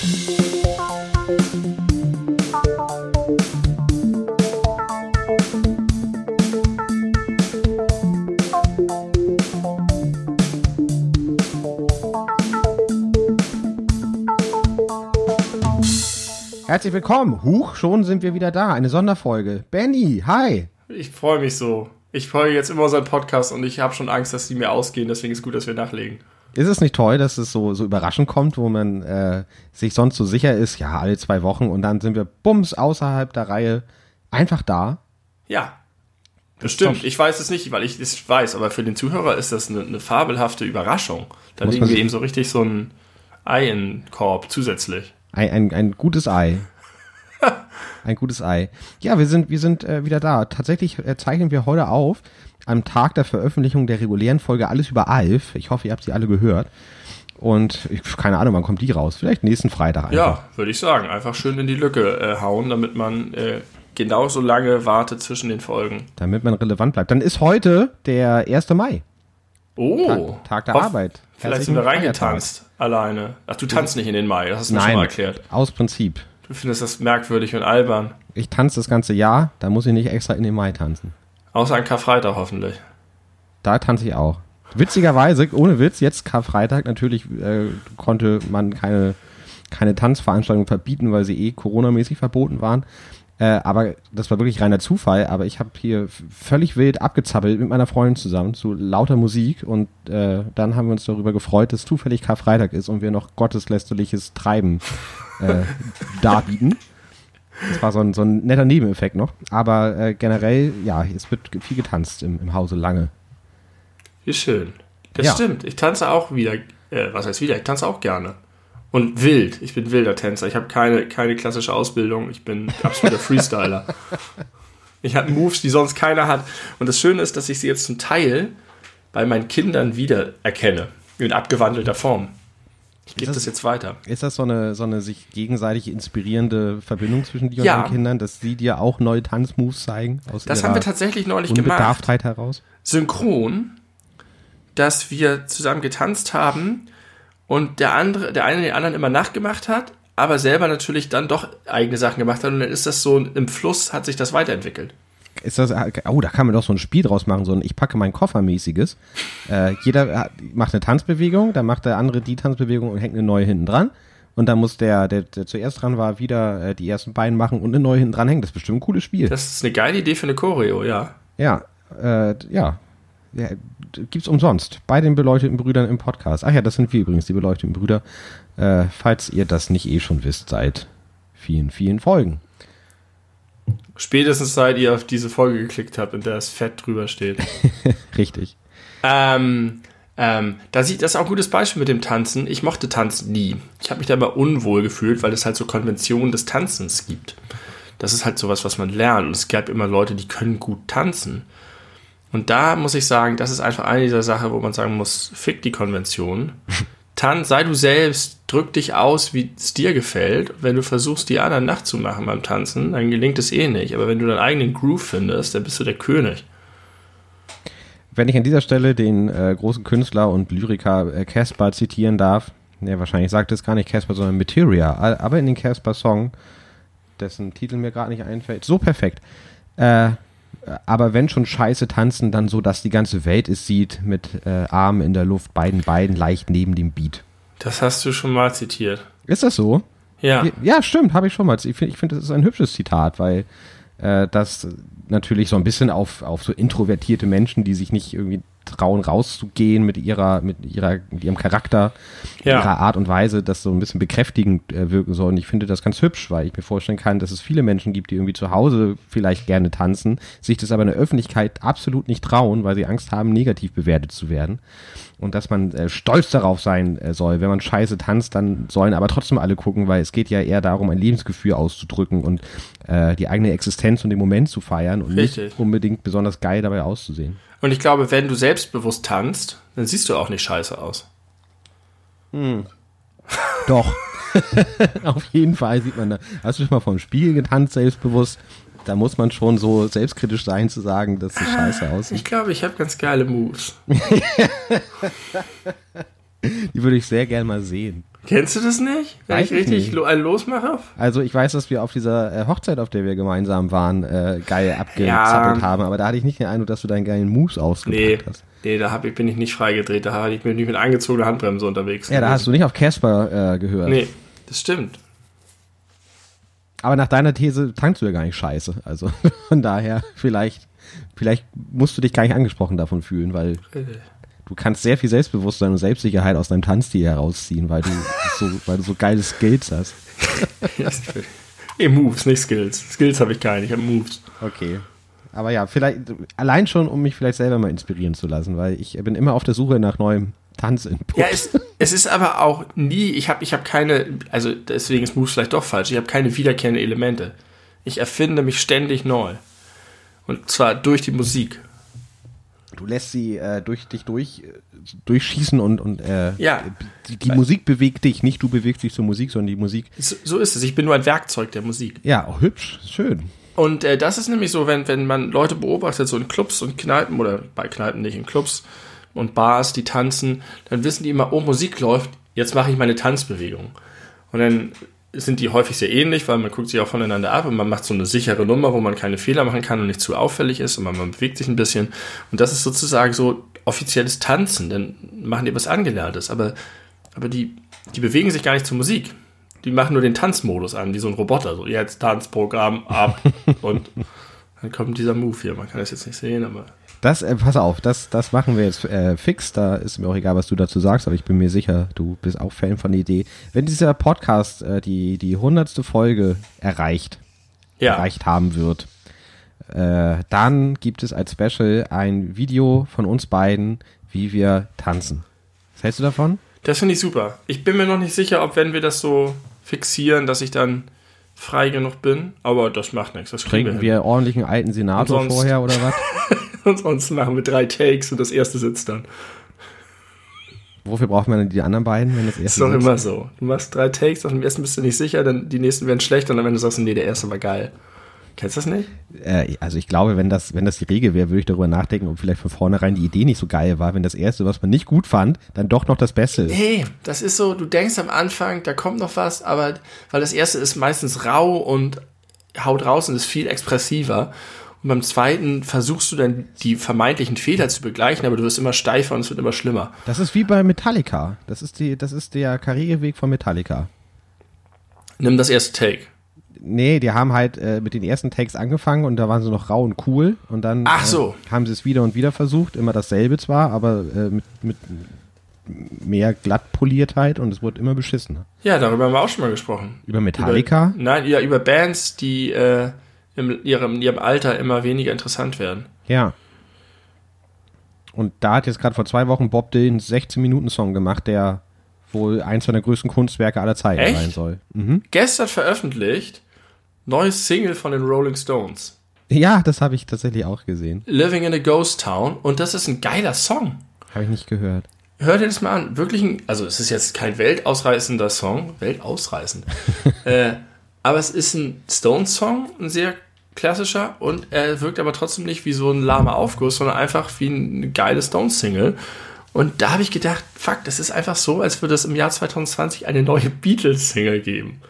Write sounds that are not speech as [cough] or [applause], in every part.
Herzlich willkommen. Huch, schon sind wir wieder da. Eine Sonderfolge. Benny, hi. Ich freue mich so. Ich freue jetzt immer unseren Podcast und ich habe schon Angst, dass die mir ausgehen. Deswegen ist gut, dass wir nachlegen. Ist es nicht toll, dass es so, so überraschend kommt, wo man äh, sich sonst so sicher ist, ja, alle zwei Wochen und dann sind wir bums außerhalb der Reihe einfach da? Ja. Bestimmt. Ich weiß es nicht, weil ich es weiß, aber für den Zuhörer ist das eine, eine fabelhafte Überraschung. Da legen wir ihm so richtig so ein Ei in den Korb zusätzlich. Ein, ein, ein gutes Ei. [laughs] ein gutes Ei. Ja, wir sind, wir sind äh, wieder da. Tatsächlich äh, zeichnen wir heute auf, am Tag der Veröffentlichung der regulären Folge Alles über Alf. Ich hoffe, ihr habt sie alle gehört. Und ich, keine Ahnung, wann kommt die raus? Vielleicht nächsten Freitag einfach. Ja, würde ich sagen. Einfach schön in die Lücke äh, hauen, damit man äh, genauso lange wartet zwischen den Folgen. Damit man relevant bleibt. Dann ist heute der 1. Mai. Oh. Tag, Tag der Hoff, Arbeit. Vielleicht sind wir reingetanzt alleine. Ach, du tanzt nicht in den Mai, das hast du mir schon mal erklärt. aus Prinzip. Du findest das merkwürdig und albern. Ich tanze das ganze Jahr, da muss ich nicht extra in den Mai tanzen. Außer an Karfreitag hoffentlich. Da tanze ich auch. Witzigerweise, ohne Witz, jetzt Karfreitag, natürlich äh, konnte man keine, keine Tanzveranstaltungen verbieten, weil sie eh coronamäßig verboten waren. Äh, aber das war wirklich reiner Zufall. Aber ich habe hier völlig wild abgezappelt mit meiner Freundin zusammen zu lauter Musik. Und äh, dann haben wir uns darüber gefreut, dass zufällig Karfreitag ist und wir noch gotteslästerliches Treiben äh, [laughs] darbieten. Das war so ein, so ein netter Nebeneffekt noch. Aber äh, generell, ja, es wird viel getanzt im, im Hause lange. Wie schön. Das ja. stimmt. Ich tanze auch wieder. Äh, was heißt wieder? Ich tanze auch gerne. Und wild. Ich bin wilder Tänzer. Ich habe keine, keine klassische Ausbildung. Ich bin absoluter [laughs] Freestyler. ich habe Moves, die sonst keiner hat. Und das Schöne ist, dass ich sie jetzt zum Teil bei meinen Kindern wiedererkenne. In abgewandelter Form. Ich gebe das, das, jetzt weiter. Ist das so eine, so eine sich gegenseitig inspirierende Verbindung zwischen dir ja. und deinen Kindern, dass sie dir auch neue Tanzmoves zeigen? Aus das haben wir tatsächlich neulich gemacht. heraus? Synchron, dass wir zusammen getanzt haben und der andere, der eine den anderen immer nachgemacht hat, aber selber natürlich dann doch eigene Sachen gemacht hat und dann ist das so im Fluss hat sich das weiterentwickelt. Ist das, oh, da kann man doch so ein Spiel draus machen, so ein Ich packe meinen Koffer mäßiges. Äh, jeder macht eine Tanzbewegung, dann macht der andere die Tanzbewegung und hängt eine neue hinten dran. Und dann muss der, der, der zuerst dran war, wieder äh, die ersten beiden machen und eine neue hinten dran hängen. Das ist bestimmt ein cooles Spiel. Das ist eine geile Idee für eine Choreo, ja. Ja, äh, ja. ja gibt's umsonst bei den beleuchteten Brüdern im Podcast. Ach ja, das sind wir übrigens, die beleuchteten Brüder. Äh, falls ihr das nicht eh schon wisst, seit vielen, vielen Folgen. Spätestens seit ihr auf diese Folge geklickt habt, in der es fett drüber steht. [laughs] Richtig. Ähm, ähm, da sieht das ist auch ein gutes Beispiel mit dem Tanzen. Ich mochte Tanzen nie. Ich habe mich da immer unwohl gefühlt, weil es halt so Konventionen des Tanzens gibt. Das ist halt sowas, was man lernt. Und es gab immer Leute, die können gut tanzen. Und da muss ich sagen, das ist einfach eine dieser Sachen, wo man sagen muss, fick die Konvention. [laughs] Tanz, sei du selbst, drück dich aus, wie es dir gefällt. Wenn du versuchst, die anderen nachzumachen beim Tanzen, dann gelingt es eh nicht. Aber wenn du deinen eigenen Groove findest, dann bist du der König. Wenn ich an dieser Stelle den äh, großen Künstler und Lyriker äh, Casper zitieren darf, der wahrscheinlich sagt es gar nicht Casper, sondern Materia, aber in den Casper-Song, dessen Titel mir gerade nicht einfällt, so perfekt. Äh, aber wenn schon Scheiße tanzen, dann so, dass die ganze Welt es sieht, mit äh, Armen in der Luft, beiden Beinen leicht neben dem Beat. Das hast du schon mal zitiert. Ist das so? Ja. Ja, stimmt, habe ich schon mal. Ich finde, ich find, das ist ein hübsches Zitat, weil äh, das natürlich so ein bisschen auf, auf so introvertierte Menschen, die sich nicht irgendwie trauen, rauszugehen mit ihrer, mit ihrer, mit ihrem Charakter, ja. ihrer Art und Weise, das so ein bisschen bekräftigend äh, wirken soll. Und ich finde das ganz hübsch, weil ich mir vorstellen kann, dass es viele Menschen gibt, die irgendwie zu Hause vielleicht gerne tanzen, sich das aber in der Öffentlichkeit absolut nicht trauen, weil sie Angst haben, negativ bewertet zu werden und dass man äh, stolz darauf sein äh, soll. Wenn man scheiße tanzt, dann sollen aber trotzdem alle gucken, weil es geht ja eher darum, ein Lebensgefühl auszudrücken und äh, die eigene Existenz und den Moment zu feiern und Richtig. nicht unbedingt besonders geil dabei auszusehen. Und ich glaube, wenn du selbstbewusst tanzt, dann siehst du auch nicht scheiße aus. Hm. Doch. [laughs] Auf jeden Fall sieht man da. Hast du schon mal vom Spiegel getanzt, selbstbewusst? Da muss man schon so selbstkritisch sein, zu sagen, dass es scheiße ah, aussieht. Ich glaube, ich habe ganz geile Moves. [laughs] Die würde ich sehr gern mal sehen. Kennst du das nicht? Wenn Weiß ich ich richtig lo losmache? Also ich weiß, dass wir auf dieser äh, Hochzeit, auf der wir gemeinsam waren, äh, geil abgezappelt Ja. haben, aber da hatte ich nicht den Eindruck, dass du deinen geilen Moves ausgepackt Nee, hast. nee, da hab ich, bin ich nicht freigedreht. Da bin ich mit angezogener Handbremse unterwegs. Ja, da hast du nicht auf Casper äh, gehört. Nee, das stimmt. Aber nach deiner These tankst du ja gar nicht scheiße. Also [laughs] von daher, vielleicht, vielleicht musst du dich gar nicht angesprochen davon fühlen, weil du kannst sehr viel Selbstbewusstsein und Selbstsicherheit aus deinem Tanzstil herausziehen, weil du [laughs] so, weil du so geile Skills hast. nee, Moves, nicht Skills. Skills habe ich keine, ich habe Moves. Okay. Aber ja, vielleicht, allein schon, um mich vielleicht selber mal inspirieren zu lassen, weil ich bin immer auf der Suche nach neuem Tanzinput. Ja, es, es ist aber auch nie, ich habe ich hab keine, also deswegen ist Moves vielleicht doch falsch, ich habe keine wiederkehrenden Elemente. Ich erfinde mich ständig neu. Und zwar durch die Musik. Du lässt sie äh, durch dich durch, durchschießen und, und äh, Ja. die, die Musik bewegt dich, nicht du bewegst dich zur Musik, sondern die Musik. So, so ist es. Ich bin nur ein Werkzeug der Musik. Ja, auch hübsch, schön. Und äh, das ist nämlich so, wenn, wenn man Leute beobachtet, so in Clubs und Kneipen oder bei Kneipen nicht, in Clubs und Bars, die tanzen, dann wissen die immer, oh, Musik läuft, jetzt mache ich meine Tanzbewegung. Und dann sind die häufig sehr ähnlich, weil man guckt sich auch voneinander ab und man macht so eine sichere Nummer, wo man keine Fehler machen kann und nicht zu auffällig ist und man, man bewegt sich ein bisschen. Und das ist sozusagen so offizielles Tanzen, dann machen die was Angelerntes, aber, aber die, die bewegen sich gar nicht zur Musik. Die machen nur den Tanzmodus an, wie so ein Roboter. So, jetzt Tanzprogramm ab [laughs] und dann kommt dieser Move hier. Man kann das jetzt nicht sehen, aber Das, äh, pass auf, das, das machen wir jetzt äh, fix. Da ist mir auch egal, was du dazu sagst, aber ich bin mir sicher, du bist auch Fan von der Idee. Wenn dieser Podcast äh, die, die hundertste Folge erreicht, ja. erreicht haben wird, äh, dann gibt es als Special ein Video von uns beiden, wie wir tanzen. Was hältst du davon? Das finde ich super. Ich bin mir noch nicht sicher, ob wenn wir das so fixieren, dass ich dann frei genug bin, aber das macht nichts. Das kriegen Trinken wir hin. wir ordentlichen alten Senator vorher oder was? [laughs] [laughs] Ansonsten machen wir drei Takes und das erste sitzt dann. Wofür braucht man denn die anderen beiden, wenn das Ist erste doch sitzt? immer so. Du machst drei Takes, auf dem ersten bist du nicht sicher, dann die nächsten werden schlecht und dann, wenn du sagst, nee, der erste war geil. Kennst du das nicht? Äh, also ich glaube, wenn das, wenn das die Regel wäre, würde ich darüber nachdenken, ob vielleicht von vornherein die Idee nicht so geil war, wenn das erste, was man nicht gut fand, dann doch noch das Beste ist. Nee, das ist so, du denkst am Anfang, da kommt noch was, aber weil das erste ist meistens rau und haut raus und ist viel expressiver. Und beim zweiten versuchst du dann die vermeintlichen Fehler zu begleichen, aber du wirst immer steifer und es wird immer schlimmer. Das ist wie bei Metallica. Das ist die, das ist der Karriereweg von Metallica. Nimm das erste Take. Nee, die haben halt äh, mit den ersten Takes angefangen und da waren sie noch rau und cool und dann Ach so. äh, haben sie es wieder und wieder versucht, immer dasselbe zwar, aber äh, mit, mit mehr Glattpoliertheit und es wurde immer beschissener. Ja, darüber haben wir auch schon mal gesprochen. Über Metallica? Über, nein, ja, über Bands, die äh, in, ihrem, in ihrem Alter immer weniger interessant werden. Ja. Und da hat jetzt gerade vor zwei Wochen Bob Dylan einen 16-Minuten-Song gemacht, der wohl eins seiner größten Kunstwerke aller Zeiten Echt? sein soll. Mhm. Gestern veröffentlicht, neues Single von den Rolling Stones. Ja, das habe ich tatsächlich auch gesehen. Living in a Ghost Town. Und das ist ein geiler Song. Habe ich nicht gehört. Hör dir das mal an. Wirklich ein, also es ist jetzt kein weltausreißender Song. Weltausreißend. [laughs] äh, aber es ist ein Stones-Song, ein sehr klassischer. Und er wirkt aber trotzdem nicht wie so ein lahmer Aufguss, sondern einfach wie eine geile Stones-Single. Und da habe ich gedacht, fuck, das ist einfach so, als würde es im Jahr 2020 eine neue [laughs] Beatles-Single geben.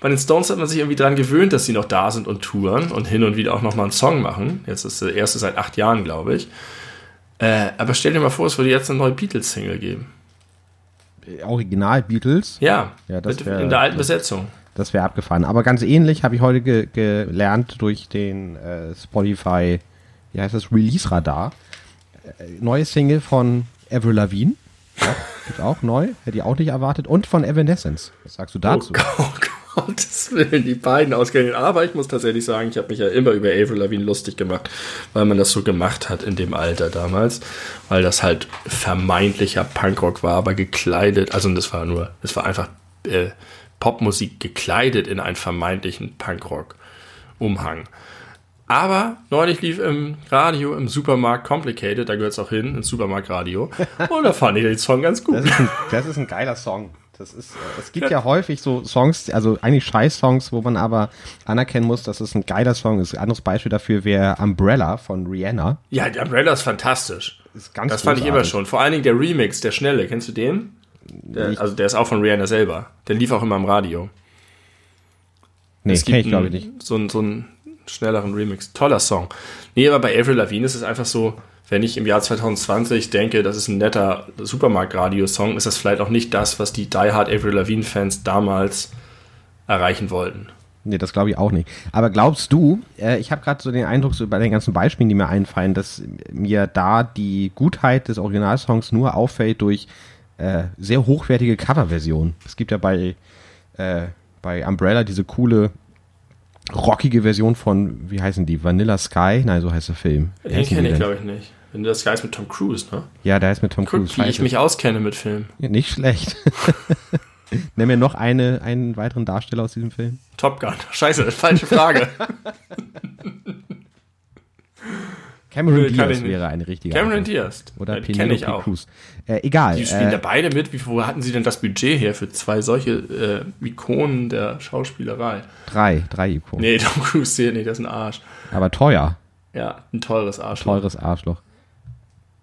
Bei den Stones hat man sich irgendwie daran gewöhnt, dass sie noch da sind und touren und hin und wieder auch nochmal einen Song machen. Jetzt ist der erste seit acht Jahren, glaube ich. Äh, aber stell dir mal vor, es würde jetzt eine neue Beatles-Single geben. Original Beatles, Ja, Ja, das wär- in der alten Besetzung. Das wäre abgefahren. Aber ganz ähnlich habe ich heute ge gelernt durch den äh, Spotify, wie heißt das, Release-Radar. Äh, neue Single von Avril Lavigne. Ja, gibt's auch neu, hätte ich auch nicht erwartet. Und von Evanescence. Was sagst du dazu? Oh, oh Gottes Willen, die beiden ausgerechnet. Aber ich muss tatsächlich sagen, ich habe mich ja immer über Avril Lavigne lustig gemacht, weil man das so gemacht hat in dem Alter damals. Weil das halt vermeintlicher Punkrock war, aber gekleidet, also das war nur, es war einfach äh, Popmusik gekleidet in einen vermeintlichen Punkrock-Umhang. Aber neulich lief im Radio, im Supermarkt Complicated, da gehört es auch hin, ins Supermarktradio. [laughs] Und da fand ich den Song ganz gut. Das ist ein, das ist ein geiler Song. Das ist, äh, es gibt ja häufig so Songs, also eigentlich Scheiß-Songs, wo man aber anerkennen muss, dass es ein geiler Song ist. Ein anderes Beispiel dafür wäre Umbrella von Rihanna. Ja, die Umbrella ist fantastisch. Ist ganz Das fand ich immer großartig. schon. Vor allen Dingen der Remix, der schnelle. Kennst du den? Der, also der ist auch von Rihanna selber. Der lief auch immer im Radio. Nee, es gibt ich glaube ich nicht. So, einen- so einen schnelleren Remix. Toller Song. Nee, aber bei Avril Lavigne ist es einfach so, wenn ich im Jahr 2020 denke, das ist ein netter Supermarkt-Radio-Song, ist das vielleicht auch nicht das, was die Die Hard Avril Lavigne-Fans damals erreichen wollten. Nee, das glaube ich auch nicht. Aber glaubst du, äh, ich habe gerade so den Eindruck, so bei den ganzen Beispielen, die mir einfallen, dass mir da die Gutheit des Originalsongs nur auffällt durch äh, sehr hochwertige Coverversionen. Es gibt ja bei, äh, bei Umbrella diese coole, rockige Version von, wie heißen die, Vanilla Sky? Nein, so heißt der Film. Wie Den kenne ich, glaube ich, nicht. Du das Geist mit Tom Cruise, ne? Ja, der ist mit Tom Guck, Cruise. wie ich mich auskenne mit Filmen. Ja, nicht schlecht. [laughs] Nenn mir noch eine, einen weiteren Darsteller aus diesem Film. Top Gun. Scheiße, falsche Frage. [laughs] Cameron Nee, kann Diaz wäre eine richtige Cameron. Diaz. Oder kenne Penelope. Cruz. Äh, egal. Die spielen äh, da beide mit. Wie, wo hatten sie denn das Budget her für zwei solche äh, Ikonen der Schauspielerei? Drei, drei Ikonen. Nee, [laughs] Tom Cruise nicht, das ist ein Arsch. Aber teuer. Ja, ein teures Arsch. Teures Arschloch.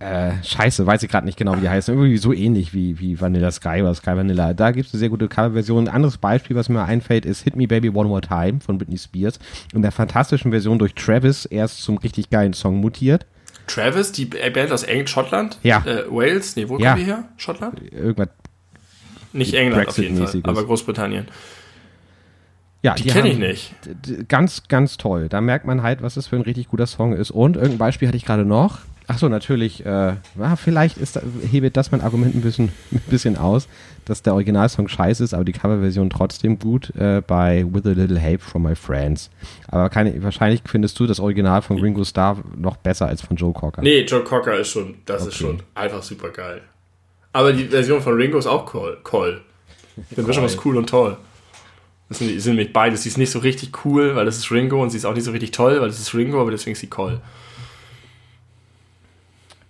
Äh, scheiße, weiß ich gerade nicht genau, wie die heißen. Irgendwie so ähnlich wie, wie Vanilla Sky oder Sky Vanilla. Da gibt es eine sehr gute Coverversion. Ein anderes Beispiel, was mir einfällt, ist Hit Me Baby One More Time von Britney Spears. In der fantastischen Version durch Travis erst zum richtig geilen Song mutiert. Travis, die Band aus England, Schottland? Ja. Äh, Wales? Nee, wo Ja. kommen die her? Schottland? Irgendwas. Nicht England auf jeden Fall, aber Großbritannien. Ja, Die kenne ich nicht. Ganz, ganz toll. Da merkt man halt, was das für ein richtig guter Song ist. Und irgendein Beispiel hatte ich gerade noch. Ach so, natürlich. Äh, vielleicht ist da, hebelt das mein Argument ein bisschen, [laughs] ein bisschen aus, dass der Originalsong scheiße ist, aber die Coverversion trotzdem gut äh, bei With a Little Help from My Friends. Aber keine, wahrscheinlich findest du das Original von Ringo Starr noch besser als von Joe Cocker. Nee, Joe Cocker ist schon, das ist Okay. schon einfach super geil. Aber die Version von Ringo ist auch cool. cool. Die Mischung ist cool und toll. Das sind, sind nämlich beides. Sie ist nicht so richtig cool, weil das ist Ringo, und sie ist auch nicht so richtig toll, weil das ist Ringo, aber deswegen ist sie cool.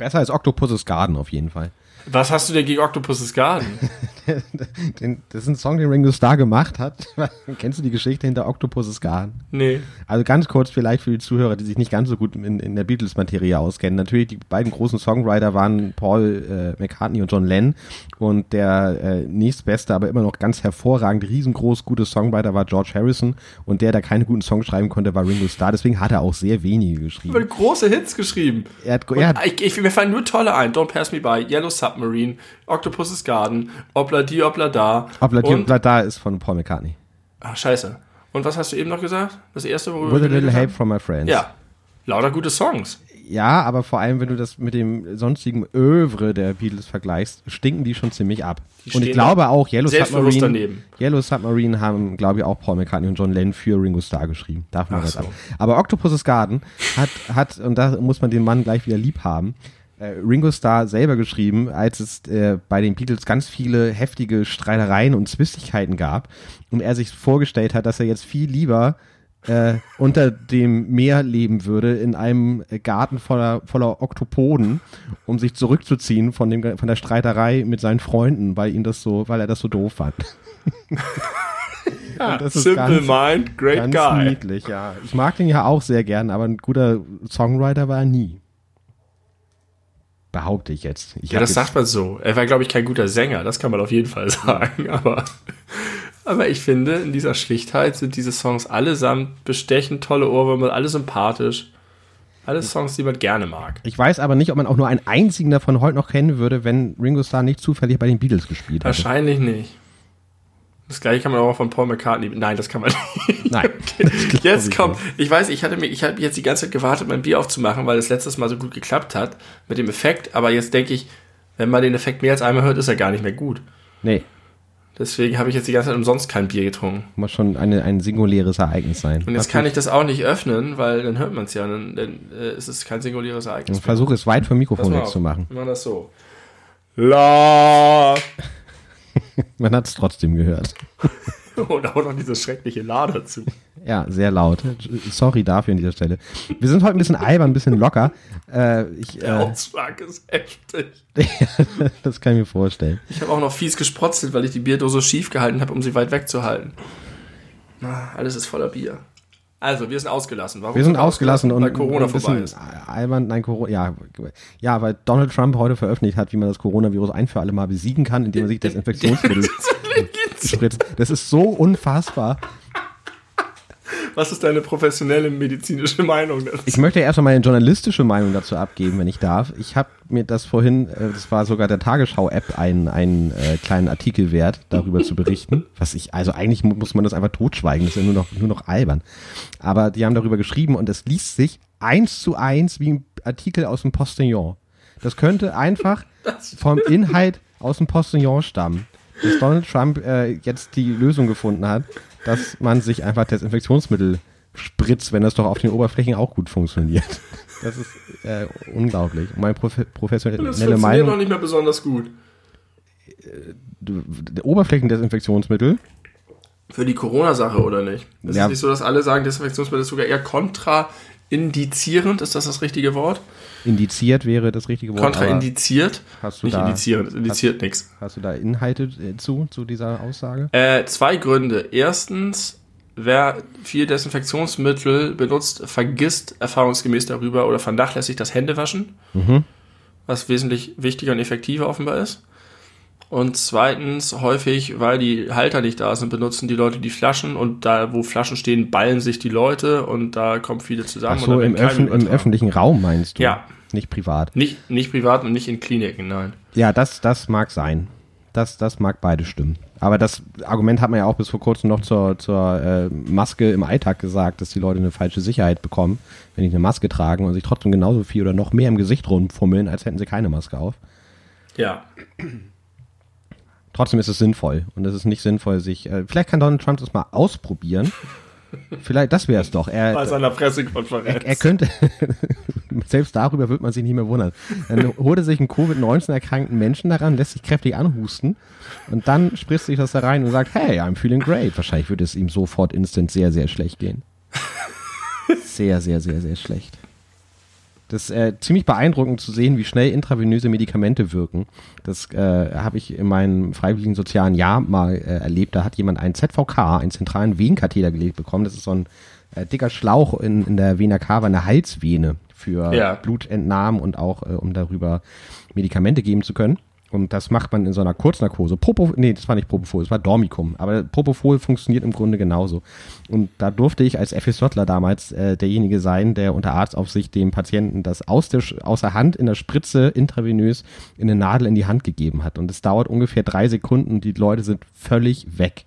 Besser als Octopus's Garden auf jeden Fall. Was hast du denn gegen Octopus's Garden? [laughs] Den, das ist ein Song, den Ringo Starr gemacht hat. [laughs] Kennst du die Geschichte hinter Octopus's Garden? Nee. Also ganz kurz vielleicht für die Zuhörer, die sich nicht ganz so gut in, in der Beatles-Materie auskennen. Natürlich, die beiden großen Songwriter waren Paul äh, McCartney und John Lennon. Und der äh, nächstbeste, aber immer noch ganz hervorragend, riesengroß gute Songwriter war George Harrison. Und der, der keine guten Songs schreiben konnte, war Ringo Starr. Deswegen hat er auch sehr wenige geschrieben. große Hits geschrieben. Er hat, er hat, ich, ich, mir fallen nur tolle ein. Don't Pass Me By, Yellow Submarine, Octopus's Garden, Obla Di Obla Da. Obla und, da ist von Paul McCartney. Ach, scheiße. Und was hast du eben noch gesagt? Das erste, worüber With a little help from my friends. Ja. Lauter gute Songs. Ja, aber vor allem, wenn du das mit dem sonstigen Övre der Beatles vergleichst, stinken die schon ziemlich ab. Die Und ich glaube auch, Yellow Submarine, daneben. Yellow Submarine haben, glaube ich, auch Paul McCartney und John Lennon für Ringo Starr geschrieben. Darf man Ach das so. sagen. Aber Octopus's Garden hat, hat, und da muss man den Mann gleich wieder lieb haben, Ringo Starr selber geschrieben, als es äh, bei den Beatles ganz viele heftige Streitereien und Zwistigkeiten gab und er sich vorgestellt hat, dass er jetzt viel lieber äh, [laughs] unter dem Meer leben würde, in einem äh, Garten voller, voller Oktopoden, um sich zurückzuziehen von, dem, von der Streiterei mit seinen Freunden, weil ihm das so, weil er das so doof fand. [laughs] ist Simple ganz- Mind, great Ganz guy. niedlich, ja. Ich mag den ja auch sehr gern, aber ein guter Songwriter war er nie. Behaupte ich jetzt. Ich Ja, das jetzt, sagt man so. Er war, glaube ich, kein guter Sänger, das kann man auf jeden Fall [laughs] sagen. Aber, aber ich finde, in dieser Schlichtheit sind diese Songs allesamt bestechend, tolle Ohrwürmer, alle sympathisch. Alle Songs, die man gerne mag. ich weiß aber nicht, ob man auch nur einen einzigen davon heute noch kennen würde, wenn Ringo Starr nicht zufällig bei den Beatles gespielt hätte. Wahrscheinlich nicht. Das gleiche kann man auch von Paul McCartney. Nein, das kann man nicht. Nein. [laughs] glaub Jetzt kommt, ich weiß, ich hatte mir, ich habe jetzt die ganze Zeit gewartet, mein Bier aufzumachen, weil es letztes Mal so gut geklappt hat mit dem Effekt. Aber jetzt denke ich, wenn man den Effekt mehr als einmal hört, ist er gar nicht mehr gut. Nee, Deswegen habe ich jetzt die ganze Zeit umsonst kein Bier getrunken. muss schon eine, ein singuläres Ereignis sein. Und jetzt kann ich das auch nicht öffnen, weil dann hört man es ja. Dann, dann äh, ist es kein singuläres Ereignis. Ich versuche es weit vom Mikrofon mal weg auf. zu machen. Wir machen das so. La. [laughs] Man hat es trotzdem gehört. [laughs] Und auch noch dieses schreckliche La dazu. Ja, sehr laut. Sorry dafür an dieser Stelle. Wir sind heute ein bisschen albern, ein bisschen locker. Äh, ich, Der äh, Ausschlag ist heftig. [laughs] das kann ich mir vorstellen. Ich habe auch noch fies gesprotzelt, weil ich die Bierdose schief gehalten habe, um sie weit wegzuhalten. Alles ist voller Bier. Also, wir sind ausgelassen. Warum wir sind ausgelassen und weil Corona vorbei ist. Albern, nein, Corona, ja, ja, weil Donald Trump heute veröffentlicht hat, wie man das Coronavirus ein für alle Mal besiegen kann, indem man sich Desinfektionsmittel [laughs] spritzt. Das ist so unfassbar. Was ist deine professionelle medizinische Meinung dazu? Ich möchte erstmal meine journalistische Meinung dazu abgeben, wenn ich darf. Ich habe mir das vorhin, äh, das war sogar der Tagesschau-App, einen, einen äh, kleinen Artikel wert, darüber zu berichten. Was ich, also eigentlich muss man das einfach totschweigen, das ist ja nur noch, nur noch albern. Aber die haben darüber geschrieben und es liest sich eins zu eins wie ein Artikel aus dem Postillon. Das könnte einfach [laughs] vom Inhalt aus dem Postillon stammen. Dass Donald Trump äh, jetzt die Lösung gefunden hat, dass man sich einfach Desinfektionsmittel spritzt, wenn das doch auf den Oberflächen auch gut funktioniert. Das ist äh, unglaublich. Meine Prof professionelle das funktioniert Meinung. noch nicht mehr besonders gut. Äh, Oberflächendesinfektionsmittel. Für die Corona-Sache oder nicht? Es ja. ist nicht so, dass alle sagen, Desinfektionsmittel ist sogar eher kontraindizierend. Ist das das richtige Wort? Indiziert wäre das richtige Wort. Kontraindiziert? Hast du nicht da, indizierend, indiziert nichts. Hast du da Inhalte äh, zu, zu dieser Aussage? Äh, zwei Gründe. Erstens, wer viel Desinfektionsmittel benutzt, vergisst erfahrungsgemäß darüber oder vernachlässigt das Händewaschen, mhm. was wesentlich wichtiger und effektiver offenbar ist. Und zweitens, häufig, weil die Halter nicht da sind, benutzen die Leute die Flaschen und da, wo Flaschen stehen, ballen sich die Leute und da kommen viele zusammen. Ach so, im, Öffn im, öffentlichen Raum meinst du? Ja. Nicht privat. Nicht, nicht privat und nicht in Kliniken, nein. Ja, das, das mag sein. Das, das mag beide stimmen. Aber das Argument hat man ja auch bis vor kurzem noch zur, zur äh, Maske im Alltag gesagt, dass die Leute eine falsche Sicherheit bekommen, wenn die eine Maske tragen und sich trotzdem genauso viel oder noch mehr im Gesicht rumfummeln, als hätten sie keine Maske auf. Ja. Trotzdem ist es sinnvoll. Und es ist nicht sinnvoll, sich. Äh, vielleicht kann Donald Trump das mal ausprobieren. [laughs] Vielleicht, das wäre es doch. Er, Bei seiner Pressekonferenz. Er, er könnte, [laughs] selbst darüber wird man sich nicht mehr wundern. Dann holt er sich einen Covid-19 erkrankten Menschen daran, lässt sich kräftig anhusten und dann spritzt sich das da rein und sagt, hey, I'm feeling great. Wahrscheinlich würde es ihm sofort instant sehr, sehr schlecht gehen. [laughs] Sehr, sehr, sehr, sehr schlecht. Das ist äh, ziemlich beeindruckend zu sehen, wie schnell intravenöse Medikamente wirken. Das äh, habe ich in meinem freiwilligen sozialen Jahr mal äh, erlebt. Da hat jemand einen ZVK, einen zentralen Venenkatheter gelegt bekommen. Das ist so ein äh, dicker Schlauch in, in der Vena cava, eine Halsvene für ja. Blutentnahmen und auch äh, um darüber Medikamente geben zu können. Und das macht man in so einer Kurznarkose. Propofol, nee, das war nicht Propofol, das war Dormicum. Aber Propofol funktioniert im Grunde genauso. Und da durfte ich als FSJler damals äh, derjenige sein, der unter Arztaufsicht dem Patienten das aus der, aus der Hand in der Spritze intravenös in eine Nadel in die Hand gegeben hat. Und es dauert ungefähr drei Sekunden und die Leute sind völlig weg.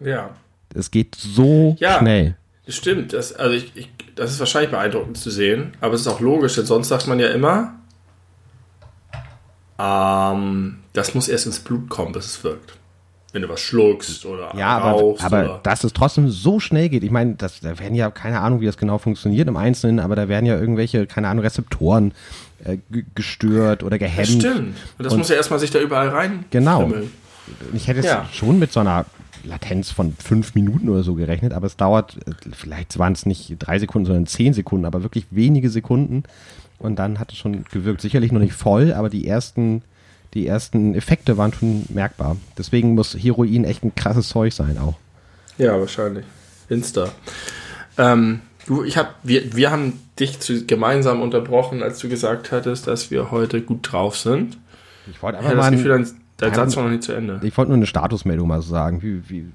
Ja. Es geht so ja, schnell. Das stimmt. Das, also ich, ich, das ist wahrscheinlich beeindruckend zu sehen. Aber es ist auch logisch, denn sonst sagt man ja immer, ähm, das muss erst ins Blut kommen, bis es wirkt. Wenn du was schluckst oder ja, rauchst. Aber, aber dass es trotzdem so schnell geht. Ich meine, das, da werden ja keine Ahnung, wie das genau funktioniert im Einzelnen, aber da werden ja irgendwelche, keine Ahnung, Rezeptoren äh, gestört oder gehemmt. Das stimmt. Und das und, muss ja erstmal sich da überall rein. Genau. Frimmeln. Ich hätte jetzt ja. schon mit so einer Latenz von fünf Minuten oder so gerechnet, aber es dauert, äh, vielleicht waren es nicht drei Sekunden, sondern zehn Sekunden, aber wirklich wenige Sekunden, und dann hat es schon gewirkt. Sicherlich noch nicht voll, aber die ersten, die ersten Effekte waren schon merkbar. Deswegen muss Heroin echt ein krasses Zeug sein auch. Ja, wahrscheinlich. Insta. Ähm, du, ich hab, wir, wir haben dich zu, gemeinsam unterbrochen, als du gesagt hattest, dass wir heute gut drauf sind. Ich wollte einfach ich mal. Das Gefühl, dein, dein Satz war noch nicht zu Ende. Ich wollte nur eine Statusmeldung mal so sagen, wie, wie,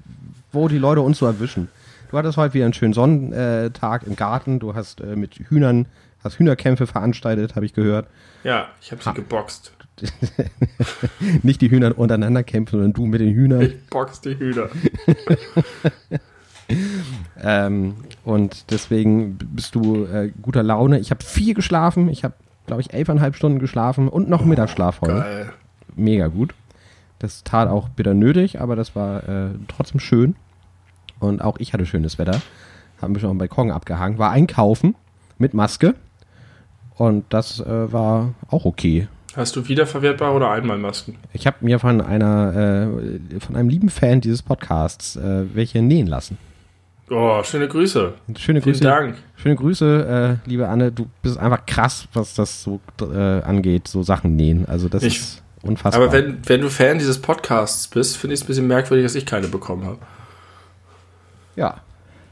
wo die Leute uns so erwischen. Du hattest heute wieder einen schönen Sonnentag im Garten. Du hast äh, mit Hühnern Hast Hühnerkämpfe veranstaltet, habe ich gehört. Ja, ich habe sie ha geboxt. [laughs] Nicht die Hühner untereinander kämpfen, sondern du mit den Hühnern. Ich box die Hühner. [laughs] ähm, und deswegen bist du äh, guter Laune. Ich habe viel geschlafen. Ich habe, glaube ich, elfeinhalb Stunden geschlafen und noch oh, Mittagsschlaf heute. Geil. Mega gut. Das tat auch bitter nötig, aber das war äh, trotzdem schön. Und auch ich hatte schönes Wetter. Haben wir schon am Balkon abgehangen. War einkaufen mit Maske. Und das äh, war auch okay. Hast du wiederverwertbare oder Einmalmasken? Ich habe mir von einer, äh, von einem lieben Fan dieses Podcasts äh, welche nähen lassen. Oh, schöne Grüße. Schöne Vielen Grüße. Dank. Schöne Grüße, äh, liebe Anne. Du bist einfach krass, was das so äh, angeht, so Sachen nähen. Also das ich, ist unfassbar. Aber wenn, wenn du Fan dieses Podcasts bist, finde ich es ein bisschen merkwürdig, dass ich keine bekommen habe. Ja.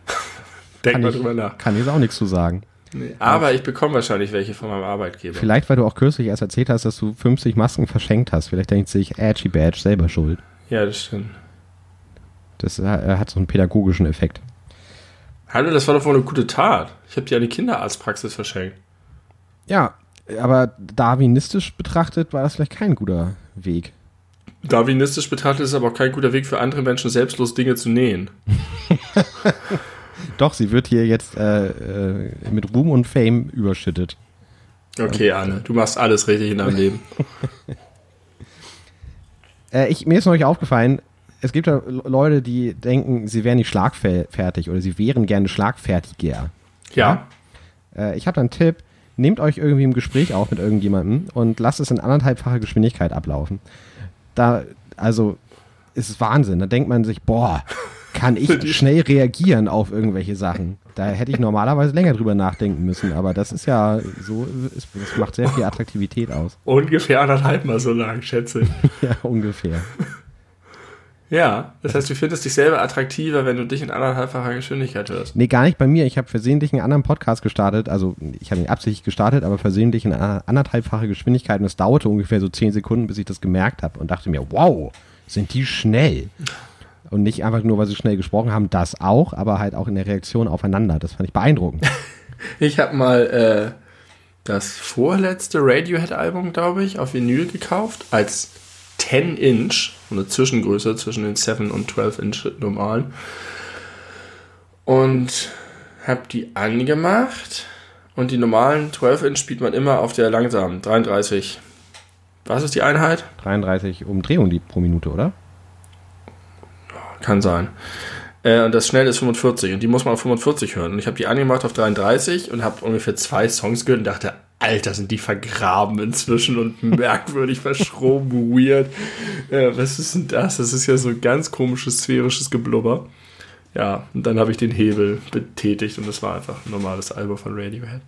[laughs] Denk kann mal ich, drüber nach. Kann ich jetzt auch nichts zu sagen. Nee, aber ich bekomme wahrscheinlich welche von meinem Arbeitgeber. Vielleicht, weil du auch kürzlich erst erzählt hast, dass du 50 Masken verschenkt hast. Vielleicht denkt sich Edgy Badge selber schuld. Ja, das stimmt. Das äh, hat so einen pädagogischen Effekt. Hallo, das war doch wohl eine gute Tat. Ich habe die an die Kinderarztpraxis verschenkt. Ja, aber darwinistisch betrachtet war das vielleicht kein guter Weg. Darwinistisch betrachtet ist es aber auch kein guter Weg für andere Menschen, selbstlos Dinge zu nähen. [laughs] Doch, sie wird hier jetzt äh, äh, mit Ruhm und Fame überschüttet. Okay, Anne, du machst alles richtig in deinem Leben. [laughs] Äh, ich, mir ist neulich aufgefallen, es gibt ja Leute, die denken, sie wären nicht schlagfertig oder sie wären gerne schlagfertiger. Ja. Äh, ich habe da einen Tipp. Nehmt euch irgendwie im Gespräch auf mit irgendjemandem und lasst es in anderthalbfacher Geschwindigkeit ablaufen. Da, also, ist es Wahnsinn. Da denkt man sich, boah, kann ich schnell reagieren auf irgendwelche Sachen. Da hätte ich normalerweise länger drüber nachdenken müssen, aber das ist ja so, ist, das macht sehr viel Attraktivität aus. Ungefähr anderthalb Mal so lang, schätze. [laughs] ja, ungefähr. Ja, das heißt, du findest dich selber attraktiver, wenn du dich in anderthalbfacher Geschwindigkeit hörst. Nee, gar nicht bei mir. Ich habe versehentlich einen anderen Podcast gestartet. Also ich habe ihn absichtlich gestartet, aber versehentlich in anderthalbfacher Geschwindigkeit. Und es dauerte ungefähr so zehn Sekunden, bis ich das gemerkt habe und dachte mir, wow, sind die schnell. Und nicht einfach nur, weil sie schnell gesprochen haben, das auch, aber halt auch in der Reaktion aufeinander. Das fand ich beeindruckend. [laughs] ich habe mal äh, das vorletzte Radiohead-Album, glaube ich, auf Vinyl gekauft, als 10 Inch, eine Zwischengröße zwischen den 7 und 12 Inch normalen. Und habe die angemacht und die normalen 12 Inch spielt man immer auf der langsamen 33. Was ist die Einheit? 33 Umdrehungen pro Minute, oder? Kann sein. Äh, und das schnell ist 45 und die muss man auf 45 hören. Und ich habe die angemacht auf 33 und habe ungefähr zwei Songs gehört und dachte, Alter, sind die vergraben inzwischen und [laughs] merkwürdig verschroben, weird. Ja, was ist denn das? Das ist ja so ein ganz komisches sphärisches Geblubber. Ja, und dann habe ich den Hebel betätigt und das war einfach ein normales Album von Radiohead.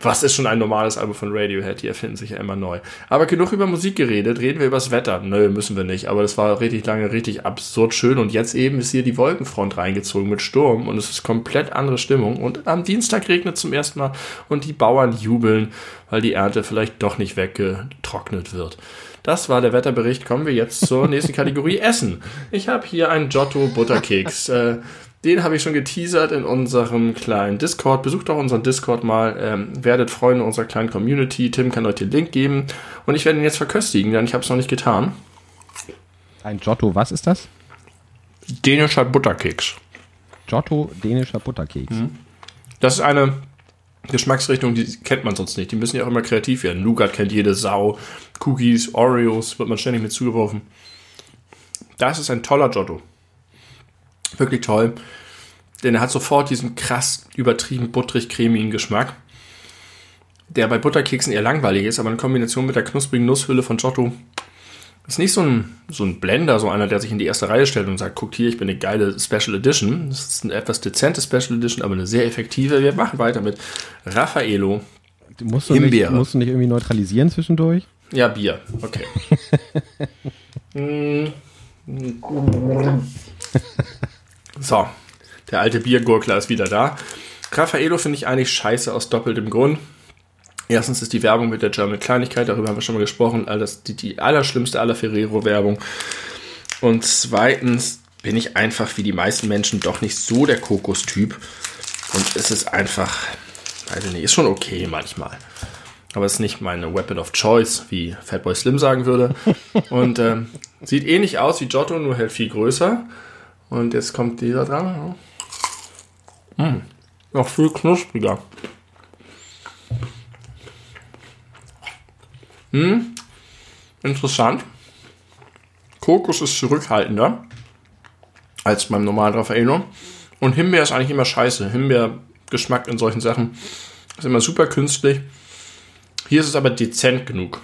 Was ist schon ein normales Album von Radiohead? Die erfinden sich ja immer neu. Aber genug über Musik geredet. Reden wir über das Wetter. Nö, müssen wir nicht. Aber das war richtig lange, richtig absurd schön. Und jetzt eben ist hier die Wolkenfront reingezogen mit Sturm. Und es ist komplett andere Stimmung. Und am Dienstag regnet zum ersten Mal. Und die Bauern jubeln, weil die Ernte vielleicht doch nicht weggetrocknet wird. Das war der Wetterbericht. Kommen wir jetzt zur nächsten [laughs] Kategorie Essen. Ich habe hier einen Giotto Butterkeks. Äh, den habe ich schon geteasert in unserem kleinen Discord. Besucht doch unseren Discord mal. Ähm, werdet Freunde unserer kleinen Community. Tim kann euch den Link geben. Und ich werde ihn jetzt verköstigen, denn ich habe es noch nicht getan. Ein Giotto, was ist das? Dänischer Butterkeks. Giotto, dänischer Butterkeks. Mhm. Das ist eine Geschmacksrichtung, die kennt man sonst nicht. Die müssen ja auch immer kreativ werden. Nougat kennt jede Sau. Cookies, Oreos wird man ständig mit zugeworfen. Das ist ein toller Giotto. Wirklich toll. Denn er hat sofort diesen krass übertrieben butterig-cremigen Geschmack, der bei Butterkeksen eher langweilig ist, aber in Kombination mit der knusprigen Nusshülle von Giotto ist nicht so ein, so ein Blender, so einer, der sich in die erste Reihe stellt und sagt, guckt hier, ich bin eine geile Special Edition. Das ist eine etwas dezente Special Edition, aber eine sehr effektive. Wir machen weiter mit Raffaello. Musst du, Himbeere. Nicht, musst du nicht irgendwie neutralisieren zwischendurch? Ja, Bier. Okay. [laughs] [laughs] So, der alte Biergurkler ist wieder da. Raffaello finde ich eigentlich scheiße aus doppeltem Grund. Erstens ist die Werbung mit der German Kleinigkeit, darüber haben wir schon mal gesprochen, das die, die allerschlimmste aller Ferrero-Werbung. Und zweitens bin ich einfach wie die meisten Menschen doch nicht so der Kokostyp. Und es ist einfach, weiß ich nicht, ist schon okay manchmal. Aber es ist nicht meine Weapon of Choice, wie Fatboy Slim sagen würde. [laughs] Und ähm, sieht ähnlich aus wie Giotto, nur halt viel größer. Und jetzt kommt dieser dran. Mmh. Noch viel knuspriger. Hm. Interessant. Kokos ist zurückhaltender als beim normalen Raffaello. Und Himbeer ist eigentlich immer scheiße. Himbeergeschmack in solchen Sachen ist immer super künstlich. Hier ist es aber dezent genug,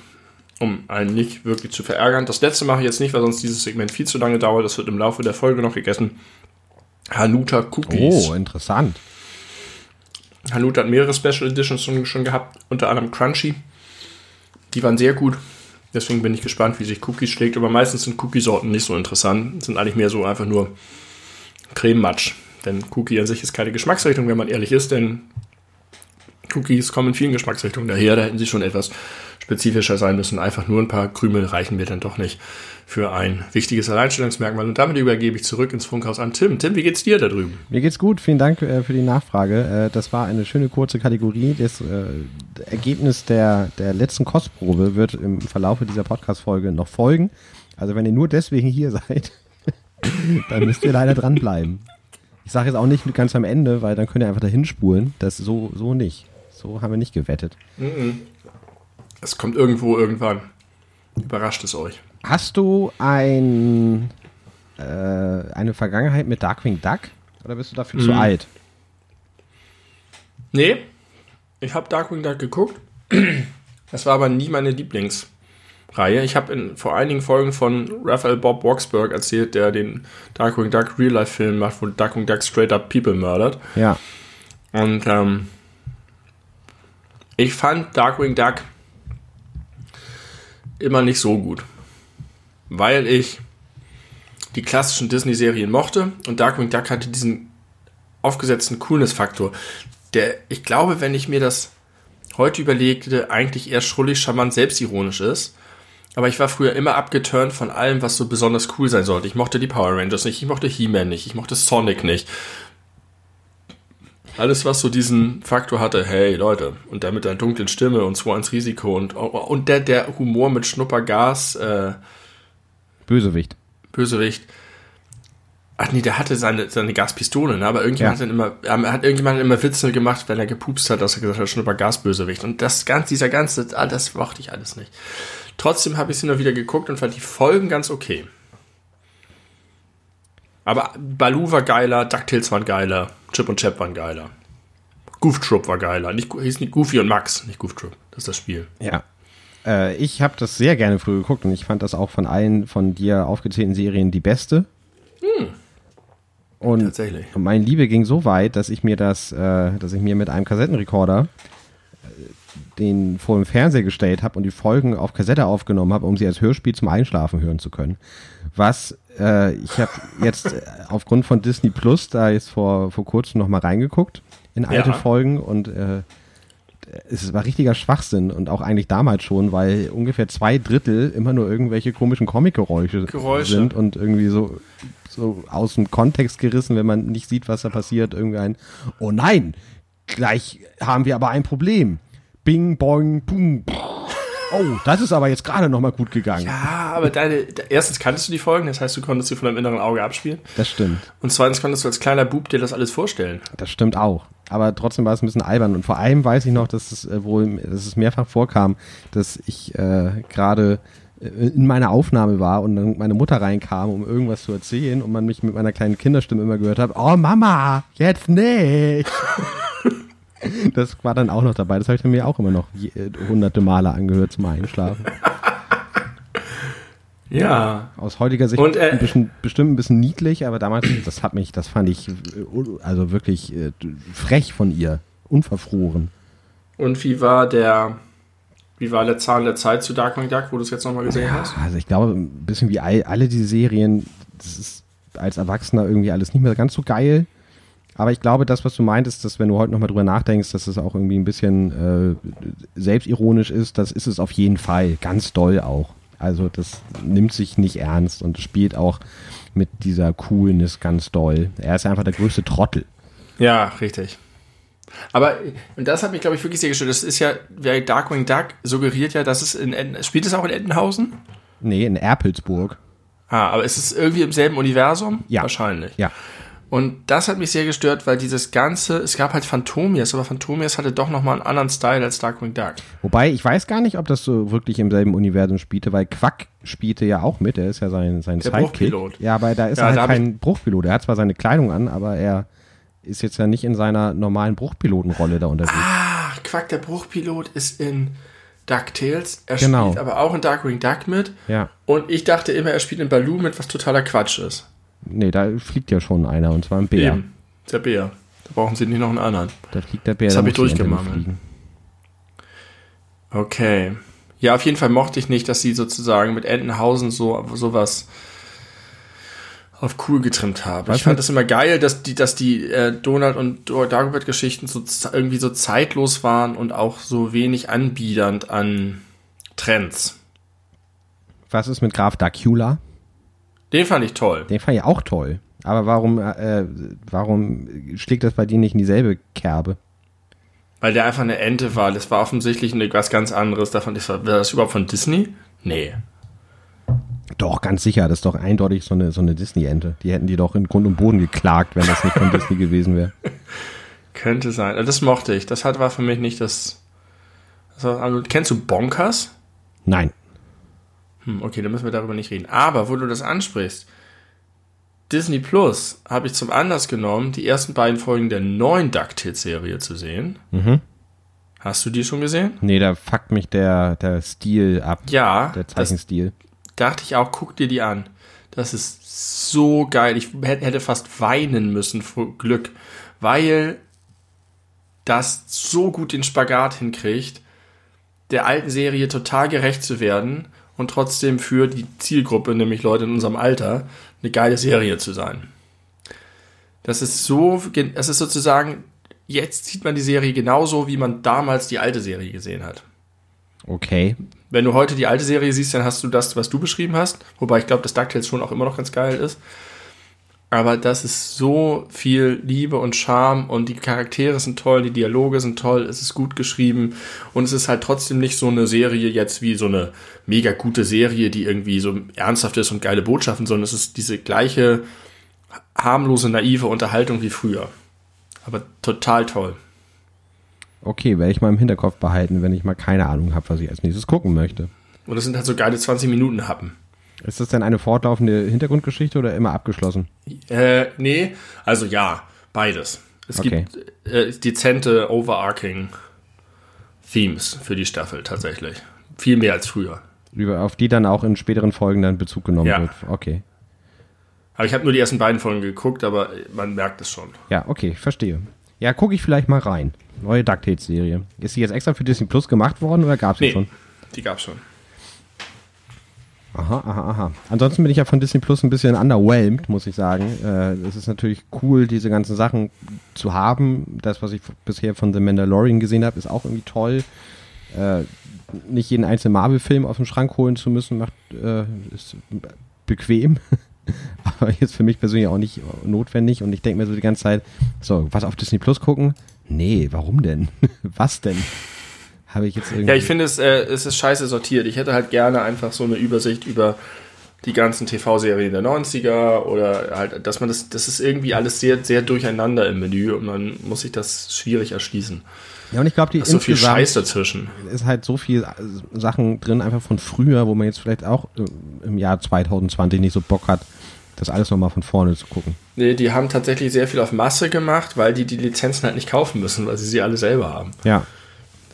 um einen nicht wirklich zu verärgern. Das letzte mache ich jetzt nicht, weil sonst dieses Segment viel zu lange dauert. Das wird im Laufe der Folge noch gegessen. Hanuta Cookies. Oh, interessant. Hanuta hat mehrere Special Editions schon, schon gehabt, unter anderem Crunchy. Die waren sehr gut. Deswegen bin ich gespannt, wie sich Cookies schlägt. Aber meistens sind Cookie-Sorten nicht so interessant. Sind eigentlich mehr so einfach nur Cremematsch. Denn Cookie an sich ist keine Geschmacksrichtung, wenn man ehrlich ist, denn Cookies kommen in vielen Geschmacksrichtungen daher. Da hätten sie schon etwas spezifischer sein müssen. Einfach nur ein paar Krümel reichen mir dann doch nicht für ein wichtiges Alleinstellungsmerkmal. Und damit übergebe ich zurück ins Funkhaus an Tim. Tim, wie geht's dir da drüben? Mir geht's gut. Vielen Dank äh, für die Nachfrage. Äh, das war eine schöne kurze Kategorie. Das äh, Ergebnis der, der letzten Kostprobe wird im Verlaufe dieser Podcast-Folge noch folgen. Also wenn ihr nur deswegen hier [laughs] seid, dann müsst ihr leider dranbleiben. Ich sage jetzt auch nicht ganz am Ende, weil dann könnt ihr einfach dahin spulen. Das so, so nicht. So haben wir nicht gewettet. Es kommt irgendwo irgendwann. Überrascht es euch. Hast du ein, äh, eine Vergangenheit mit Darkwing Duck? Oder bist du dafür zu alt? Nee, ich habe Darkwing Duck geguckt. [clears throat] Das war aber nie meine Lieblingsreihe. Ich habe in vor einigen Folgen von Raphael Bob Waksberg erzählt, der den Darkwing Duck Real-Life-Film macht, wo Darkwing Duck straight up People murdert. Ja. Und ähm, ich fand Darkwing Duck immer nicht so gut. Weil ich die klassischen Disney-Serien mochte und Darkwing Duck hatte diesen aufgesetzten Coolness-Faktor, der, ich glaube, wenn ich mir das heute überlegte, eigentlich eher schrullig, charmant, selbstironisch ist. Aber ich war früher immer abgeturnt von allem, was so besonders cool sein sollte. Ich mochte die Power Rangers nicht, ich mochte He-Man nicht, ich mochte Sonic nicht. Alles, was so diesen Faktor hatte, hey Leute, und der mit der dunklen Stimme und zwar ins Risiko und, und der, der Humor mit Schnuppergas, äh, Bösewicht. Bösewicht. Ach nee, der hatte seine, seine Gaspistole, ne? aber irgendjemand, Ja. hat, immer, ähm, hat irgendjemand immer Witze gemacht, wenn er gepupst hat, dass er gesagt hat, Schnuppergas-Bösewicht. Und das ganz, dieser ganze, ah, das mochte ich alles nicht. Trotzdem habe ich sie nur wieder geguckt und fand die Folgen ganz okay. Aber Baloo war geiler, DuckTales waren geiler, Chip und Chap waren geiler. Goof Troop war geiler. Nicht, hieß nicht Goofy und Max, nicht Goof Troop. Das ist das Spiel. Ja. Äh, ich habe das sehr gerne früher geguckt und ich fand das auch von allen von dir aufgezählten Serien die beste. Und Tatsächlich. Und meine Liebe ging so weit, dass ich mir das, äh, dass ich mir mit einem Kassettenrekorder den vor dem Fernseher gestellt habe und die Folgen auf Kassette aufgenommen habe, um sie als Hörspiel zum Einschlafen hören zu können. Was äh, ich habe jetzt äh, aufgrund von Disney Plus da jetzt vor vor kurzem noch mal reingeguckt in alte Ja. Folgen und äh, es war richtiger Schwachsinn und auch eigentlich damals schon, weil ungefähr zwei Drittel immer nur irgendwelche komischen Comic-Geräusche Geräusche. sind und irgendwie so, so aus dem Kontext gerissen, wenn man nicht sieht, was da passiert. Irgendwie ein, oh nein, gleich haben wir aber ein Problem. Bing, boing, boom. Oh, das ist aber jetzt gerade noch mal gut gegangen. Ja, aber deine, erstens kanntest du die Folgen, das heißt, du konntest sie von deinem inneren Auge abspielen. Das stimmt. Und zweitens konntest du als kleiner Bub dir das alles vorstellen. Das stimmt auch. Aber trotzdem war es ein bisschen albern. Und vor allem weiß ich noch, dass es äh, wohl, dass es mehrfach vorkam, dass ich äh, gerade äh, in meiner Aufnahme war und dann meine Mutter reinkam, um irgendwas zu erzählen und man mich mit meiner kleinen Kinderstimme immer gehört hat, oh Mama, jetzt nicht. Das war dann auch noch dabei. Das habe ich dann mir auch immer noch je, äh, hunderte Male angehört zum Einschlafen. [laughs] Ja. Aus heutiger Sicht Und, äh, ein bisschen, bestimmt ein bisschen niedlich, aber damals, das hat mich, das fand ich äh, also wirklich äh, frech von ihr. Unverfroren. Und wie war der, wie war der Zahn der Zeit zu Darkwing Duck, wo du es jetzt nochmal gesehen hast? Also ich glaube, ein bisschen wie all, alle diese Serien, das ist als Erwachsener irgendwie alles nicht mehr ganz so geil. Aber ich glaube, das, was du meintest, dass wenn du heute nochmal drüber nachdenkst, dass es auch irgendwie ein bisschen äh, selbstironisch ist, das ist es auf jeden Fall. Ganz doll auch. Also das nimmt sich nicht ernst und spielt auch mit dieser Coolness ganz doll. Er ist einfach der größte Trottel. Ja, richtig. Aber, und das hat mich, glaube ich, wirklich sehr gestört. Das ist ja, wer Darkwing Duck suggeriert ja, dass es in, Enten- spielt es auch in Entenhausen? Nee, in Erpelsburg. Ah, aber ist es irgendwie im selben Universum? Ja. Wahrscheinlich. Ja. Und das hat mich sehr gestört, weil dieses ganze, es gab halt Phantomias, aber Phantomias hatte doch nochmal einen anderen Style als Darkwing Duck. Wobei, ich weiß gar nicht, ob das so wirklich im selben Universum spielte, weil Quack spielte ja auch mit, er ist ja sein, sein Der Sidekick. Bruchpilot. Ja, aber da ist Ja, er halt kein Bruchpilot. Er hat zwar seine Kleidung an, aber er ist jetzt ja nicht in seiner normalen Bruchpilotenrolle da unterwegs. Ach, Quack, der Bruchpilot ist in DuckTales. Er Genau. spielt aber auch in Darkwing Duck mit. Ja. Und ich dachte immer, er spielt in Baloo mit, was totaler Quatsch ist. Nee, da fliegt ja schon einer, und zwar ein Bär. Eben. Der Bär. Da brauchen sie nicht noch einen anderen. Da fliegt der Bär. Das da hab ich durchgemammelt. fliegen. Okay. Ja, auf jeden Fall mochte ich nicht, dass sie sozusagen mit Entenhausen so sowas auf cool getrimmt habe. Was ich fand das immer geil, dass die, dass die äh, Donald und Dagobert-Geschichten so irgendwie so zeitlos waren und auch so wenig anbiedernd an Trends. Was ist mit Graf Dracula? Den fand ich toll. Den fand ich auch toll. Aber warum, äh, warum schlägt das bei dir nicht in dieselbe Kerbe? Weil der einfach eine Ente war. Das war offensichtlich eine- was ganz anderes. Davon ist war das überhaupt von Disney? Nee. Doch, ganz sicher. Das ist doch eindeutig so eine, so eine Disney-Ente. Die hätten die doch in Grund und Boden geklagt, wenn das nicht von Disney gewesen wäre. [laughs] Könnte sein. Das mochte ich. Das hat, war für mich nicht das. das war, also, kennst du Bonkers? Nein. Hm, okay, dann müssen wir darüber nicht reden. Aber wo du das ansprichst, Disney Plus habe ich zum Anlass genommen, die ersten beiden Folgen der neuen DuckTales-Serie zu sehen. Mhm. Hast du die schon gesehen? Nee, da fuckt mich der, der Stil ab. Ja, Der Zeichenstil. dachte ich auch, guck dir die an. Das ist so geil. Ich hätte hätte fast weinen müssen vor Glück, weil das so gut den Spagat hinkriegt, der alten Serie total gerecht zu werden und trotzdem für die Zielgruppe, nämlich Leute in unserem Alter, eine geile Serie zu sein. Das ist so, es ist sozusagen, jetzt sieht man die Serie genauso, wie man damals die alte Serie gesehen hat. Okay. Wenn du heute die alte Serie siehst, dann hast du das, was du beschrieben hast. Wobei ich glaube, dass DuckTales schon auch immer noch ganz geil ist. Aber das ist so viel Liebe und Charme und die Charaktere sind toll, die Dialoge sind toll, es ist gut geschrieben und es ist halt trotzdem nicht so eine Serie jetzt wie so eine mega gute Serie, die irgendwie so ernsthaft ist und geile Botschaften, sondern es ist diese gleiche harmlose, naive Unterhaltung wie früher. Aber total toll. Okay, werde ich mal im Hinterkopf behalten, wenn ich mal keine Ahnung habe, was ich als nächstes gucken möchte. Und es sind halt so geile 20 Minuten Happen. Ist das denn eine fortlaufende Hintergrundgeschichte oder immer abgeschlossen? Äh, nee, also ja, beides. Es Okay. gibt äh, dezente overarching Themes für die Staffel tatsächlich. Viel mehr als früher. Über, auf die dann auch in späteren Folgen dann Bezug genommen Ja. wird. Okay. Aber ich habe nur die ersten beiden Folgen geguckt, aber man merkt es schon. Ja, okay, ich verstehe. Ja, gucke ich vielleicht mal rein. Neue DuckTales-Serie. Ist die jetzt extra für Disney Plus gemacht worden oder gab es die Nee, schon? die gab's schon. Aha, aha, aha. Ansonsten bin ich ja von Disney Plus ein bisschen underwhelmed, muss ich sagen. Äh, es ist natürlich cool, diese ganzen Sachen zu haben. Das, was ich bisher von The Mandalorian gesehen habe, ist auch irgendwie toll. Äh, nicht jeden einzelnen Marvel-Film aus dem Schrank holen zu müssen, macht, äh, ist bequem. [laughs] Aber jetzt für mich persönlich auch nicht notwendig. Und ich denke mir so die ganze Zeit, so, was auf Disney Plus gucken? Nee, warum denn? [laughs] was denn? Habe ich jetzt irgendwie. Ja, ich finde es, äh, es ist scheiße sortiert. Ich hätte halt gerne einfach so eine Übersicht über die ganzen TV-Serien der 90er oder halt, dass man das, das ist irgendwie alles sehr, sehr durcheinander im Menü und man muss sich das schwierig erschließen. ja, und ich glaube, die ist so viel Scheiß dazwischen. ist halt so viel äh, Sachen drin, einfach von früher, wo man jetzt vielleicht auch äh, im Jahr 2020 nicht so Bock hat, das alles nochmal von vorne zu gucken. Nee, die haben tatsächlich sehr viel auf Masse gemacht, weil die die Lizenzen halt nicht kaufen müssen, weil sie sie alle selber haben. Ja.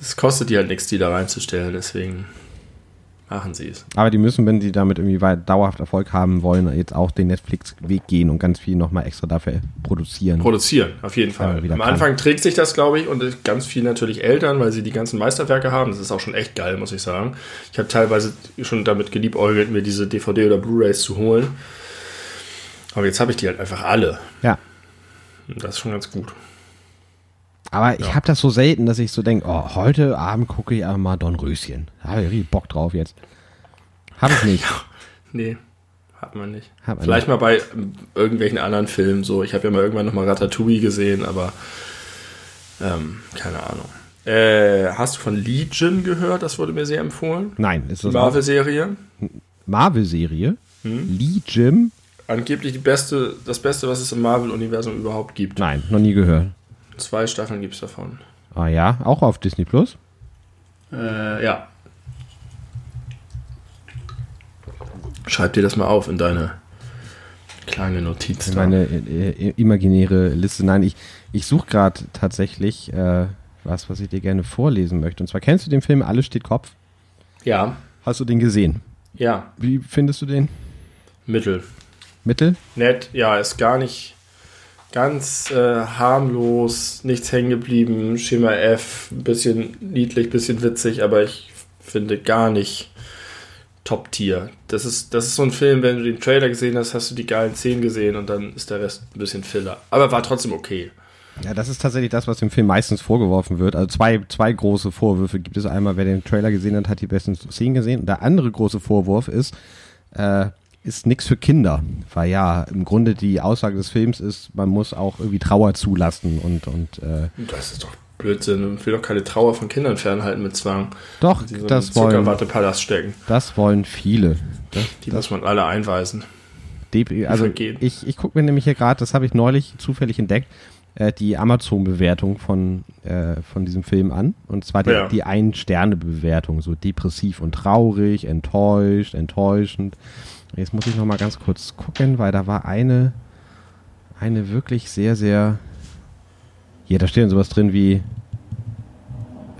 Das kostet die halt nichts, die da reinzustellen, deswegen machen sie es. Aber die müssen, wenn die damit irgendwie weit dauerhaft Erfolg haben wollen, jetzt auch den Netflix-Weg gehen und ganz viel nochmal extra dafür produzieren. Produzieren, auf jeden Fall. Ja, Am kann. Anfang trägt sich das, glaube ich, und ganz viel natürlich Eltern, weil sie die ganzen Meisterwerke haben. Das ist auch schon echt geil, muss ich sagen. Ich habe teilweise schon damit geliebäugelt, mir diese DVD oder Blu-Rays zu holen. Aber jetzt habe ich die halt einfach alle. Ja. Und das ist schon ganz gut. Aber ich habe das so selten, dass ich so denke, oh, heute Abend gucke ich einfach mal Don Röschen. Da habe ich richtig Bock drauf jetzt. Habe ich nicht. [laughs] Nee, hat man nicht. Hat man Vielleicht mal bei irgendwelchen anderen Filmen so. Ich habe ja mal irgendwann noch mal Ratatouille gesehen, aber ähm, keine Ahnung. Äh, hast du von Legion gehört? Das wurde mir sehr empfohlen. Nein, ist das Marvel-Serie. Marvel-Serie? Hm? Jim? Angeblich die beste, das Beste, was es im Marvel-Universum überhaupt gibt. Nein, noch nie gehört. Zwei Staffeln gibt es davon. Ah ja, auch auf Disney Plus? Äh, ja. Schreib dir das mal auf in deine kleine Notiz. da. meine äh, äh, imaginäre Liste. Nein, ich, ich suche gerade tatsächlich äh, was, was ich dir gerne vorlesen möchte. Und zwar kennst du den Film Alles steht Kopf? Ja, Hast du den gesehen? ja, Wie findest du den? Mittel. Mittel? Nett, ja, ist gar nicht ganz äh, harmlos, nichts hängen geblieben, Schema F, ein bisschen niedlich, bisschen witzig, aber ich finde gar nicht Top-Tier. Das ist, das ist so ein Film, wenn du den Trailer gesehen hast, hast du die geilen Szenen gesehen und dann ist der Rest ein bisschen Filler. Aber war trotzdem okay. Ja, das ist tatsächlich das, was dem Film meistens vorgeworfen wird. Also zwei, zwei große Vorwürfe gibt es. Einmal, wer den Trailer gesehen hat, hat die besten Szenen gesehen. Und der andere große Vorwurf ist, äh, ist nichts für Kinder. Weil ja, im Grunde die Aussage des Films ist, man muss auch irgendwie Trauer zulassen und, und äh, Das ist doch Blödsinn. Ich will doch keine Trauer von Kindern fernhalten mit Zwang. Doch, Die so das wollen, Zuckerwattepalast stecken. das wollen viele. Das, Die muss man alle einweisen. Dep- also vergehen. ich, ich gucke mir nämlich hier gerade, das habe ich neulich zufällig entdeckt, äh, die Amazon-Bewertung von, äh, von diesem Film an. Und zwar die, Ja. die Ein-Sterne-Bewertung, so depressiv und traurig, enttäuscht, enttäuschend. Jetzt muss ich noch mal ganz kurz gucken, weil da war eine, eine wirklich sehr, sehr. Hier, da steht dann sowas drin wie.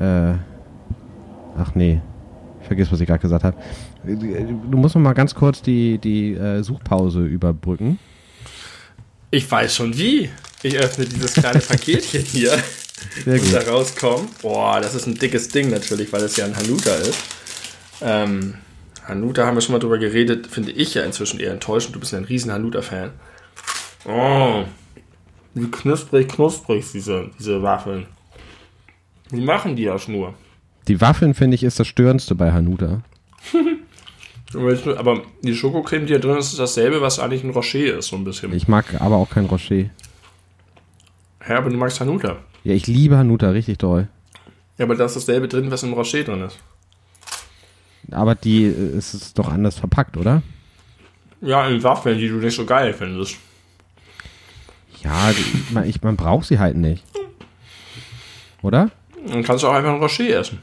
Äh, ach nee, vergiss, was ich gerade gesagt habe. Du musst noch mal ganz kurz die, die äh, Suchpause überbrücken. Ich weiß schon wie. Ich öffne dieses kleine Paketchen hier und da rauskommt. Boah, das ist ein dickes Ding natürlich, weil es ja ein Hanuta ist. Ähm, Hanuta haben wir schon mal drüber geredet, finde ich ja inzwischen eher enttäuschend. Du bist ja ein riesen Hanuta-Fan. Oh, wie knusprig, knusprig diese, diese Waffeln. Wie machen die das nur? Die Waffeln, finde ich, ist das Störendste bei Hanuta. [laughs] Aber die Schokocreme, die da drin ist, ist dasselbe, was eigentlich ein Rocher ist, so ein bisschen. Ich mag aber auch kein Rocher. Hä, aber du magst Hanuta. Ja, ich liebe Hanuta richtig doll. Ja, aber da ist dasselbe drin, was im Rocher drin ist. Aber die äh, ist es doch anders verpackt, oder? Ja, in Waffeln, die du nicht so geil findest. Ja, man, ich, man braucht sie halt nicht. Oder? Dann kannst du auch einfach ein Rocher essen.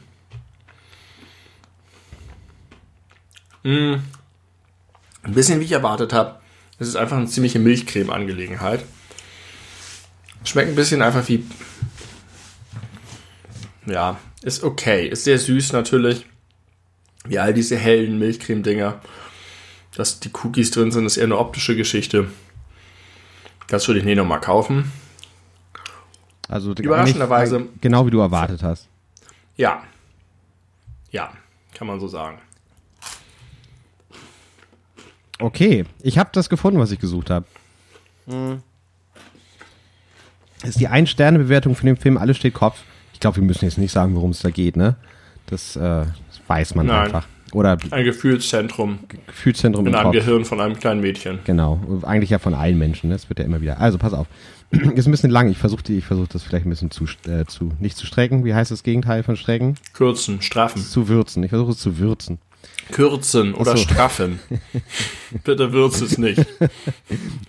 Mm. Ein bisschen wie ich erwartet habe. Es ist einfach eine ziemliche Milchcreme-Angelegenheit. Schmeckt ein bisschen einfach wie. Ja, ist okay. Ist sehr süß natürlich. Wie all diese hellen Milchcreme-Dinger. Dass die Cookies drin sind, ist eher eine optische Geschichte. Das würde ich nicht nochmal kaufen. Also Überraschenderweise- eigentlich Genau wie du erwartet hast. Ja. Ja, kann man so sagen. Okay, ich habe das gefunden, was ich gesucht habe. Das ist die Ein-Sterne-Bewertung von dem Film Alles steht Kopf. Ich glaube, wir müssen jetzt nicht sagen, worum es da geht, ne? Das, äh, das weiß man Nein. einfach. Oder Ein Gefühlszentrum Gefühlszentrum in einem. Gehirn von einem kleinen Mädchen. Genau, eigentlich ja von allen Menschen, ne? das wird ja immer wieder. Also pass auf, [clears throat] ist ein bisschen lang, ich versuche ich versuch das vielleicht ein bisschen zu, äh, zu, nicht zu strecken, wie heißt das Gegenteil von strecken? Kürzen, straffen. Zu würzen, ich versuche es zu würzen. Kürzen oder so. straffen. [laughs] Bitte würzt es nicht. [laughs]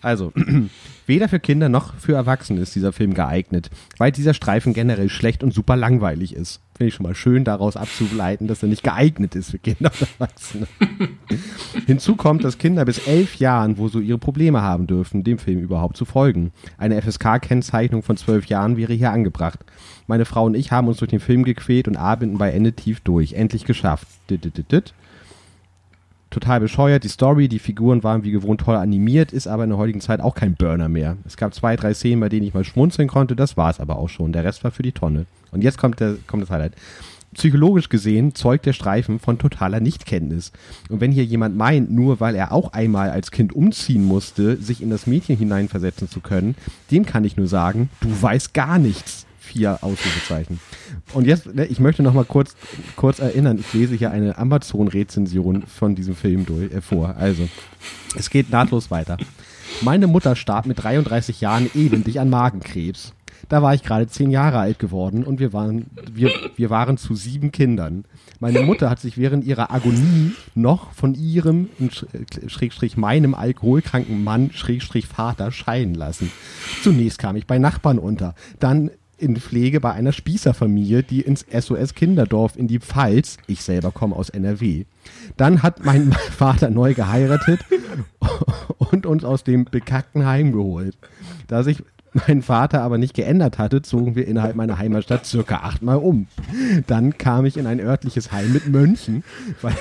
Also, [clears throat] weder für Kinder noch für Erwachsene ist dieser Film geeignet, weil dieser Streifen generell schlecht und super langweilig ist. Finde ich schon mal schön daraus abzuleiten, dass er nicht geeignet ist für Kinder und Erwachsene. [laughs] Hinzu kommt, dass Kinder bis elf Jahren, wo so ihre Probleme haben dürfen, dem Film überhaupt zu folgen. Eine FSK-Kennzeichnung von zwölf Jahren wäre hier angebracht. Meine Frau und ich haben uns durch den Film gequält und arbeiten bei Ende tief durch. Endlich geschafft. Dit, dit, dit, dit. Total bescheuert. Die Story, die Figuren waren wie gewohnt toll animiert, ist aber in der heutigen Zeit auch kein Burner mehr. Es gab zwei, drei Szenen, bei denen ich mal schmunzeln konnte, das war es aber auch schon. Der Rest war für die Tonne. Und jetzt kommt, der, kommt das Highlight. Psychologisch gesehen zeugt der Streifen von totaler Nichtkenntnis. Und wenn hier jemand meint, nur weil er auch einmal als Kind umziehen musste, sich in das Mädchen hineinversetzen zu können, dem kann ich nur sagen, du weißt gar nichts. Vier Ausrufezeichen. Und jetzt, ne, ich möchte noch mal kurz, kurz erinnern, ich lese hier eine Amazon-Rezension von diesem Film durch, äh, vor. Also, es geht nahtlos weiter. Meine Mutter starb mit 33 Jahren elendig an Magenkrebs. Da war ich gerade zehn Jahre alt geworden und wir waren, wir, wir waren zu sieben Kindern. Meine Mutter hat sich während ihrer Agonie noch von ihrem, äh, Schrägstrich meinem alkoholkranken Mann, Schrägstrich Vater, scheiden lassen. Zunächst kam ich bei Nachbarn unter, dann in Pflege bei einer Spießerfamilie, die ins SOS Kinderdorf in die Pfalz, ich selber komme aus NRW. Dann hat mein [laughs] Vater neu geheiratet [laughs] und uns aus dem bekackten Heim geholt. Da sich mein Vater aber nicht geändert hatte, zogen wir innerhalb meiner Heimatstadt circa achtmal um. Dann kam ich in ein örtliches Heim mit Mönchen, weil,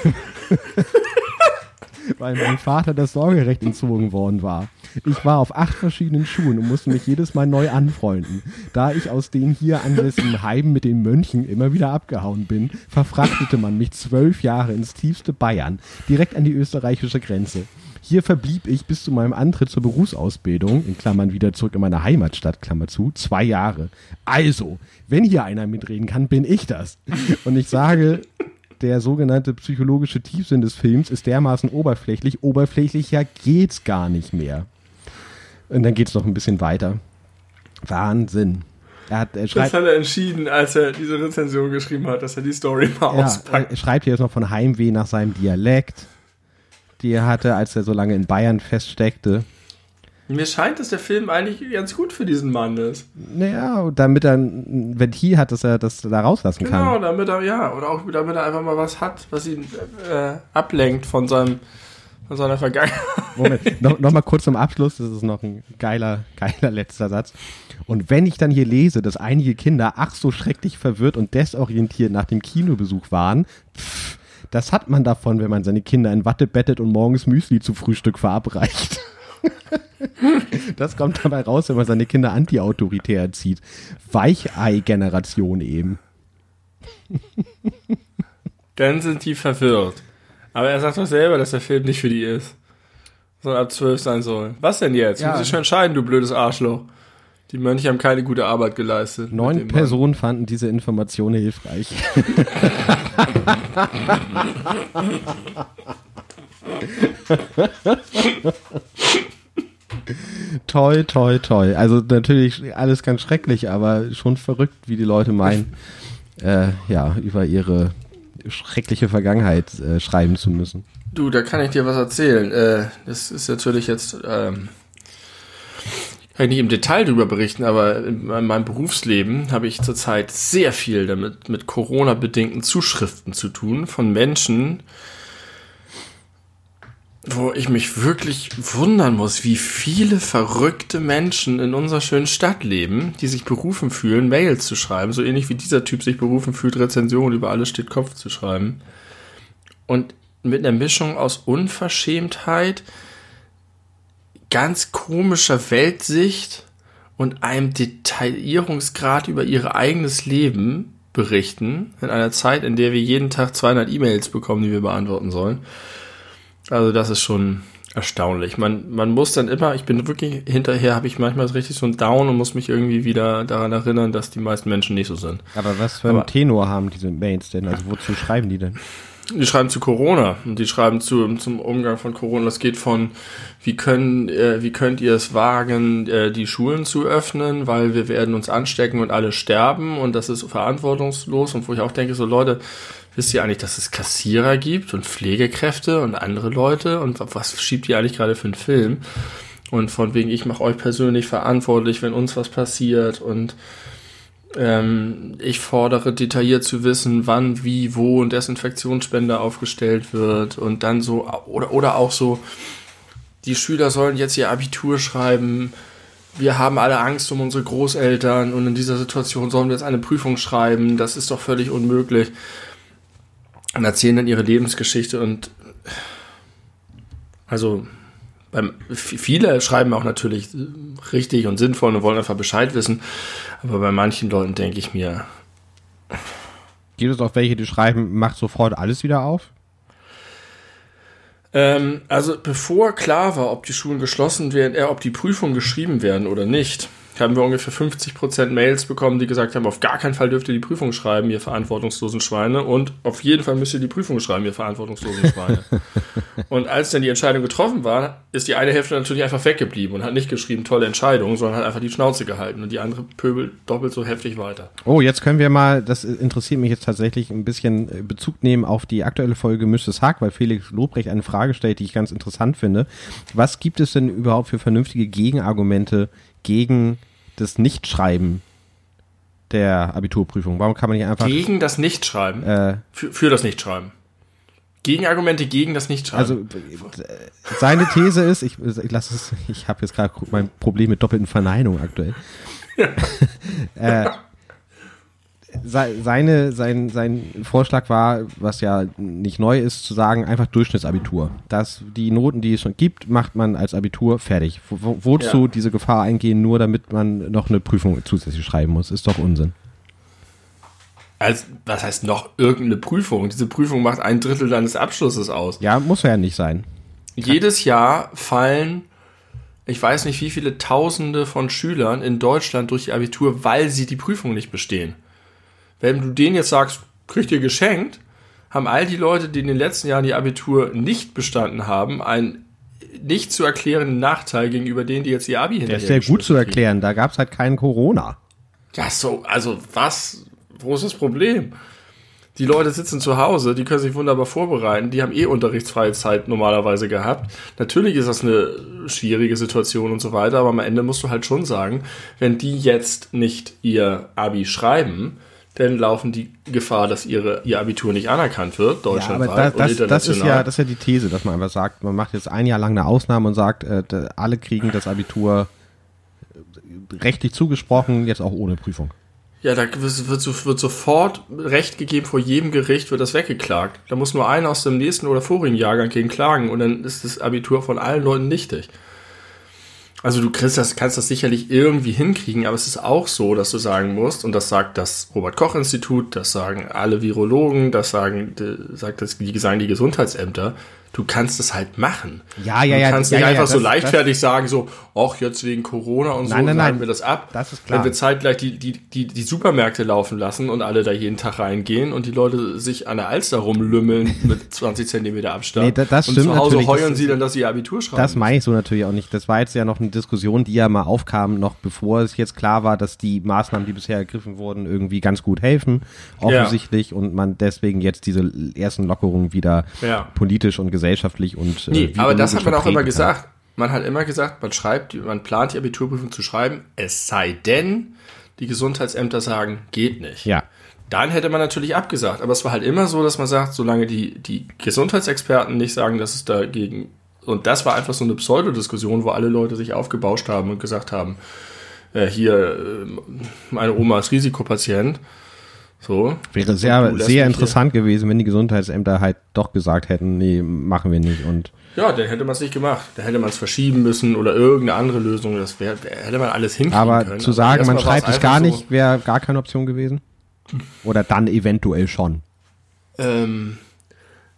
[laughs] weil mein Vater das Sorgerecht entzogen worden war. Ich war auf acht verschiedenen Schuhen und musste mich jedes Mal neu anfreunden. Da ich aus den hier ansässigen Heimen mit den Mönchen immer wieder abgehauen bin, verfrachtete man mich zwölf Jahre ins tiefste Bayern, direkt an die österreichische Grenze. Hier verblieb ich bis zu meinem Antritt zur Berufsausbildung, in Klammern wieder zurück in meine Heimatstadt, Klammer zu, zwei Jahre. Also, wenn hier einer mitreden kann, bin ich das. Und ich sage, der sogenannte psychologische Tiefsinn des Films ist dermaßen oberflächlich. Oberflächlicher geht's gar nicht mehr. Und dann geht's noch ein bisschen weiter. Wahnsinn. Er hat, er das hat er entschieden, als er diese Rezension geschrieben hat, dass er die Story mal ja, auspackt. Er schreibt hier jetzt noch von Heimweh nach seinem Dialekt, die er hatte, als er so lange in Bayern feststeckte. Mir scheint, dass der Film eigentlich ganz gut für diesen Mann ist. Naja, damit er ein Ventil hat, dass er das da rauslassen genau, kann. Genau, damit er, ja, oder auch damit er einfach mal was hat, was ihn äh, ablenkt von seinem von seiner Vergangenheit. Moment, noch, noch mal kurz zum Abschluss, das ist noch ein geiler, geiler letzter Satz. Und wenn ich dann hier lese, dass einige Kinder ach so schrecklich verwirrt und desorientiert nach dem Kinobesuch waren, pff, das hat man davon, wenn man seine Kinder in Watte bettet und morgens Müsli zu Frühstück verabreicht. [laughs] das kommt dabei raus, wenn man seine Kinder anti-autoritär erzieht. Weichei-Generation eben. Dann sind die verwirrt. Aber er sagt doch selber, dass der Film nicht für die ist. Sondern ab 12 sein soll. Was denn jetzt? Ja. Muss ich schon entscheiden, du blödes Arschloch. Die Mönche haben keine gute Arbeit geleistet. Neun Personen fanden diese Informationen hilfreich. toi, toi, toi. Also natürlich alles ganz schrecklich, aber schon verrückt, wie die Leute meinen, äh, ja, über ihre schreckliche Vergangenheit äh, schreiben zu müssen. Du, da kann ich dir was erzählen. Äh, das ist natürlich jetzt, ähm, kann ich nicht im Detail darüber berichten, aber in meinem Berufsleben habe ich zurzeit sehr viel damit mit Corona-bedingten Zuschriften zu tun von Menschen, wo ich mich wirklich wundern muss, wie viele verrückte Menschen in unserer schönen Stadt leben, die sich berufen fühlen, Mails zu schreiben, so ähnlich wie dieser Typ sich berufen fühlt, Rezensionen über alles steht Kopf zu schreiben. Und mit einer Mischung aus Unverschämtheit, ganz komischer Weltsicht und einem Detaillierungsgrad über ihr eigenes Leben berichten, in einer Zeit, in der wir jeden Tag 200 E-Mails bekommen, die wir beantworten sollen. Also das ist schon erstaunlich. Man, man muss dann immer, ich bin wirklich hinterher, habe ich manchmal richtig so ein Down und muss mich irgendwie wieder daran erinnern, dass die meisten Menschen nicht so sind. Aber was für einen Tenor haben diese Mails denn? Also wozu schreiben die denn? Die schreiben zu Corona und die schreiben zu, zum Umgang von Corona. Das geht von, wie können, äh, wie könnt ihr es wagen, äh, die Schulen zu öffnen, weil wir werden uns anstecken und alle sterben und das ist verantwortungslos und wo ich auch denke, so Leute, Wisst ihr eigentlich, dass es Kassierer gibt und Pflegekräfte und andere Leute? Und was schiebt ihr eigentlich gerade für einen Film? Und von wegen, ich mache euch persönlich verantwortlich, wenn uns was passiert. Und ähm, ich fordere detailliert zu wissen, wann, wie, wo ein Desinfektionsspender aufgestellt wird. Und dann so, oder, oder auch so, die Schüler sollen jetzt ihr Abitur schreiben. Wir haben alle Angst um unsere Großeltern und in dieser Situation sollen wir jetzt eine Prüfung schreiben. Das ist doch völlig unmöglich und erzählen dann ihre Lebensgeschichte und also beim, viele schreiben auch natürlich richtig und sinnvoll und wollen einfach Bescheid wissen, aber bei manchen Leuten denke ich mir. Gibt es auch welche, die schreiben, macht sofort alles wieder auf? Ähm, also bevor klar war, ob die Schulen geschlossen werden, äh, ob die Prüfungen geschrieben werden oder nicht, haben wir ungefähr 50% Mails bekommen, die gesagt haben, auf gar keinen Fall dürft ihr die Prüfung schreiben, ihr verantwortungslosen Schweine. Und auf jeden Fall müsst ihr die Prüfung schreiben, ihr verantwortungslosen Schweine. [laughs] und als dann die Entscheidung getroffen war, ist die eine Hälfte natürlich einfach weggeblieben und hat nicht geschrieben, tolle Entscheidung, sondern hat einfach die Schnauze gehalten. Und die andere pöbelt doppelt so heftig weiter. Oh, jetzt können wir mal, das interessiert mich jetzt tatsächlich, ein bisschen äh, Bezug nehmen auf die aktuelle Folge Mrs. Haag, weil Felix Lobrecht eine Frage stellt, die ich ganz interessant finde. Was gibt es denn überhaupt für vernünftige Gegenargumente gegen das Nichtschreiben der Abiturprüfung? Warum kann man nicht einfach. Gegen das Nichtschreiben? Äh, für, für das Nichtschreiben. Gegenargumente gegen das Nichtschreiben. Also seine These ist, ich, ich lasse es, ich habe jetzt gerade mein Problem mit doppelten Verneinungen aktuell. Ja. [laughs] äh, seine, sein, sein Vorschlag war, was ja nicht neu ist, zu sagen, einfach Durchschnittsabitur. Dass die Noten, die es schon gibt, macht man als Abitur fertig. Wo, wozu ja. diese Gefahr eingehen, nur damit man noch eine Prüfung zusätzlich schreiben muss, ist doch Unsinn. Als, was heißt noch irgendeine Prüfung? Diese Prüfung macht ein Drittel deines Abschlusses aus. Ja, muss ja nicht sein. Jedes Jahr fallen, ich weiß nicht wie viele Tausende von Schülern in Deutschland durch ihr Abitur, weil sie die Prüfung nicht bestehen. Wenn du denen jetzt sagst, kriegt ihr geschenkt, haben all die Leute, die in den letzten Jahren die Abitur nicht bestanden haben, einen nicht zu erklärenden Nachteil gegenüber denen, die jetzt ihr Abi hinterher Der ist sehr gut zu erklären, da gab es halt keinen Corona. Ja, so, also was? Wo ist das Problem? Die Leute sitzen zu Hause, die können sich wunderbar vorbereiten, die haben eh unterrichtsfreie Zeit normalerweise gehabt. Natürlich ist das eine schwierige Situation und so weiter, aber am Ende musst du halt schon sagen, wenn die jetzt nicht ihr Abi schreiben, dann laufen die Gefahr, dass ihre, ihr Abitur nicht anerkannt wird, deutschlandweit ja, aber das, das, das, ist ja, das ist ja die These, dass man einfach sagt, man macht jetzt ein Jahr lang eine Ausnahme und sagt, äh, alle kriegen das Abitur rechtlich zugesprochen, jetzt auch ohne Prüfung. Ja, da wird, wird, sofort Recht gegeben, vor jedem Gericht wird das weggeklagt. Da muss nur einer aus dem nächsten oder vorigen Jahrgang gegen klagen und dann ist das Abitur von allen Leuten nichtig. Also du kriegst das, kannst das sicherlich irgendwie hinkriegen, aber es ist auch so, dass du sagen musst, und das sagt das Robert-Koch-Institut, das sagen alle Virologen, das sagen, sagt das, die sagen die Gesundheitsämter, du kannst es halt machen. Ja, ja, ja. Du kannst ja, nicht ja, einfach das, so leichtfertig das, sagen, so, ach, jetzt wegen Corona und nein, so, nein, nein, wir das ab. Das ist klar. Wenn wir zeitgleich die, die, die, die Supermärkte laufen lassen und alle da jeden Tag reingehen und die Leute sich an der Alster rumlümmeln [laughs] mit 20 Zentimeter Abstand. Nee, das, das und stimmt zu Hause natürlich. heuern sie dann, dass sie ihr Abitur schreiben. Das meine ich so natürlich auch nicht. Das war jetzt ja noch eine Diskussion, die ja mal aufkam, noch bevor es jetzt klar war, dass die Maßnahmen, die bisher ergriffen wurden, irgendwie ganz gut helfen, offensichtlich, ja. und man deswegen jetzt diese ersten Lockerungen wieder ja. politisch und gesellschaftlich und äh, nee, aber das hat man auch immer gesagt. Man hat immer gesagt, man schreibt, man plant die Abiturprüfung zu schreiben, es sei denn, die Gesundheitsämter sagen, geht nicht. Ja. Dann hätte man natürlich abgesagt. Aber es war halt immer so, dass man sagt, solange die, die Gesundheitsexperten nicht sagen, dass es dagegen. Und das war einfach so eine Pseudodiskussion, wo alle Leute sich aufgebauscht haben und gesagt haben, äh, hier, äh, meine Oma ist Risikopatient. So. Wäre sehr, sehr interessant hier. gewesen, wenn die Gesundheitsämter halt doch gesagt hätten, nee, machen wir nicht. Und ja, dann hätte man es nicht gemacht. Dann hätte man es verschieben müssen oder irgendeine andere Lösung. Das wär, hätte man alles hinkriegen Aber können. zu sagen, man schreibt es gar nicht, wäre gar keine Option gewesen? Oder dann eventuell schon? Ähm,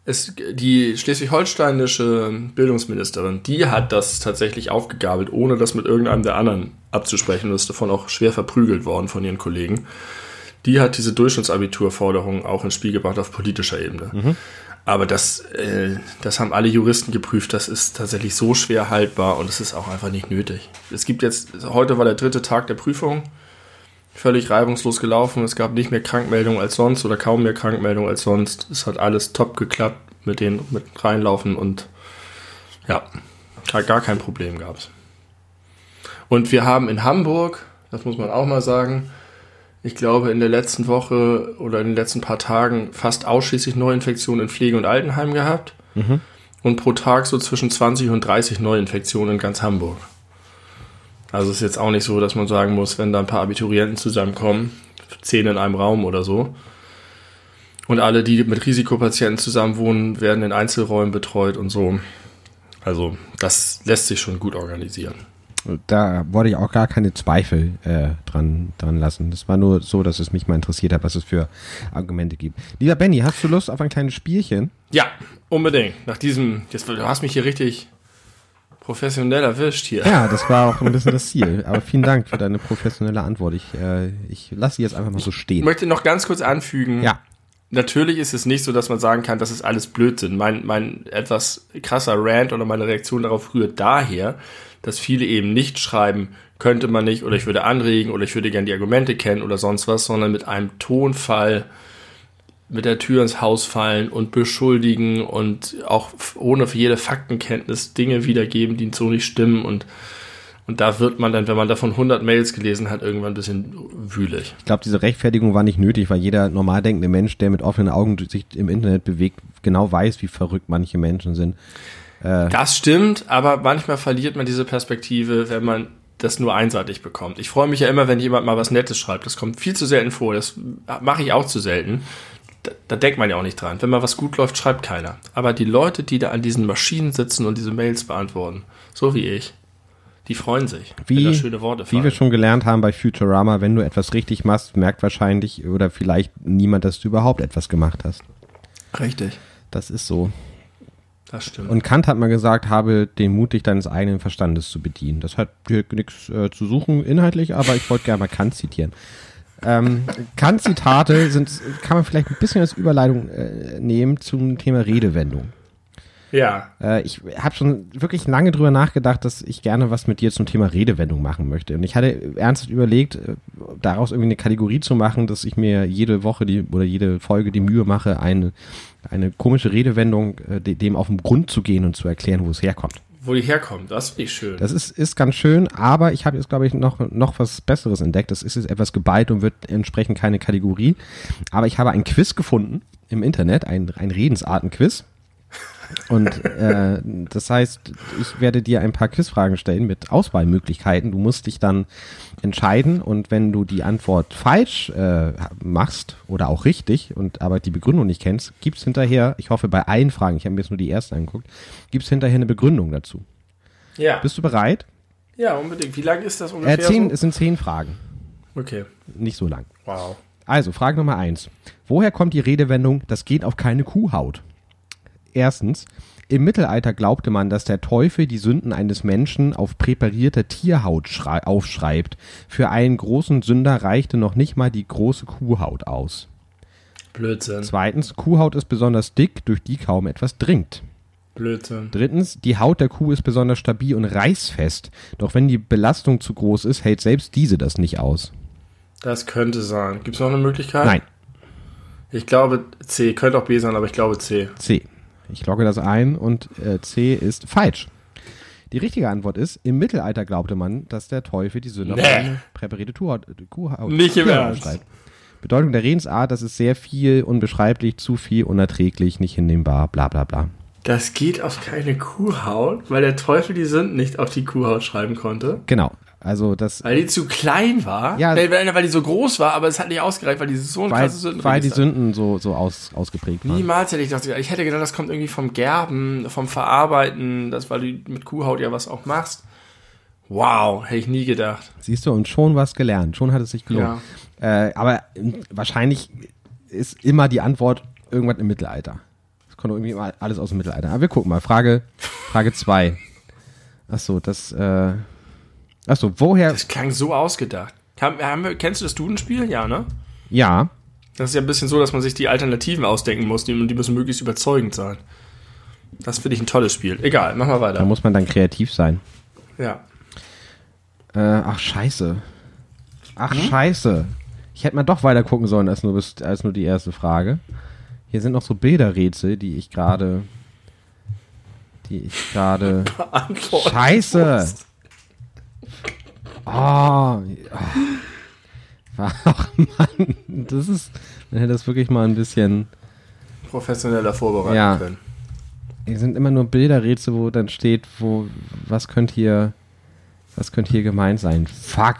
es, die schleswig-holsteinische Bildungsministerin, die hat das tatsächlich aufgegabelt, ohne das mit irgendeinem der anderen abzusprechen und ist davon auch schwer verprügelt worden von ihren Kollegen die hat diese Durchschnittsabiturforderung auch ins Spiel gebracht auf politischer Ebene. Mhm. Aber das, äh, das haben alle Juristen geprüft, das ist tatsächlich so schwer haltbar und es ist auch einfach nicht nötig. Es gibt jetzt, heute war der dritte Tag der Prüfung, völlig reibungslos gelaufen, es gab nicht mehr Krankmeldungen als sonst oder kaum mehr Krankmeldungen als sonst. Es hat alles top geklappt mit den mit reinlaufen und ja, gar kein Problem gab es. Und wir haben in Hamburg, das muss man auch mal sagen, ich glaube, in der letzten Woche oder in den letzten paar Tagen fast ausschließlich Neuinfektionen in Pflege- und Altenheim gehabt. Mhm. Und pro Tag so zwischen 20 und 30 Neuinfektionen in ganz Hamburg. Also ist jetzt auch nicht so, dass man sagen muss, wenn da ein paar Abiturienten zusammenkommen, zehn in einem Raum oder so. Und alle, die mit Risikopatienten zusammenwohnen, werden in Einzelräumen betreut und so. Also das lässt sich schon gut organisieren da wollte ich auch gar keine Zweifel äh, dran, dran lassen. Das war nur so, dass es mich mal interessiert hat, was es für Argumente gibt. Lieber Benny, hast du Lust auf ein kleines Spielchen? Ja, unbedingt. Nach diesem, jetzt, du hast mich hier richtig professionell erwischt hier. Ja, das war auch ein bisschen das [laughs] Ziel. Aber vielen Dank für deine professionelle Antwort. Ich, äh, ich lasse sie jetzt einfach mal so stehen. Ich möchte noch ganz kurz anfügen. Ja. Natürlich ist es nicht so, dass man sagen kann, das ist alles Blödsinn. Mein, mein etwas krasser Rant oder meine Reaktion darauf rührt daher, dass viele eben nicht schreiben, könnte man nicht oder ich würde anregen oder ich würde gerne die Argumente kennen oder sonst was, sondern mit einem Tonfall mit der Tür ins Haus fallen und beschuldigen und auch ohne jede Faktenkenntnis Dinge wiedergeben, die so nicht stimmen und und da wird man dann, wenn man davon 100 Mails gelesen hat, irgendwann ein bisschen wühlig. Ich glaube, diese Rechtfertigung war nicht nötig, weil jeder normal denkende Mensch, der mit offenen Augen sich im Internet bewegt, genau weiß, wie verrückt manche Menschen sind. Äh, das stimmt, aber manchmal verliert man diese Perspektive, wenn man das nur einseitig bekommt. Ich freue mich ja immer, wenn jemand mal was Nettes schreibt. Das kommt viel zu selten vor. Das mache ich auch zu selten. Da, da denkt man ja auch nicht dran. Wenn mal was gut läuft, schreibt keiner. Aber die Leute, die da an diesen Maschinen sitzen und diese Mails beantworten, so wie ich, die freuen sich, Wie- wenn da schöne Worte Wie wir schon gelernt haben bei Futurama, wenn du etwas richtig machst, merkt wahrscheinlich oder vielleicht niemand, dass du überhaupt etwas gemacht hast. Richtig. Das ist so. Das stimmt. Und Kant hat mal gesagt, habe den Mut, dich deines eigenen Verstandes zu bedienen. Das hat hier nichts äh, zu suchen inhaltlich, aber ich wollte gerne mal Kant zitieren. Ähm, Kant-Zitate sind, kann man vielleicht ein bisschen als Überleitung äh, nehmen zum Thema Redewendung. ja. Äh, ich habe schon wirklich lange drüber nachgedacht, dass ich gerne was mit dir zum Thema Redewendung machen möchte. Und ich hatte ernsthaft überlegt, äh, daraus irgendwie eine Kategorie zu machen, dass ich mir jede Woche die oder jede Folge die Mühe mache, eine, eine komische Redewendung äh, de- dem auf den Grund zu gehen und zu erklären, wo es herkommt. Wo die herkommt, das finde ich schön. Das ist, ist ganz schön, aber ich habe jetzt, glaube ich, noch, noch was Besseres entdeckt. Das ist jetzt etwas geballt und wird entsprechend keine Kategorie. Aber ich habe ein Quiz gefunden im Internet, ein, ein Redensarten-Quiz. Und äh, das heißt, ich werde dir ein paar Quizfragen stellen mit Auswahlmöglichkeiten. Du musst dich dann entscheiden und wenn du die Antwort falsch äh, machst oder auch richtig und aber die Begründung nicht kennst, gibt's hinterher, ich hoffe bei allen Fragen, ich habe mir jetzt nur die erste angeguckt, gibt's hinterher eine Begründung dazu. ja. Bist du bereit? ja, unbedingt. Wie lang ist das ungefähr? Äh, zehn, so? es sind zehn Fragen, Okay. nicht so lang. Wow. Also, Frage Nummer eins. Woher kommt die Redewendung, das geht auf keine Kuhhaut? Erstens, im Mittelalter glaubte man, dass der Teufel die Sünden eines Menschen auf präparierter Tierhaut schrei- aufschreibt. Für einen großen Sünder reichte noch nicht mal die große Kuhhaut aus. Blödsinn. Zweitens, Kuhhaut ist besonders dick, durch die kaum etwas dringt. Blödsinn. Drittens, die Haut der Kuh ist besonders stabil und reißfest. Doch wenn die Belastung zu groß ist, hält selbst diese das nicht aus. Das könnte sein. Gibt es noch eine Möglichkeit? Nein, Ich glaube C. Könnte auch B sein, aber ich glaube C. C. Ich logge das ein und äh, C ist falsch. Die richtige Antwort ist, im Mittelalter glaubte man, dass der Teufel die Sünde auf Nee. eine präparierte Kuhhaut Nicht im Ernst. schreibt. Bedeutung der Redensart, das ist sehr viel, unbeschreiblich, zu viel, unerträglich, nicht hinnehmbar, bla bla bla. Das geht auf keine Kuhhaut, weil der Teufel die Sünden nicht auf die Kuhhaut schreiben konnte. Genau, also das, Weil die zu klein war. Ja. weil, weil die so groß war, aber es hat nicht ausgereicht, weil die so ein weil, krasses Sünden weil die Sünden so, so aus, ausgeprägt waren. Niemals hätte ich das gedacht. Ich hätte gedacht, das kommt irgendwie vom Gerben, vom Verarbeiten, das, weil du mit Kuhhaut ja was auch machst. Wow, hätte ich nie gedacht. Siehst du, und schon was gelernt, schon hat es sich gelohnt. Äh, aber äh, wahrscheinlich ist immer die Antwort irgendwas im Mittelalter. Das kommt irgendwie immer alles aus dem Mittelalter. Aber wir gucken mal. Frage, Frage zwei. Ach so, das, äh, ach so, woher, Das klang so ausgedacht. Haben, haben wir, kennst du das Dudenspiel? Ja, ne? ja, Das ist ja ein bisschen so, dass man sich die Alternativen ausdenken muss die- und die müssen möglichst überzeugend sein. Das finde ich ein tolles Spiel. Egal, mach mal da weiter. muss man dann kreativ sein. Ja. Äh, ach, scheiße. Ach, scheiße. Ich hätte mal doch weiter gucken sollen als nur, bis, als nur die erste Frage. Hier sind noch so Bilderrätsel, die ich gerade, die ich gerade. [laughs] Scheiße. Oh, oh. Ach Mann, das ist, man hätte das wirklich mal ein bisschen, Professioneller vorbereiten Ja. können. hier sind immer nur Bilderrätsel, wo dann steht, wo, was könnte hier, was könnte hier gemeint sein? Fuck.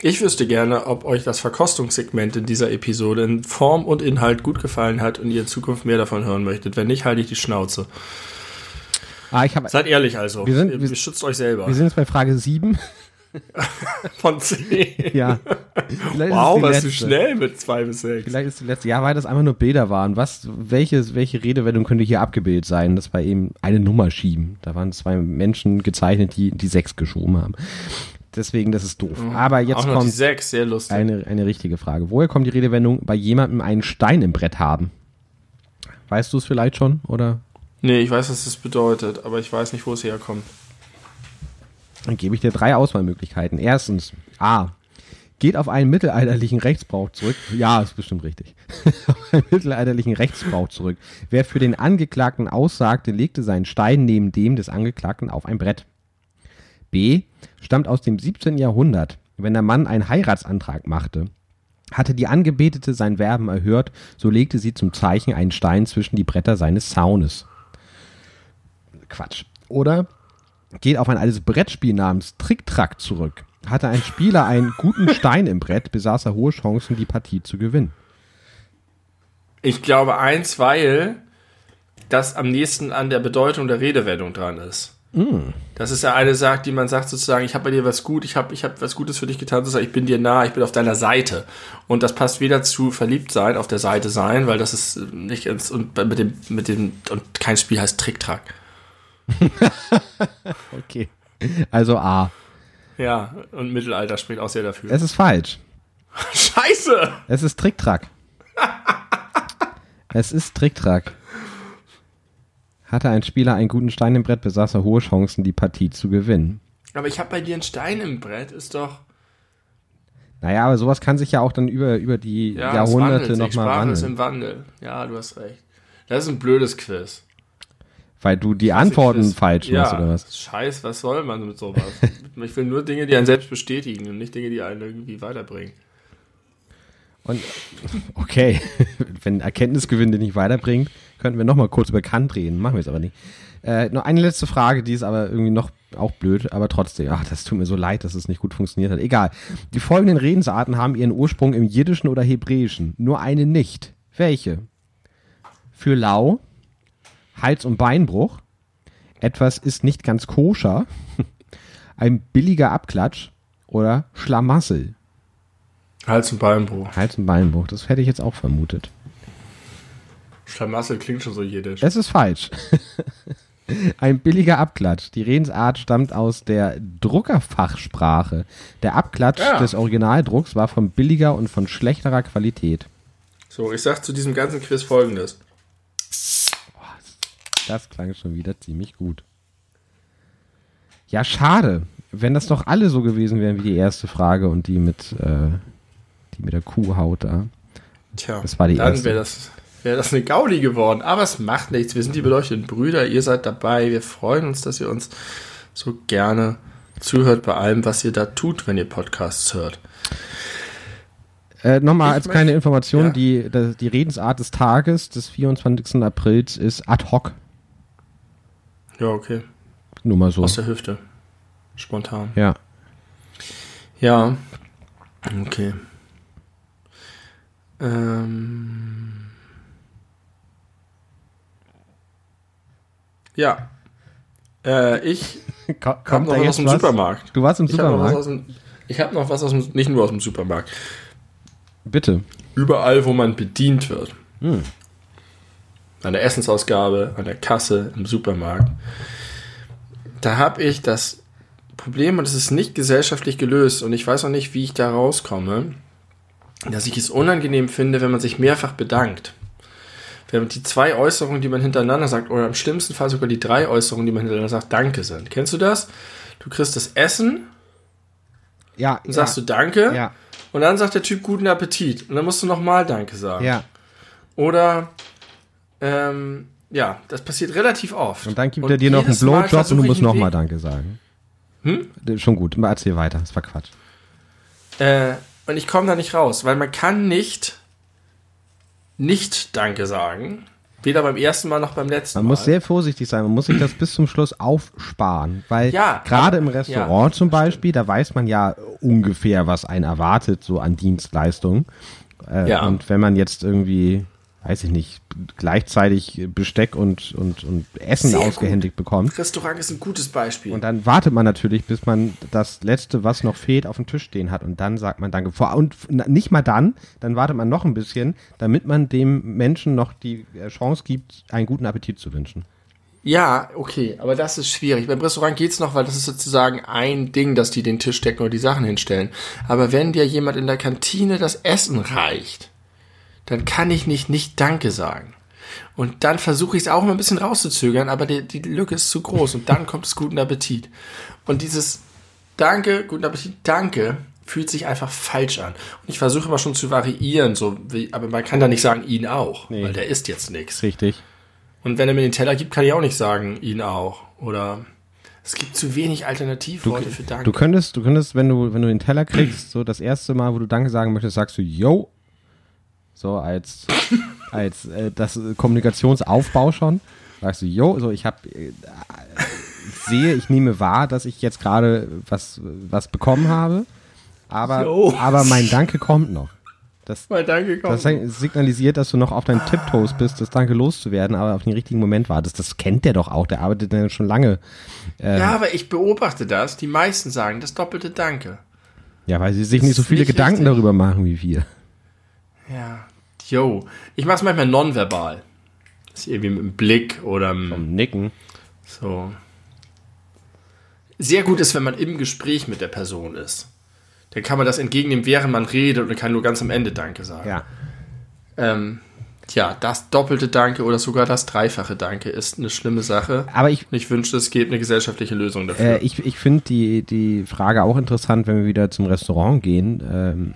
Ich wüsste gerne, ob euch das Verkostungssegment in dieser Episode in Form und Inhalt gut gefallen hat und ihr in Zukunft mehr davon hören möchtet. Wenn nicht, halte ich die Schnauze. Ah, ich habe, Seid ehrlich also. Wir sind- ihr, wir- schützt euch selber. wir sind jetzt bei Frage 7. [laughs] Von 10. Ja. Vielleicht Wow, die du schnell mit 2 bis 6. Vielleicht ist die letzte. Ja, weil das einfach nur Bilder waren. Was, welche, welche Redewendung könnte hier abgebildet sein? Das war eben eine Nummer schieben. Da waren zwei Menschen gezeichnet, die die sechs geschoben haben. Deswegen, das ist doof. Aber jetzt kommt 6, sehr lustig. eine, eine richtige Frage. Woher kommt die Redewendung bei jemandem einen Stein im Brett haben? Weißt du es vielleicht schon? Oder Nee, ich weiß, was das bedeutet, aber ich weiß nicht, wo es herkommt. Dann gebe ich dir drei Auswahlmöglichkeiten. Erstens, A. Geht auf einen mittelalterlichen Rechtsbrauch zurück. Ja, ist bestimmt richtig. [laughs] auf einen mittelalterlichen Rechtsbrauch zurück. Wer für den Angeklagten aussagte, legte seinen Stein neben dem des Angeklagten auf ein Brett. B. Stammt aus dem 17. Jahrhundert. Wenn der Mann einen Heiratsantrag machte, hatte die Angebetete sein Werben erhört, so legte sie zum Zeichen einen Stein zwischen die Bretter seines Zaunes. Quatsch. Oder geht auf ein altes Brettspiel namens Trick-Track zurück. Hatte ein Spieler einen guten Stein im Brett, besaß er hohe Chancen, die Partie zu gewinnen. Ich glaube eins, weil das am nächsten an der Bedeutung der Redewendung dran ist. Das ist ja eine Sache, die man sagt sozusagen, ich habe bei dir was gut, ich habe ich hab was Gutes für dich getan, sozusagen, ich bin dir nah, ich bin auf deiner Seite. Und das passt weder zu verliebt sein, auf der Seite sein, weil das ist nicht ins, und mit dem, mit dem, und kein Spiel heißt Tricktrack. [laughs] Okay. Also A. Ja, und Mittelalter spricht auch sehr dafür. Es ist falsch. [laughs] Scheiße! Es ist Tricktrack. es ist Tricktrack. Hatte ein Spieler einen guten Stein im Brett, besaß er hohe Chancen, die Partie zu gewinnen. Aber ich habe bei dir einen Stein im Brett, ist doch. Naja, aber sowas kann sich ja auch dann über, über die Ja, Jahrhunderte nochmal Sprache ist wandeln. im Wandel. Ja, du hast recht. Das ist ein blödes Quiz. Weil du die Antworten Quiz. falsch ja, machst, oder was? Scheiß, was soll man mit sowas? [laughs] ich will nur Dinge, die einen selbst bestätigen und nicht Dinge, die einen irgendwie weiterbringen. Und okay, [laughs] wenn Erkenntnisgewinn dich nicht weiterbringt, könnten wir nochmal kurz über Kant reden. Machen wir es aber nicht. Äh, noch eine letzte Frage, die ist aber irgendwie noch auch blöd, aber trotzdem. Ach, das tut mir so leid, dass es nicht gut funktioniert hat. Egal. Die folgenden Redensarten haben ihren Ursprung im Jiddischen oder Hebräischen. Nur eine nicht. Welche? Für lau, Hals- und Beinbruch, etwas ist nicht ganz koscher, [laughs] ein billiger Abklatsch oder Schlamassel. Hals- und Beinbruch. Hals- und Beinbruch, das hätte ich jetzt auch vermutet. Schlamassel klingt schon so jiddisch. Es ist falsch. [laughs] Ein billiger Abklatsch. Die Redensart stammt aus der Druckerfachsprache. Der Abklatsch Ja. des Originaldrucks war von billiger und von schlechterer Qualität. So, ich sag zu diesem ganzen Quiz folgendes. Das klang schon wieder ziemlich gut. Ja, schade. Wenn das doch alle so gewesen wären wie die erste Frage und die mit, äh, die mit der Kuhhaut da. Tja, Das war die dann wäre das, wär das eine Gaudi geworden. Aber es macht nichts. Wir sind die beleuchteten Brüder. Ihr seid dabei. Wir freuen uns, dass ihr uns so gerne zuhört bei allem, was ihr da tut, wenn ihr Podcasts hört. Äh, Nochmal als kleine Information, ja. die, die, die Redensart des Tages des 24. Aprils ist ad hoc. Ja, okay. Nur mal so. Aus der Hüfte. Spontan. Ja. Ja. Okay. Ähm. Ja. Äh, ich [laughs] Ko- hab Kommt noch was aus dem was? Supermarkt. Du warst im Ich habe Supermarkt? dem, ich hab noch was aus dem, nicht nur aus dem Supermarkt. Bitte. Überall, wo man bedient wird. An der Essensausgabe, an der Kasse, im Supermarkt. Da habe ich das Problem, und es ist nicht gesellschaftlich gelöst, und ich weiß auch nicht, wie ich da rauskomme, dass ich es unangenehm finde, wenn man sich mehrfach bedankt. Wenn die zwei Äußerungen, die man hintereinander sagt, oder im schlimmsten Fall sogar die drei Äußerungen, die man hintereinander sagt, Danke sind. Kennst du das? Du kriegst das Essen, Ja. dann sagst du Danke, Ja. und dann sagt der Typ Guten Appetit. Und dann musst du nochmal Danke sagen. Ja. Oder, ähm, ja, das passiert relativ oft. Und dann gibt er dir noch einen Blowjob und du musst nochmal Danke sagen. Hm? D- Schon gut, erzähl weiter, das war Quatsch. Äh, und ich komme da nicht raus, weil man kann nicht nicht Danke sagen. Weder beim ersten Mal noch beim letzten Man Mal. muss sehr vorsichtig sein, man muss sich das bis zum Schluss aufsparen, weil Ja, gerade im Restaurant ja, zum Beispiel, da weiß man ja ungefähr, was einen erwartet, so an Dienstleistungen. Äh, Ja. Und wenn man jetzt irgendwie, weiß ich nicht, gleichzeitig Besteck und, und, und Essen Sehr ausgehändigt bekommt, Restaurant ist ein gutes Beispiel. Und dann wartet man natürlich, bis man das letzte, was noch fehlt, auf dem Tisch stehen hat. Und dann sagt man Danke. Vor und nicht mal dann, dann wartet man noch ein bisschen, damit man dem Menschen noch die äh, Chance gibt, einen guten Appetit zu wünschen. Ja, okay, aber das ist schwierig. Beim Restaurant geht's noch, weil das ist sozusagen ein Ding, dass die den Tisch decken oder die Sachen hinstellen. Aber wenn dir jemand in der Kantine das Essen reicht, dann kann ich nicht nicht Danke sagen. Und dann versuche ich es auch mal ein bisschen rauszuzögern, aber die, die Lücke ist zu groß und dann kommt es guten Appetit. Und dieses Danke, guten Appetit, Danke fühlt sich einfach falsch an. Und ich versuche immer schon zu variieren, so wie, aber man kann da nicht sagen, ihn auch, Nee. weil der isst jetzt nichts. Richtig. Und wenn er mir den Teller gibt, kann ich auch nicht sagen, ihn auch. Oder es gibt zu wenig Alternativworte für Danke. Du könntest, du könntest, wenn du, wenn du den Teller kriegst, so das erste Mal, wo du Danke sagen möchtest, sagst du Yo. So als, [laughs] als äh, das äh, Kommunikationsaufbau schon. Sagst du Yo, so ich habe äh, sehe, ich nehme wahr, dass ich jetzt gerade was, was bekommen habe. Aber, Jo. aber mein Danke kommt noch. Das, Mein Danke kommt. das signalisiert, dass du noch auf deinen Tiptoes bist, das Danke loszuwerden, aber auf den richtigen Moment wartest. Das kennt der doch auch, der arbeitet ja schon lange. ja, aber ich beobachte das. Die meisten sagen das doppelte Danke. Ja, weil sie sich nicht so viele nicht Gedanken richtig. darüber machen wie wir. Ja. Yo. Ich mache es manchmal nonverbal. Das ist irgendwie mit dem Blick oder mit Nicken. So. Sehr gut ist, wenn man im Gespräch mit der Person ist. Dann kann man das entgegennehmen, während man redet und kann nur ganz am Ende Danke sagen. Ja. Ähm, ja, das doppelte Danke oder sogar das dreifache Danke ist eine schlimme Sache. Aber ich, Und ich wünschte, es gäbe eine gesellschaftliche Lösung dafür. Äh, ich ich finde die, die Frage auch interessant, wenn wir wieder zum Restaurant gehen. Ähm,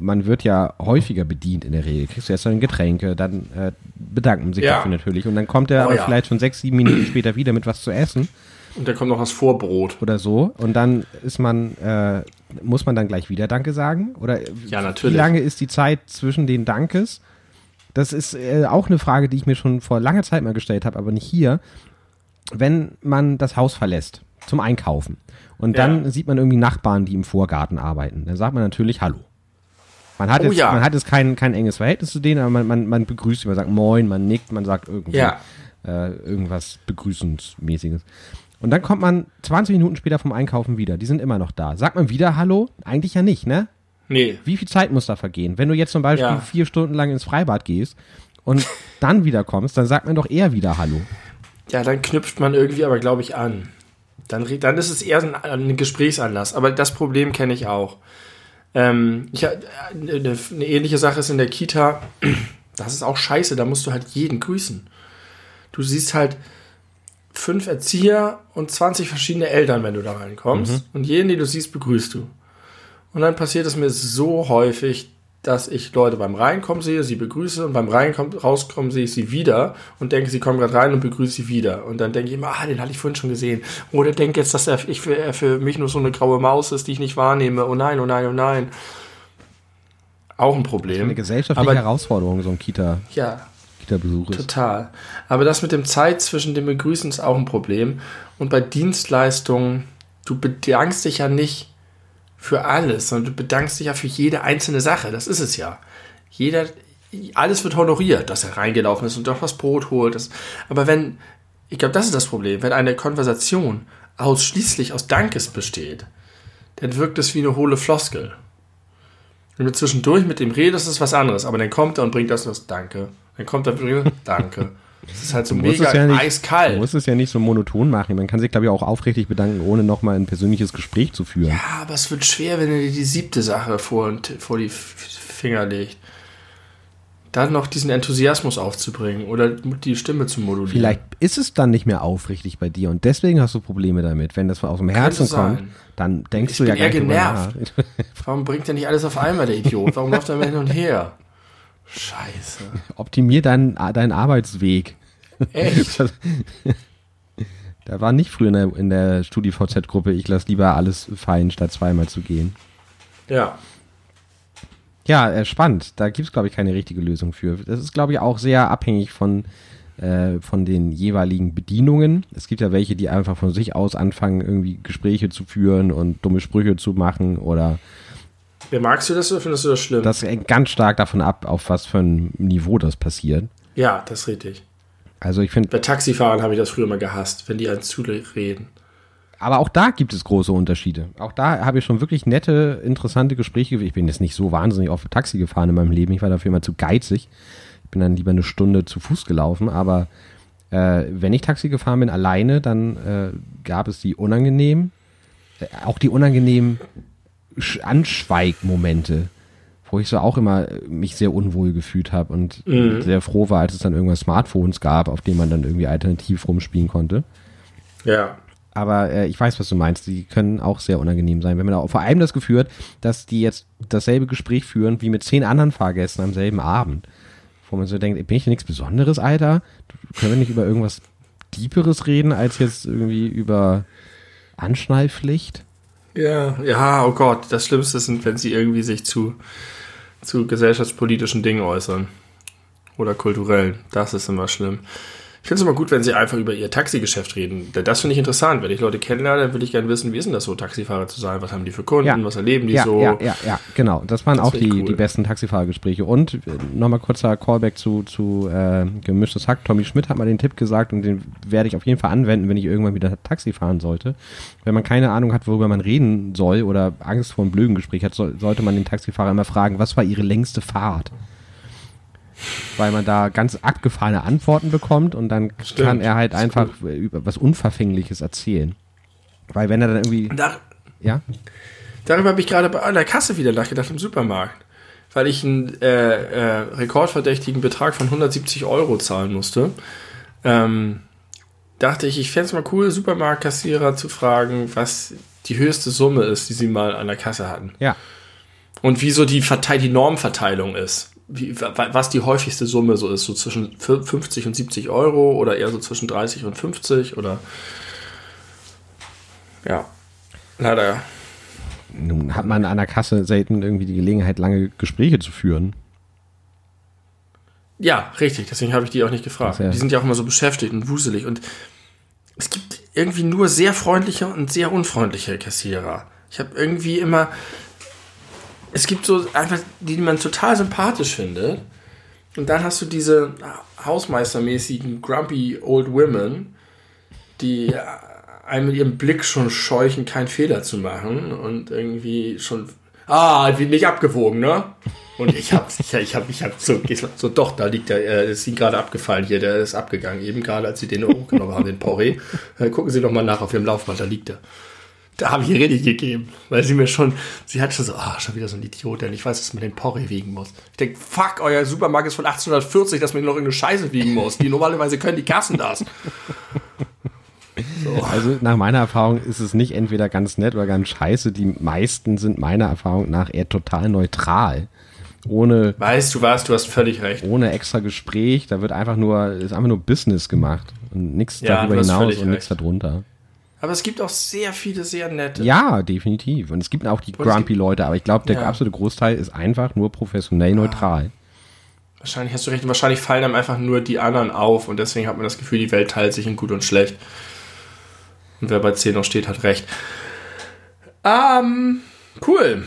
man wird ja häufiger bedient in der Regel. Kriegst du erst dann Getränke, dann äh, bedankt man sich Ja. dafür natürlich. Und dann kommt er Oh aber ja. vielleicht schon sechs, sieben Minuten später wieder mit was zu essen und dann kommt noch das Vorbrot. oder so. Und dann ist man, äh, muss man dann gleich wieder Danke sagen? Oder Ja, natürlich. wie lange ist die Zeit zwischen den Dankes? Das ist äh, auch eine Frage, die ich mir schon vor langer Zeit mal gestellt habe, aber nicht hier. Wenn man das Haus verlässt zum Einkaufen und dann Ja. sieht man irgendwie Nachbarn, die im Vorgarten arbeiten, dann sagt man natürlich Hallo. Man hat, Oh jetzt, ja. man hat jetzt kein, kein enges Verhältnis zu denen, aber man, man, man begrüßt sie, man sagt Moin, man nickt, man sagt irgendwie Ja. äh, irgendwas Begrüßensmäßiges. Und dann kommt man 20 Minuten später vom Einkaufen wieder. Die sind immer noch da. Sagt man wieder Hallo? Eigentlich ja nicht, ne? Nee. Wie viel Zeit muss da vergehen? Wenn du jetzt zum Beispiel Ja. vier Stunden lang ins Freibad gehst und [laughs] dann wieder kommst, dann sagt man doch eher wieder Hallo. Ja, dann knüpft man irgendwie aber, glaube ich, an. Dann, dann ist es eher ein, ein Gesprächsanlass. Aber das Problem kenne ich auch. Ähm, ich, ha- eine, eine ähnliche Sache ist in der Kita. Das ist auch scheiße. Da musst du halt jeden grüßen. Du siehst halt fünf Erzieher und 20 verschiedene Eltern, wenn du da reinkommst. Und jeden, den du siehst, begrüßt du. Und dann passiert es mir so häufig, dass ich Leute beim Reinkommen sehe, sie begrüße und beim Reinkommen, rauskommen sehe ich sie wieder und denke, sie kommen gerade rein und begrüße sie wieder. Und dann denke ich immer, ah, den hatte ich vorhin schon gesehen. Oder denke jetzt, dass er, ich für, er für mich nur so eine graue Maus ist, die ich nicht wahrnehme. Oh nein, oh nein, oh nein. Auch ein Problem. Eine gesellschaftliche Aber- Herausforderung, so ein Kita, Ja, Kita-Besuch ist. Total. Aber das mit dem Zeit zwischen dem Begrüßen ist auch ein Problem. Und bei Dienstleistungen, du bedankst dich ja nicht für alles, sondern du bedankst dich ja für jede einzelne Sache. Das ist es ja. Jeder, alles wird honoriert, dass er reingelaufen ist und doch was Brot holt. Das, aber wenn, ich glaube, das ist das Problem, wenn eine Konversation ausschließlich aus Dankes besteht, dann wirkt es wie eine hohle Floskel. Wenn du zwischendurch mit ihm redest, ist es was anderes. Aber dann kommt er und bringt das und das Danke. Dann kommt er und bringt Danke. Das ist halt so mega es ja nicht, eiskalt. Du musst es ja nicht so monoton machen. Man kann sich, glaube ich, auch aufrichtig bedanken, ohne nochmal ein persönliches Gespräch zu führen. Ja, aber es wird schwer, wenn er dir die siebte Sache vor, vor die Finger legt. Dann noch diesen Enthusiasmus aufzubringen oder die Stimme zu modulieren. Vielleicht ist es dann nicht mehr aufrichtig bei dir und deswegen hast du Probleme damit. Wenn das aus dem Herzen kommt, dann denkst Ich du ja bin gar eher nicht genervt. Warum bringt er nicht alles auf einmal, der Idiot? Warum [laughs] läuft er immer hin und her? Scheiße. [laughs] Optimier deinen, deinen Arbeitsweg. Echt? [laughs] Da war nicht früher in der, in der StudiVZ-Gruppe, ich lasse lieber alles fallen, statt zweimal zu gehen. Ja. Ja, äh, spannend. Da gibt es, glaube ich, keine richtige Lösung für. Das ist, glaube ich, auch sehr abhängig von, äh, von den jeweiligen Bedienungen. Es gibt ja welche, die einfach von sich aus anfangen, irgendwie Gespräche zu führen und dumme Sprüche zu machen oder Ja, magst du das oder findest du das schlimm? das hängt ganz stark davon ab, auf was für ein Niveau das passiert. ja, das ist richtig. Also ich finde, Bei Taxifahrern habe ich das früher mal gehasst, wenn die ans zureden. aber auch da gibt es große Unterschiede. Auch da habe ich schon wirklich nette, interessante Gespräche. Ich bin jetzt nicht so wahnsinnig oft Taxi gefahren in meinem Leben. Ich war dafür immer zu geizig. Ich bin dann lieber eine Stunde zu Fuß gelaufen. Aber äh, wenn ich Taxi gefahren bin alleine, dann äh, gab es die unangenehmen, äh, auch die unangenehmen Anschweigmomente, wo ich so auch immer äh, mich sehr unwohl gefühlt habe und sehr froh war, als es dann irgendwann Smartphones gab, auf denen man dann irgendwie alternativ rumspielen konnte. Ja. Aber äh, ich weiß, was du meinst. Die können auch sehr unangenehm sein. Wenn man da vor allem das Gefühl hat, dass die jetzt dasselbe Gespräch führen wie mit zehn anderen Fahrgästen am selben Abend. Wo man so denkt, bin ich nichts Besonderes, Alter? Können wir nicht über irgendwas Deeperes reden, als jetzt irgendwie über Anschnallpflicht? Ja, ja, oh Gott, das Schlimmste sind, wenn sie irgendwie sich zu, zu gesellschaftspolitischen Dingen äußern. Oder kulturellen. Das ist immer schlimm. Ich finde es immer gut, wenn sie einfach über ihr Taxigeschäft reden. Denn Das finde ich interessant. Wenn ich Leute kennenlerne, dann würde ich gerne wissen, wie ist denn das so, Taxifahrer zu sein? Was haben die für Kunden? Ja. Was erleben die ja, so? ja, ja, ja, genau. Das waren Das auch die, cool. die besten Taxifahrergespräche. Und äh, nochmal kurzer Callback zu, zu äh, Gemischtes Hack. Tommy Schmidt hat mal den Tipp gesagt und den werde ich auf jeden Fall anwenden, wenn ich irgendwann wieder Taxi fahren sollte. Wenn man keine Ahnung hat, worüber man reden soll oder Angst vor einem blöden Gespräch hat, soll, sollte man den Taxifahrer immer fragen, was war ihre längste Fahrt? Weil man da ganz abgefahrene Antworten bekommt und dann Stimmt. kann er halt einfach über was Unverfängliches erzählen. Weil wenn er dann irgendwie, Da, ja, darüber habe ich gerade bei der Kasse wieder nachgedacht im Supermarkt. Weil ich einen äh, äh, rekordverdächtigen Betrag von 170 Euro zahlen musste. Ähm, dachte ich, ich fände es mal cool, Supermarktkassierer zu fragen, was die höchste Summe ist, die sie mal an der Kasse hatten. ja, Und wie so die, Verteil die Normverteilung ist. Wie, wa- was die häufigste Summe so ist, so zwischen fü- 50 und 70 Euro oder eher so zwischen 30 und 50 oder. Ja. Leider. Nun hat man an der Kasse selten irgendwie die Gelegenheit, lange Gespräche zu führen. Ja, richtig. Deswegen habe ich die auch nicht gefragt. Ja. Die sind ja auch immer so beschäftigt und wuselig. Und es gibt irgendwie nur sehr freundliche und sehr unfreundliche Kassierer. Ich habe irgendwie immer. Es gibt so einfach, die man total sympathisch findet. Und dann hast du diese hausmeistermäßigen grumpy old women, die einem mit ihrem Blick schon scheuchen, keinen Fehler zu machen und irgendwie schon ah, nicht abgewogen, ne? Und ich hab, ich, ich hab, ich hab so, so, doch, da liegt der, äh, ist Ihnen gerade abgefallen hier, der ist abgegangen, eben gerade, als Sie den hochgenommen haben, den Porree. Äh, gucken Sie doch mal nach auf Ihrem Laufband, da liegt er. Da habe ich ihr richtig gegeben, weil sie mir schon, sie hat schon so, ah, schon wieder so ein Idiot, der nicht weiß, dass man den Porree wiegen muss. Ich denke, fuck, euer Supermarkt ist von 1840, dass man noch irgendeine Scheiße wiegen muss. Die normalerweise können die Kassen das. Also nach meiner Erfahrung ist es nicht entweder ganz nett oder ganz scheiße. Die meisten sind meiner Erfahrung nach eher total neutral. Ohne, Weißt du was, du hast völlig recht. ohne extra Gespräch. Da wird einfach nur, ist einfach nur Business gemacht. Und nichts Ja, darüber hinaus und nichts darunter. Aber es gibt auch sehr viele sehr nette. Ja, definitiv. Und es gibt auch die Und es grumpy Leute, aber ich glaube, der Ja. absolute Großteil ist einfach nur professionell neutral. Wahrscheinlich hast du recht. Und wahrscheinlich fallen einem einfach nur die anderen auf und deswegen hat man das Gefühl, die Welt teilt sich in gut und schlecht. Und wer bei 10 noch steht, hat recht. Ähm, cool.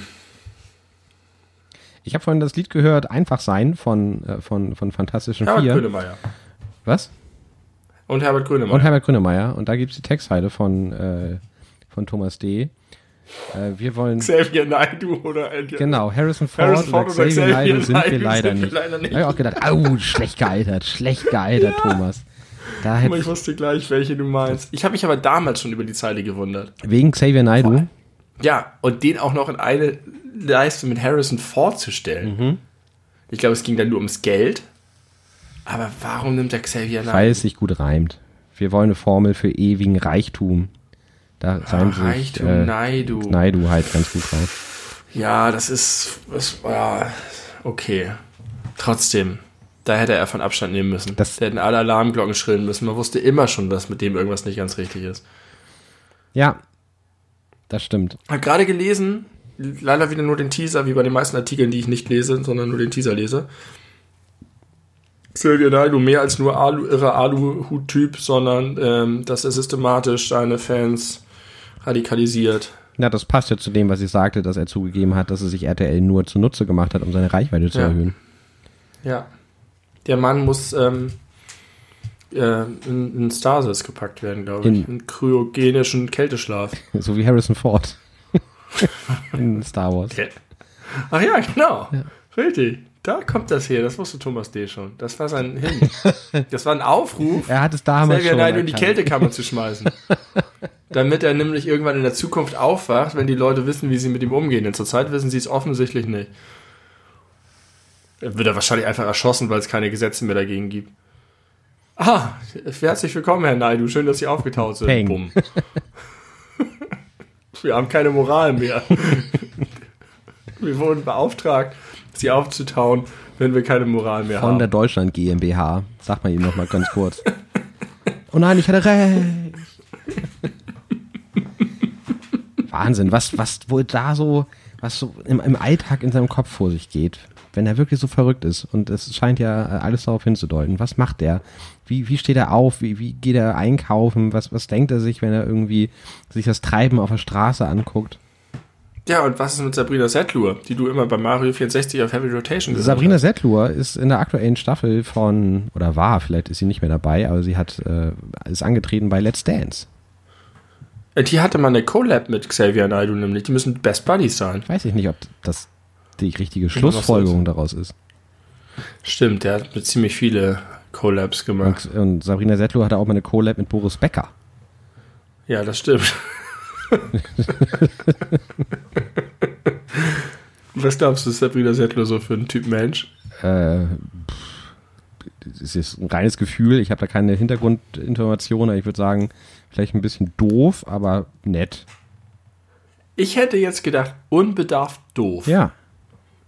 Ich habe vorhin das Lied gehört, Einfach sein von, äh, von, von Fantastischen Herbert Vier. Grönemeyer. Was? Und Herbert Grönemeyer. Und Herbert Grönemeyer. Und da gibt's die Textzeile von, äh, von Thomas D. Äh, wir wollen. Xavier Naidoo oder Genau, Harrison Ford, Harrison Ford oder oder Xavier Xavier Naidoo sind wir leider sind wir nicht. leider nicht. Da hab ich auch gedacht, au, schlecht gealtert, schlecht gealtert, Thomas. Da hätte ich wusste gleich, welche du meinst. Ich habe mich aber damals schon über die Zeile gewundert. wegen Xavier Naidoo, Ja, und den auch noch in eine Leiste mit Harrison Ford zu stellen. Mhm. Ich glaube, es ging dann nur ums Geld. Aber warum nimmt der Xavier weil Naidoo? es sich gut reimt. Wir wollen eine Formel für ewigen Reichtum. Da reimt sich Reichtum äh, Naidu. Naidu halt ganz gut drauf. Ja, das ist, das, ja, okay. Trotzdem, da hätte er von Abstand nehmen müssen. Das- da hätten alle Alarmglocken schrillen müssen. Man wusste immer schon, dass mit dem irgendwas nicht ganz richtig ist. Ja, das stimmt. Hab gerade gelesen, leider wieder nur den Teaser, wie bei den meisten Artikeln, die ich nicht lese, sondern nur den Teaser lese. Xavier Naidoo mehr als nur Alu, irrer Aluhut-Typ, sondern ähm, dass er systematisch seine Fans radikalisiert. Ja, das passt ja zu dem, was ich sagte, dass er zugegeben hat, dass er sich RTL nur zunutze gemacht hat, um seine Reichweite zu Ja. erhöhen. Ja. Der Mann muss ähm, äh, in, in Stasis gepackt werden, glaube ich. In- In kryogenischen Kälteschlaf. [laughs] So wie Harrison Ford. [laughs] In Star Wars. Ach ja, genau. Richtig. Da kommt das her. Das wusste Thomas D. schon. Das war sein Hin. [laughs] Das war ein Aufruf, Er hat es damals Xavier Naidoo in die. Kältekammer zu schmeißen. [laughs] Damit er nämlich irgendwann in der Zukunft aufwacht, wenn die Leute wissen, wie sie mit ihm umgehen. Denn zurzeit wissen sie es offensichtlich nicht. Er wird er wahrscheinlich einfach erschossen, weil es keine Gesetze mehr dagegen gibt. Ah, herzlich willkommen, Herr Naidu. Schön, dass Sie aufgetaucht sind. Peng. Bumm. [laughs] Wir haben keine Moral mehr. Wir wurden beauftragt, Sie aufzutauen, wenn wir keine Moral mehr Von haben. der Deutschland GmbH. Sagt man ihm noch mal ganz kurz. Oh nein, ich hatte recht. Wahnsinn, was, was wohl da so, was so im, im Alltag in seinem Kopf vor sich geht. wenn er wirklich so verrückt ist und es scheint ja äh, alles darauf hinzudeuten, was macht der? Wie, wie steht er auf? Wie, wie geht er einkaufen? Was, was denkt er sich, wenn er irgendwie sich das Treiben auf der Straße anguckt? Ja, und was ist mit Sabrina Settlur, die du immer bei Mario 64 auf Heavy Rotation gesehen Sabrina hast? Settlur ist in der aktuellen Staffel von, oder war, vielleicht ist sie nicht mehr dabei, aber sie hat, äh, ist angetreten bei Let's Dance. Äh, die hatte mal eine Collab mit Xavier Naidoo nämlich. Die müssen Best Buddies sein. Weiß ich nicht, ob das die richtige Schlussfolgerung daraus ist. Stimmt, der hat ziemlich viele Collabs gemacht. Und, und Sabrina Settler hatte auch mal eine Collab mit Boris Becker. Ja, das stimmt. [laughs] Was glaubst du, ist Sabrina Settler so für ein Typ Mensch? Äh, es ist ein reines Gefühl. Ich habe da keine Hintergrundinformationen. Ich würde sagen, vielleicht ein bisschen doof, aber nett. Ich hätte jetzt gedacht, unbedarft doof. Ja.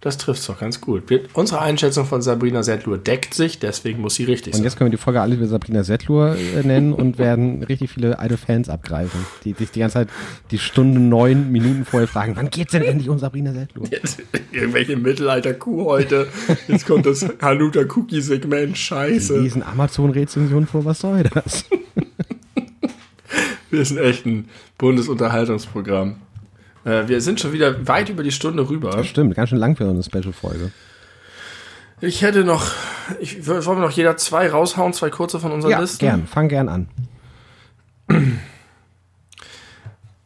Das trifft es doch ganz gut. Wir, unsere Einschätzung von Sabrina Settlur deckt sich, deswegen muss sie richtig sein. Und jetzt können wir die Folge alle wieder Sabrina Settlur äh, nennen und werden richtig viele alte Fans abgreifen, die sich die ganze Zeit die Stunde neun Minuten vorher fragen, wann geht's denn endlich um Sabrina Settlur? Jetzt, irgendwelche Mittelalter-Kuh heute. Jetzt kommt das Hanuta Cookie-Segment. Scheiße. Die lesen Amazon-Rezension vor, was soll das? wir sind echt ein Bundesunterhaltungsprogramm. Äh, wir sind schon wieder weit über die Stunde rüber. Das stimmt, ganz schön lang für eine Special-Folge. Ich hätte noch, ich, wollen wir noch jeder zwei raushauen, zwei kurze von unseren ja, Listen? gern, fang gern an. [clears throat]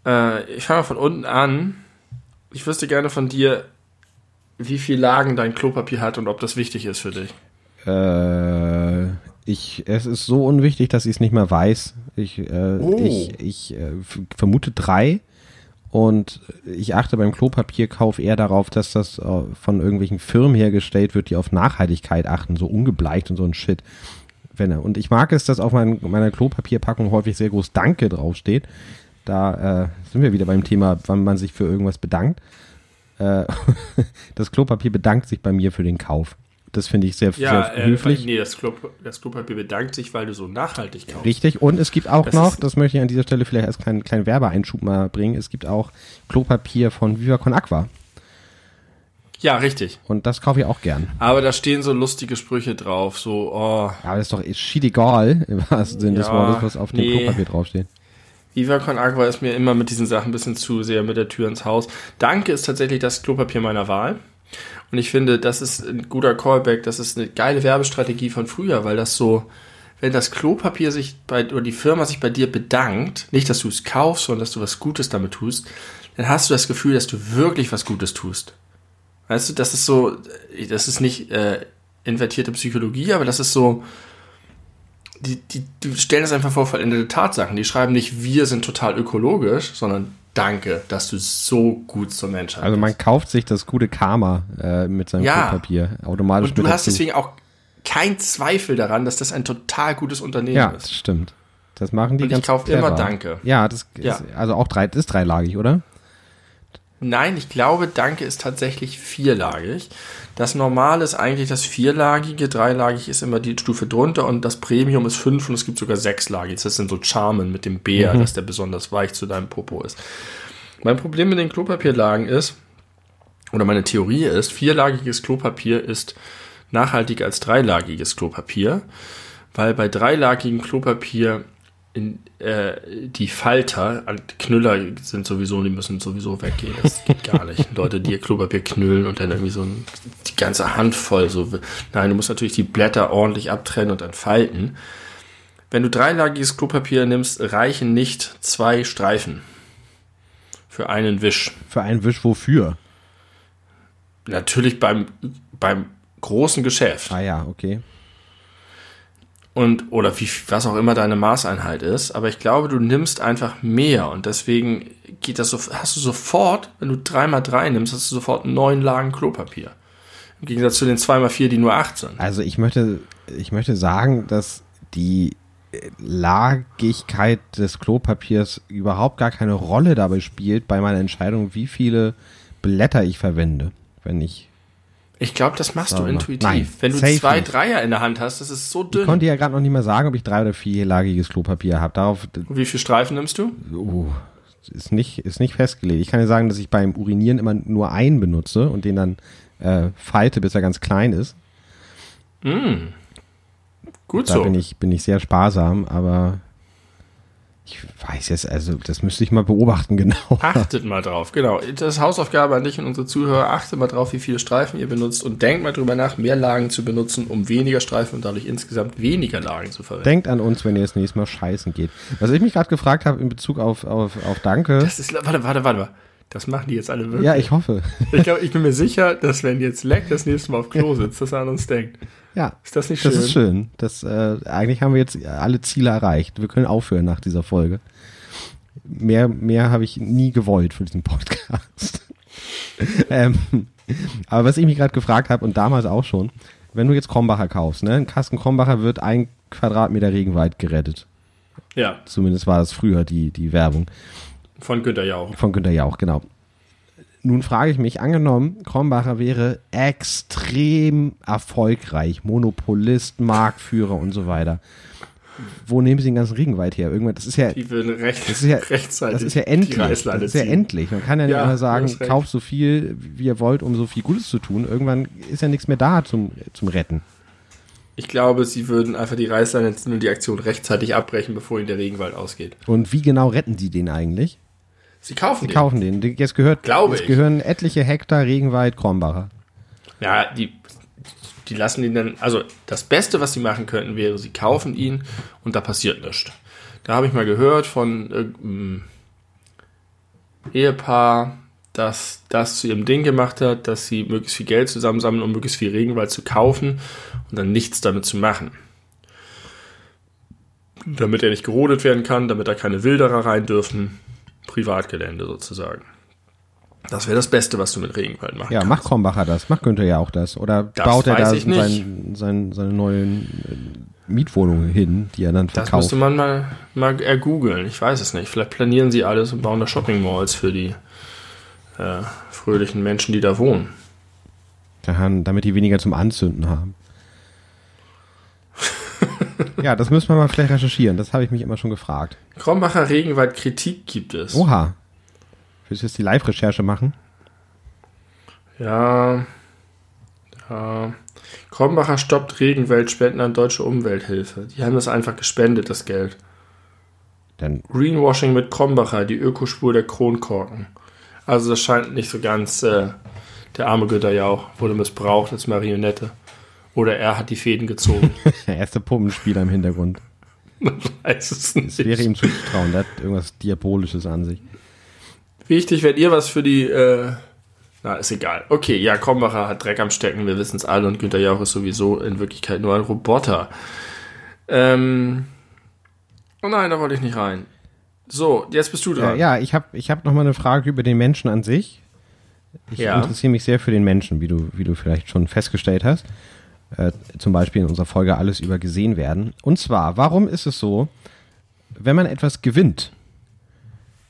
Äh, ich fange von unten an. Ich wüsste gerne von dir, wie viel Lagen dein Klopapier hat und ob das wichtig ist für dich. Äh, ich, es ist so unwichtig, dass ich es nicht mehr weiß. Ich, äh, oh. ich, ich äh, vermute drei. Und ich achte beim Klopapierkauf eher darauf, dass das äh, von irgendwelchen Firmen hergestellt wird, die auf Nachhaltigkeit achten, so ungebleicht und so ein Shit. Und ich mag es, dass auf mein, meiner Klopapierpackung häufig sehr groß Danke draufsteht. Da äh, sind wir wieder beim Thema, wann man sich für irgendwas bedankt. Äh, [laughs] das Klopapier bedankt sich bei mir für den Kauf. Das finde ich sehr, ja, sehr äh, höflich. Nee, das, Klo, das Klopapier bedankt sich, weil du so nachhaltig kaufst. Richtig. Und es gibt auch das noch, das möchte ich an dieser Stelle vielleicht als kleinen, kleinen Werbeeinschub mal bringen, es gibt auch Klopapier von Viva Con Aqua. Ja, richtig. Und das kaufe ich auch gern. Aber da stehen so lustige Sprüche drauf, so, oh. Ja, das ist doch shit egal, [laughs] im wahrsten Sinne ja, des Wortes, was auf dem nee. Klopapier draufsteht. Viva Con Aqua ist mir immer mit diesen Sachen ein bisschen zu sehr mit der Tür ins Haus. Danke ist tatsächlich das Klopapier meiner Wahl. Und ich finde, das ist ein guter Callback, das ist eine geile Werbestrategie von früher, weil das so, wenn das Klopapier sich bei, oder die Firma sich bei dir bedankt, nicht, dass du es kaufst, sondern dass du was Gutes damit tust, dann hast du das Gefühl, dass du wirklich was Gutes tust. Weißt du, das ist so, das ist nicht äh, invertierte Psychologie, aber das ist so, die, die, die stellen das einfach vor vollendete Tatsachen. Die schreiben nicht, wir sind total ökologisch, sondern danke, dass du so gut zur Menschheit Also man bist. kauft sich das gute Karma äh, mit seinem ja. Papier automatisch. Und du hast dazu. deswegen auch keinen Zweifel daran, dass das ein total gutes Unternehmen ja, ist. Ja, stimmt. Das machen die Und ganz ich kaufe immer Danke. Ja, das ja. ist also auch drei, ist dreilagig, oder? Nein, ich glaube, Danke ist tatsächlich vierlagig. Das Normale ist eigentlich das vierlagige, dreilagig ist immer die Stufe drunter und das Premium ist fünf und es gibt sogar sechslagig. Das sind so Charmen mit dem Bär, mhm. dass der besonders weich zu deinem Popo ist. Mein Problem mit den Klopapierlagen ist, oder meine Theorie ist, vierlagiges Klopapier ist nachhaltiger als dreilagiges Klopapier, weil bei dreilagigem Klopapier in, äh, die Falter, Knüller sind sowieso, die müssen sowieso weggehen. Das geht gar nicht. [laughs] Leute, die ihr Klopapier knüllen und dann irgendwie so ein, die ganze Hand voll so. Nein, du musst natürlich die Blätter ordentlich abtrennen und dann falten. Wenn du dreilagiges Klopapier nimmst, reichen nicht zwei Streifen für einen Wisch. Für einen Wisch wofür? Natürlich beim, beim großen Geschäft. Ah ja, okay und oder wie was auch immer deine Maßeinheit ist, aber ich glaube, du nimmst einfach mehr und deswegen geht das so, hast du sofort, wenn du 3x3 nimmst, hast du sofort neun Lagen Klopapier. Im Gegensatz zu den 2x4, die nur acht sind. Also ich möchte, ich möchte sagen, dass die Lagigkeit des Klopapiers überhaupt gar keine Rolle dabei spielt bei meiner Entscheidung, wie viele Blätter ich verwende, wenn ich ich glaube, das machst du intuitiv. Nein, Wenn du zwei nicht. Dreier in der Hand hast, das ist so dünn. Ich konnte ja gerade noch nicht mehr sagen, ob ich drei oder vierlagiges Klopapier habe. Darauf. Wie viele Streifen nimmst du? Uh, ist nicht, ist nicht festgelegt. Ich kann ja sagen, dass ich beim Urinieren immer nur einen benutze und den dann äh, falte, bis er ganz klein ist. Mm. Gut da so. bin ich, bin ich sehr sparsam, aber ich weiß jetzt, also das müsste ich mal beobachten, [laughs] genau. Achtet mal drauf, genau. Das ist Hausaufgabe an dich und unsere Zuhörer. Achtet mal drauf, wie viele Streifen ihr benutzt und denkt mal drüber nach, mehr Lagen zu benutzen, um weniger Streifen und dadurch insgesamt weniger Lagen zu verwenden. Denkt an uns, wenn ihr das nächste Mal scheißen geht. Was ich mich gerade gefragt habe in Bezug auf, auf, auf Danke. Das ist, warte, warte, warte mal. Das machen die jetzt alle wirklich. Ja, ich hoffe. Ich, glaub, ich bin mir sicher, dass wenn jetzt Leck das nächste Mal auf Klo sitzt, dass er an uns denkt. Ja. Ist das nicht schön? Das ist schön. Das, äh, eigentlich haben wir jetzt alle Ziele erreicht. Wir können aufhören nach dieser Folge. Mehr, mehr habe ich nie gewollt für diesen Podcast. [laughs] ähm, aber was ich mich gerade gefragt habe und damals auch schon, wenn du jetzt Krombacher kaufst, ne, ein Kasten Krombacher wird ein Quadratmeter Regenwald gerettet. Ja, Zumindest war das früher die, die Werbung von Günter Jauch. von Günter Jauch, genau. Nun frage ich mich, angenommen, Krombacher wäre extrem erfolgreich, Monopolist, Marktführer und so weiter. Wo nehmen sie den ganzen Regenwald her? Irgendwann, das ist ja, Die würden recht, das ist ja, rechtzeitig das ist ja endlich. Das ist ja endlich. Man kann ja nicht Ja, immer sagen, kauft so viel, wie ihr wollt, um so viel Gutes zu tun. Irgendwann ist ja nichts mehr da zum, zum Retten. Ich glaube, sie würden einfach die Reißleine ziehen und die Aktion rechtzeitig abbrechen, bevor ihnen der Regenwald ausgeht. Und wie genau retten die den eigentlich? Sie kaufen Sie den. kaufen den. Jetzt gehört, Glaube jetzt ich. gehören etliche Hektar Regenwald Krombacher. Ja, die, die lassen ihn dann. Also, das Beste, was sie machen könnten, wäre, sie kaufen ihn und da passiert nichts. Da habe ich mal gehört von irgendeinem Ehepaar, das das zu ihrem Ding gemacht hat, dass sie möglichst viel Geld zusammensammeln, um möglichst viel Regenwald zu kaufen und dann nichts damit zu machen. Damit er nicht gerodet werden kann, damit da keine Wilderer rein dürfen. Privatgelände sozusagen. Das wäre das Beste, was du mit Regenwald machen Ja, kannst. macht Krombacher das, macht Günther ja auch das. Oder Das baut er da sein, sein, seine neuen äh, Mietwohnungen hin, die er dann Das verkauft? müsste man mal, mal ergoogeln. Ich weiß es nicht. Vielleicht planieren sie alles und bauen da Shopping Malls für die äh, fröhlichen Menschen, die da wohnen. Daran, damit die weniger zum Anzünden haben. [laughs] ja, das müssen wir mal vielleicht recherchieren. Das habe ich mich immer schon gefragt. Krombacher Regenwald Kritik gibt es. Oha. Willst du jetzt die Live-Recherche machen? Ja. ja. Krombacher stoppt Regenwald, Spenden an Deutsche Umwelthilfe. Die haben das einfach gespendet, das Geld. Dann, Greenwashing mit Krombacher, die Ökospur der Kronkorken. Also das scheint nicht so ganz, äh, der arme Günther Jauch wurde missbraucht als Marionette. Oder er hat die Fäden gezogen. [laughs] der erste Puppenspieler im Hintergrund. [laughs] weiß es Es wäre nicht. ihm zuzutrauen. Der hat irgendwas Diabolisches an sich. Wichtig, wenn ihr was für die, äh, na, ist egal. Okay, ja, Krombacher hat Dreck am Stecken, wir wissen es alle und Günther Jauch ist sowieso in Wirklichkeit nur ein Roboter. Ähm, oh nein, da wollte ich nicht rein. So, jetzt bist du Ja, dran. ja ich habe ich hab noch mal eine Frage über den Menschen an sich. Ich Ja. interessiere mich sehr für den Menschen, wie du, wie du vielleicht schon festgestellt hast. Äh, zum Beispiel in unserer Folge Alles über gesehen werden. Und zwar, warum ist es so, wenn man etwas gewinnt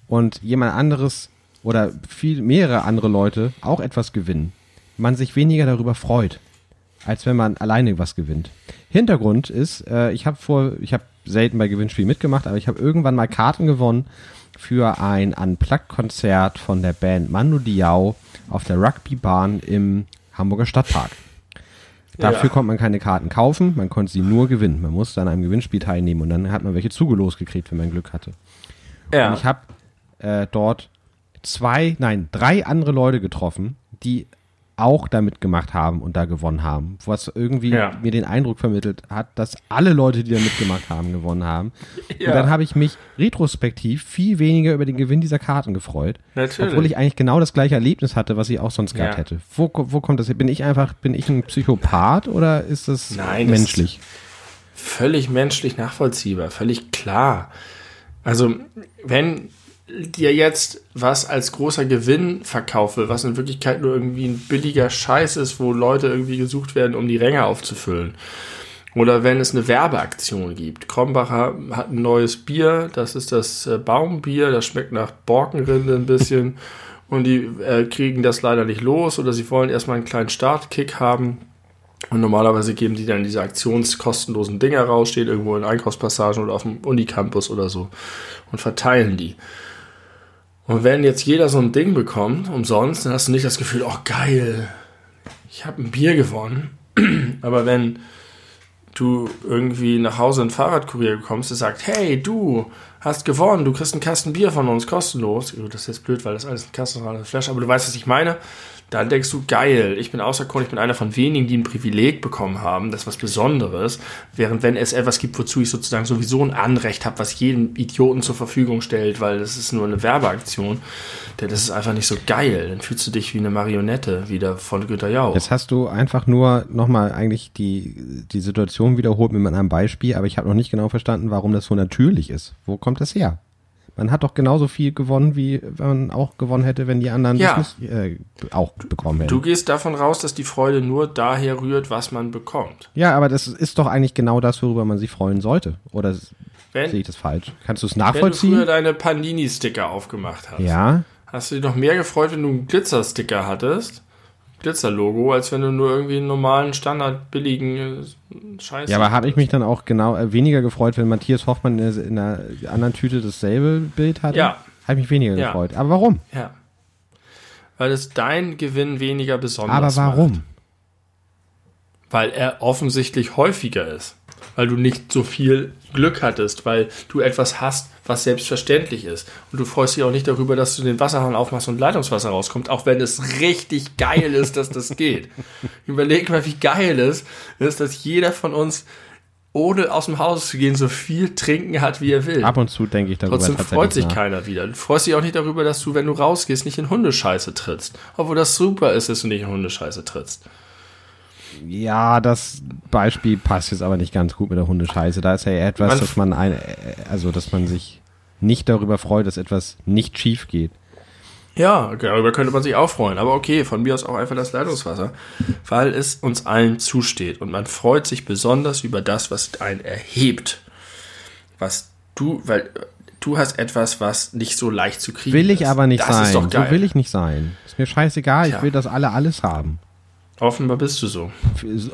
und jemand anderes oder viel mehrere andere Leute auch etwas gewinnen, man sich weniger darüber freut, als wenn man alleine was gewinnt. Hintergrund ist, äh, ich habe vor, ich habe selten bei Gewinnspielen mitgemacht, aber ich habe irgendwann mal Karten gewonnen für ein Unplugged-Konzert von der Band Manu Diao auf der Rugbybahn im Hamburger Stadtpark. Dafür Ja. konnte man keine Karten kaufen, man konnte sie nur gewinnen. Man musste an einem Gewinnspiel teilnehmen und dann hat man welche zugelost gekriegt, wenn man Glück hatte. ja. Und ich habe äh, dort zwei, nein, drei andere Leute getroffen, die auch da mitgemacht haben und da gewonnen haben. Was irgendwie Ja. mir den Eindruck vermittelt hat, dass alle Leute, die da mitgemacht haben, gewonnen haben. Ja. Und dann habe ich mich retrospektiv viel weniger über den Gewinn dieser Karten gefreut. Natürlich. Obwohl ich eigentlich genau das gleiche Erlebnis hatte, was ich auch sonst gehabt Ja. hätte. Wo, wo kommt das her? Bin ich einfach, bin ich ein Psychopath oder ist das Nein, das menschlich? völlig menschlich nachvollziehbar, völlig klar. Also, wenn dir jetzt was als großer Gewinn verkauft wird, was in Wirklichkeit nur irgendwie ein billiger Scheiß ist, wo Leute irgendwie gesucht werden, um die Ränge aufzufüllen. Oder wenn es eine Werbeaktion gibt. Krombacher hat ein neues Bier, das ist das äh, Baumbier, das schmeckt nach Borkenrinde ein bisschen. [laughs] Und die äh, kriegen das leider nicht los oder sie wollen erstmal einen kleinen Startkick haben. Und normalerweise geben die dann diese aktionskostenlosen Dinger raus, stehen irgendwo in Einkaufspassagen oder auf dem Unicampus oder so und verteilen die. Und wenn jetzt jeder so ein Ding bekommt, umsonst, dann hast du nicht das Gefühl, oh geil, ich habe ein Bier gewonnen, [clears throat] aber wenn du irgendwie nach Hause ein Fahrradkurier bekommst, der sagt, hey, du hast gewonnen, du kriegst einen Kasten Bier von uns kostenlos. Das ist jetzt blöd, weil das alles ein Kasten Flash, aber du weißt, was ich meine dann denkst du, geil, ich bin auserkoren, ich bin einer von wenigen, die ein Privileg bekommen haben, das ist was Besonderes, während wenn es etwas gibt, wozu ich sozusagen sowieso ein Anrecht habe, was jedem Idioten zur Verfügung stellt, weil das ist nur eine Werbeaktion, das ist einfach nicht so geil, dann fühlst du dich wie eine Marionette wieder von Günter Jauch. Jetzt hast du einfach nur nochmal eigentlich die, die Situation wiederholt mit einem Beispiel, aber ich habe noch nicht genau verstanden, warum das so natürlich ist. Wo kommt das her? Man hat doch genauso viel gewonnen, wie man auch gewonnen hätte, wenn die anderen ja. das nicht äh, auch bekommen hätten. Du gehst davon raus, dass die Freude nur daher rührt, was man bekommt. Ja, aber das ist doch eigentlich genau das, worüber man sich freuen sollte. Oder wenn, sehe ich das falsch? Kannst du es nachvollziehen? Wenn du früher deine Panini-Sticker aufgemacht hast, ja. hast du dich noch mehr gefreut, wenn du einen Glitzer-Sticker hattest? Glitzer-Logo, als wenn du nur irgendwie einen normalen, standard billigen äh, Scheiß. Ja, aber habe ich mich dann auch genau äh, weniger gefreut, wenn Matthias Hoffmann in, in einer anderen Tüte dasselbe Bild hatte? Ja. Habe ich mich weniger ja. gefreut. Aber warum? Ja. Weil es dein Gewinn weniger besonders Aber warum? Macht. Weil er offensichtlich häufiger ist weil du nicht so viel Glück hattest, weil du etwas hast, was selbstverständlich ist. Und du freust dich auch nicht darüber, dass du den Wasserhahn aufmachst und Leitungswasser rauskommt, auch wenn es richtig geil ist, dass das geht. [laughs] Überleg mal, wie geil es ist, dass jeder von uns ohne aus dem Haus zu gehen, so viel trinken hat, wie er will. Ab und zu denke ich darüber. Trotzdem freut sich keiner wieder. Du freust dich auch nicht darüber, dass du, wenn du rausgehst, nicht in Hundescheiße trittst. Obwohl das super ist, dass du nicht in Hundescheiße trittst. Ja, das Beispiel passt jetzt aber nicht ganz gut mit der Hundescheiße. Da ist ja etwas, man dass man ein, also dass man sich nicht darüber freut, dass etwas nicht schief geht. Ja, darüber könnte man sich auch freuen. Aber okay, von mir aus auch einfach das Leitungswasser, weil es uns allen zusteht. Und man freut sich besonders über das, was einen erhebt. Was du, weil du hast etwas, was nicht so leicht zu kriegen ist. Will ich ist. aber nicht das sein. So will ich nicht sein. Ist mir scheißegal. Tja. Ich will, dass alle alles haben. Offenbar bist du so.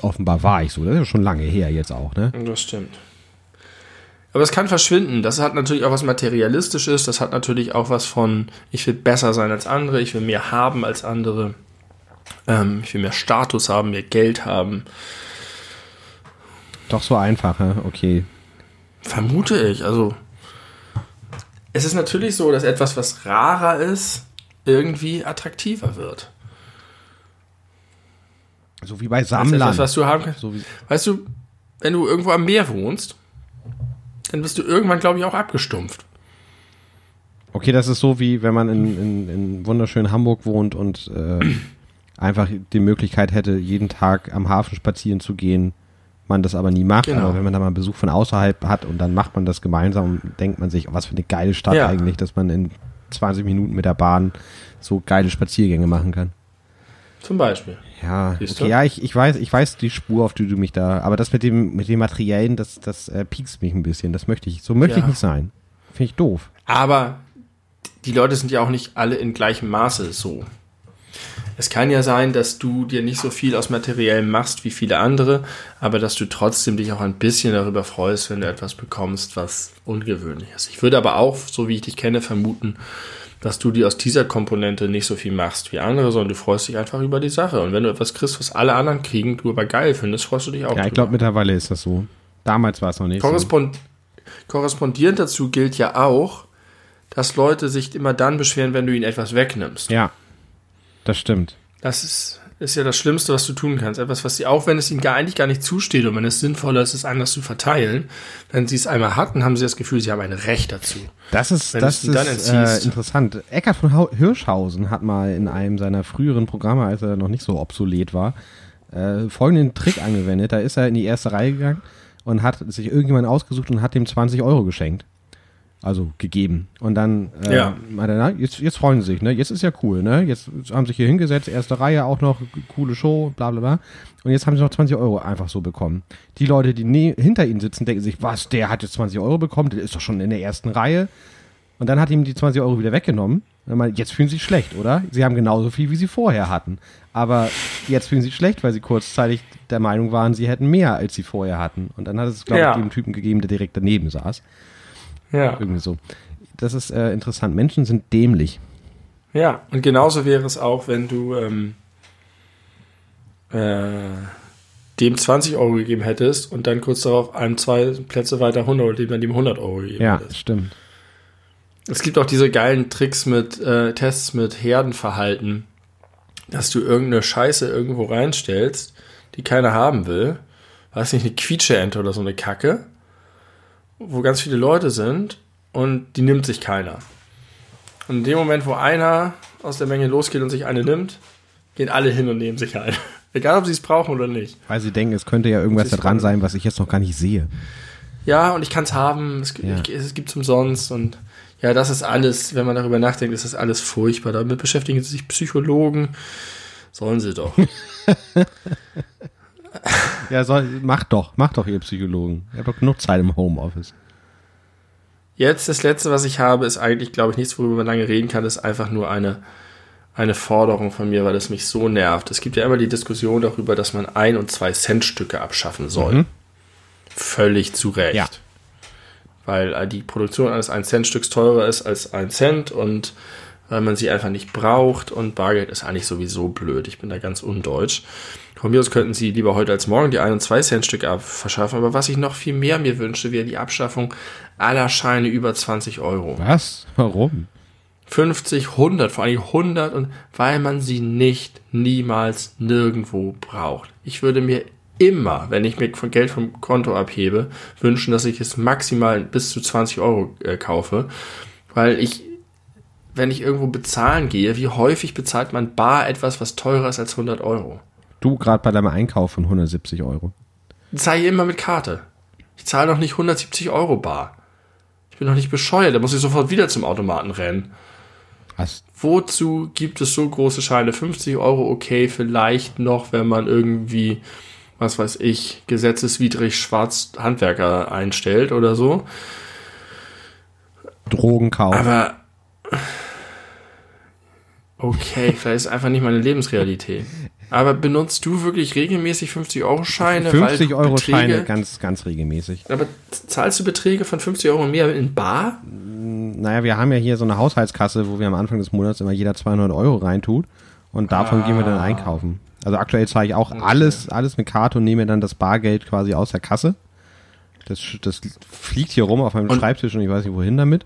Offenbar war ich so. Das ist ja schon lange her jetzt auch, ne? Das stimmt. Aber es kann verschwinden. Das hat natürlich auch was Materialistisches. Das hat natürlich auch was von, ich will besser sein als andere, ich will mehr haben als andere. Ähm, ich will mehr Status haben, mehr Geld haben. Doch so einfach, okay. Vermute ich. Also, es ist natürlich so, dass etwas, was rarer ist, irgendwie attraktiver wird. So wie bei Sammlern. Das ist was du haben kannst. So weißt du, wenn du irgendwo am Meer wohnst, dann bist du irgendwann, glaube ich, auch abgestumpft. Okay, das ist so wie wenn man in, in, in wunderschönen Hamburg wohnt und äh, [clears throat] einfach die Möglichkeit hätte, jeden Tag am Hafen spazieren zu gehen, man das aber nie macht. Genau. Aber wenn man da mal einen Besuch von außerhalb hat und dann macht man das gemeinsam und denkt man sich, oh, was für eine geile Stadt ja. eigentlich, dass man in 20 Minuten mit der Bahn so geile Spaziergänge machen kann. Zum Beispiel. Ja, okay, ja, ich, ich weiß, ich weiß die Spur, auf die du mich da, aber das mit dem, mit dem Materiellen, das, das äh, piekst mich ein bisschen. Das möchte ich, so möchte ja. ich nicht sein. Finde ich doof. Aber die Leute sind ja auch nicht alle in gleichem Maße so. Es kann ja sein, dass du dir nicht so viel aus Materiellem machst wie viele andere, aber dass du trotzdem dich auch ein bisschen darüber freust, wenn du etwas bekommst, was ungewöhnlich ist. Ich würde aber auch, so wie ich dich kenne, vermuten, dass du dir aus dieser Komponente nicht so viel machst wie andere, sondern du freust dich einfach über die Sache. Und wenn du etwas kriegst, was alle anderen kriegen, du aber geil findest, freust du dich auch. Ja, ich glaube, mittlerweile ist das so. Damals war es noch nicht Korrespond so. Korrespondierend dazu gilt ja auch, dass Leute sich immer dann beschweren, wenn du ihnen etwas wegnimmst. Ja, das stimmt. Das ist, ist ja das Schlimmste, was du tun kannst. Etwas, was sie, auch wenn es ihnen gar, eigentlich gar nicht zusteht und wenn es sinnvoller ist, es anders zu verteilen, wenn sie es einmal hatten, haben sie das Gefühl, sie haben ein Recht dazu. Das ist, wenn das ist äh, interessant. Eckart von Hirschhausen hat mal in einem seiner früheren Programme, als er noch nicht so obsolet war, äh, folgenden Trick angewendet. Da ist er in die erste Reihe gegangen und hat sich irgendjemand ausgesucht und hat ihm 20 Euro geschenkt also gegeben. Und dann äh, ja. meinte er, na, jetzt, jetzt freuen sie sich, ne? Jetzt ist ja cool, ne? Jetzt haben sie sich hier hingesetzt, erste Reihe auch noch, coole Show, bla bla bla. Und jetzt haben sie noch 20 Euro einfach so bekommen. Die Leute, die ne hinter ihnen sitzen, denken sich, was, der hat jetzt 20 Euro bekommen, der ist doch schon in der ersten Reihe. Und dann hat ihm die 20 Euro wieder weggenommen. Und meinte, jetzt fühlen sie sich schlecht, oder? Sie haben genauso viel, wie sie vorher hatten. Aber jetzt fühlen sie sich schlecht, weil sie kurzzeitig der Meinung waren, sie hätten mehr, als sie vorher hatten. Und dann hat es, glaube ja. ich, dem Typen gegeben, der direkt daneben saß. Ja. Irgendwie so. Das ist äh, interessant. Menschen sind dämlich. Ja, und genauso wäre es auch, wenn du, ähm, äh, dem 20 Euro gegeben hättest und dann kurz darauf einem zwei Plätze weiter 100 oder dem dann dem 100 Euro gegeben Ja, hättest. stimmt. Es gibt auch diese geilen Tricks mit äh, Tests mit Herdenverhalten, dass du irgendeine Scheiße irgendwo reinstellst, die keiner haben will. Weiß nicht, eine Quietscheente oder so eine Kacke, wo ganz viele Leute sind und die nimmt sich keiner. Und in dem Moment, wo einer aus der Menge losgeht und sich eine nimmt, gehen alle hin und nehmen sich eine. [laughs] Egal, ob sie es brauchen oder nicht. Weil sie denken, es könnte ja irgendwas da dran sein, was ich jetzt noch gar nicht sehe. Ja, und ich kann es haben, es, Ja. ich, es gibt's umsonst und ja, das ist alles, wenn man darüber nachdenkt, ist das alles furchtbar. Damit beschäftigen sich Psychologen. Sollen sie doch. [laughs] [laughs] Ja, soll, macht doch, macht doch ihr Psychologen. Ihr habt doch genug Zeit im Homeoffice. Jetzt das letzte, was ich habe, ist eigentlich, glaube ich, nichts, worüber man lange reden kann, ist einfach nur eine, eine Forderung von mir, weil es mich so nervt. Es gibt ja immer die Diskussion darüber, dass man ein- und zwei Cent Stücke abschaffen soll. Mhm. Völlig zu Recht. Ja. Weil äh, die Produktion eines 1 Cent Stücks teurer ist als 1 Cent und weil man sie einfach nicht braucht und Bargeld ist eigentlich sowieso blöd. Ich bin da ganz undeutsch. Von mir aus könnten sie lieber heute als morgen die 1 und 2 Cent Stücke ab- verschaffen, aber was ich noch viel mehr mir wünsche, wäre die Abschaffung aller Scheine über 20 Euro. Was? Warum? 50, 100, vor allem 100 und weil man sie nicht niemals nirgendwo braucht. Ich würde mir immer, wenn ich mir Geld vom Konto abhebe, wünschen, dass ich es maximal bis zu 20 Euro äh, kaufe, weil ich, wenn ich irgendwo bezahlen gehe, wie häufig bezahlt man bar etwas, was teurer ist als 100 Euro? Du gerade bei deinem Einkauf von 170 Euro. Ich zahle immer mit Karte. Ich zahle doch nicht 170 Euro bar. Ich bin doch nicht bescheuert, da muss ich sofort wieder zum Automaten rennen. Was? Wozu gibt es so große Scheine? 50 Euro okay, vielleicht noch, wenn man irgendwie, was weiß ich, gesetzeswidrig Schwarzhandwerker einstellt oder so. Drogenkauf. Aber okay, vielleicht ist einfach nicht meine Lebensrealität. Aber benutzt du wirklich regelmäßig 50-Euro-Scheine? 50 Euro Scheine Beträge, ganz, ganz regelmäßig. aber zahlst du Beträge von 50 Euro mehr in Bar? Naja, wir haben ja hier so eine Haushaltskasse, wo wir am Anfang des Monats immer jeder 200 Euro reintut und davon gehen wir dann einkaufen. Also aktuell zahle ich auch alles, alles mit Karte und nehme dann das Bargeld quasi aus der Kasse. Das, das fliegt hier rum auf meinem Und- Schreibtisch und ich weiß nicht wohin damit.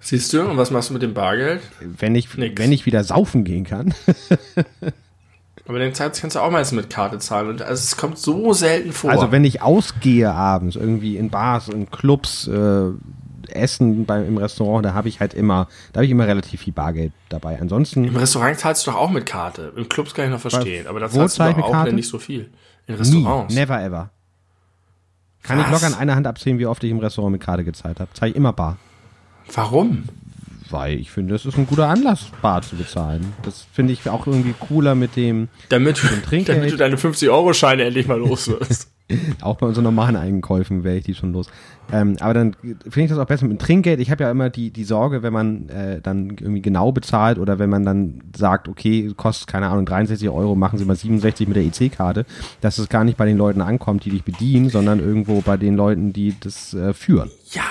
Siehst du? Und was machst du mit dem Bargeld? Wenn ich, Nix. wenn ich wieder saufen gehen kann. [laughs] Aber den Zeit kannst du auch meistens mit Karte zahlen. Und also es kommt so selten vor. Also wenn ich ausgehe abends, irgendwie in Bars, in Clubs, äh, Essen beim, im Restaurant, da habe ich halt immer, da habe ich immer relativ viel Bargeld dabei. Ansonsten Im Restaurant zahlst du doch auch mit Karte. Im Clubs kann ich noch verstehen. Aber da zahlst du ich doch auch Karte? nicht so viel. In nie, Restaurants. never ever. Kann ich Was? locker an einer Hand abzählen, wie oft ich im Restaurant mit Karte gezahlt habe. Zahle ich immer bar. Warum? Weil ich finde, das ist ein guter Anlass, bar zu bezahlen. Das finde ich auch irgendwie cooler mit dem, Damit du, Trinkgeld. damit du deine 50-Euro-Scheine endlich mal los wirst. [laughs] auch bei unseren normalen Einkäufen wäre ich die schon los. Ähm, aber dann finde ich das auch besser mit dem Trinkgeld. Ich habe ja immer die, die Sorge, wenn man äh, dann irgendwie genau bezahlt oder wenn man dann sagt, okay, kostet, keine Ahnung, 63 Euro, machen Sie mal 67 mit der EC-Karte, dass es gar nicht bei den Leuten ankommt, die dich bedienen, sondern irgendwo bei den Leuten, die das äh, führen. Ja,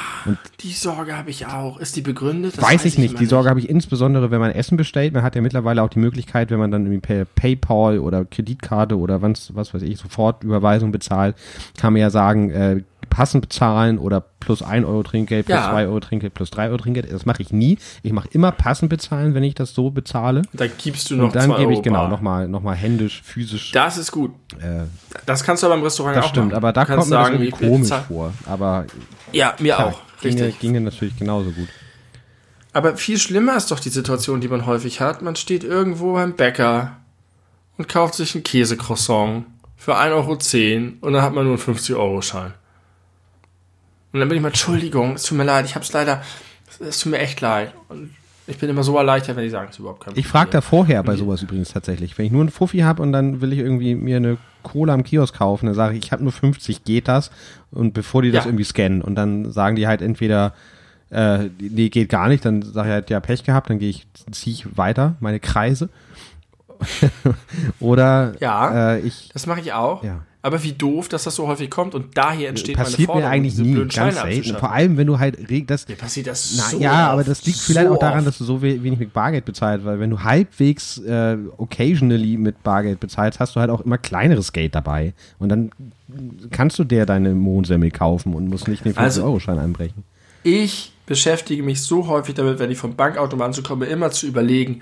die Sorge habe ich auch. Ist die begründet? Das weiß, ich nicht. Die Sorge habe ich insbesondere, wenn man Essen bestellt. Man hat ja mittlerweile auch die Möglichkeit, wenn man dann irgendwie per PayPal oder Kreditkarte oder was, was weiß ich, Sofortüberweisung bezahlt, kann man ja sagen, äh, passend bezahlen oder plus 1 Euro Trinkgeld, plus Ja. 2 Euro Trinkgeld, plus 3 Euro Trinkgeld. Das mache ich nie. Ich mache immer passend bezahlen, wenn ich das so bezahle. Da gibst du noch Und dann gebe ich genau nochmal noch mal händisch, physisch. Das ist gut. Äh, Das kannst du aber im Restaurant das auch stimmt, machen. aber da kommt mir sagen, das irgendwie komisch vor. Aber Ja, mir klar, auch. ginge, Richtig. ginge natürlich genauso gut. Aber viel schlimmer ist doch die Situation, die man häufig hat. Man steht irgendwo beim Bäcker und kauft sich ein Käsecroissant für 1,10 Euro und dann hat man nur einen 50-Euro-Schein. Und dann bin ich mal, Entschuldigung, es tut mir leid, ich hab's leider, es tut mir echt leid. Und ich bin immer so erleichtert, wenn die sagen, es ist überhaupt kein Ich frage da Problem. vorher bei sowas übrigens tatsächlich. Wenn ich nur einen Fuffi habe und dann will ich irgendwie mir eine Cola am Kiosk kaufen, dann sage ich, ich habe nur 50, geht das? Und bevor die das Ja. irgendwie scannen und dann sagen die halt entweder, äh, nee, geht gar nicht, dann sage ich halt, ja, Pech gehabt, dann gehe ich, ziehe ich weiter, meine Kreise. [laughs] Oder Ja. äh, ich, Das mache ich auch. ja. Aber wie doof, dass das so häufig kommt und daher entsteht Passiert meine mir eigentlich nie, ganz selten. Vor allem, wenn du halt das. Mir passiert das Na, so ja, aber oft, das liegt so vielleicht auch daran, dass du so we- wenig mit Bargeld bezahlst, weil wenn du halbwegs äh, occasionally mit Bargeld bezahlst, hast du halt auch immer kleineres Geld dabei. Und dann kannst du dir deine Mondsemmel kaufen und musst nicht den 50 Also- einbrechen. Ich beschäftige mich so häufig damit, wenn ich vom Bankautomaten zu komme, immer zu überlegen,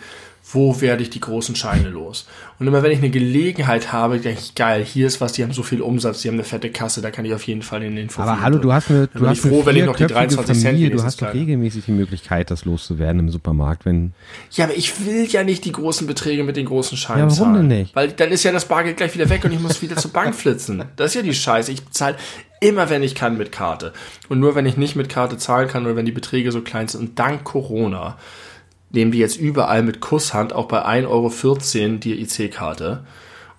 wo werde ich die großen Scheine los? Und immer wenn ich eine Gelegenheit habe, denke ich, geil, hier ist was, die haben so viel Umsatz, die haben eine fette Kasse, da kann ich auf jeden Fall in den Aber hallo, du hast eine, Dann du hast froh, eine wenn ich noch die vierköpfige 23 Cent Familie, du wenigstens hast doch regelmäßig die Möglichkeit, das loszuwerden im Supermarkt, wenn Ja, aber ich will ja nicht die großen Beträge mit den großen Scheinen Ja, warum zahlen. denn nicht? Weil dann ist ja das Bargeld gleich wieder weg und ich muss wieder zur Bank flitzen. Das ist ja die Scheiße. Ich bezahle immer, wenn ich kann, mit Karte. Und nur, wenn ich nicht mit Karte zahlen kann oder wenn die Beträge so klein sind. Und dank Corona nehmen die jetzt überall mit Kusshand, auch bei 1,14 Euro die IC-Karte.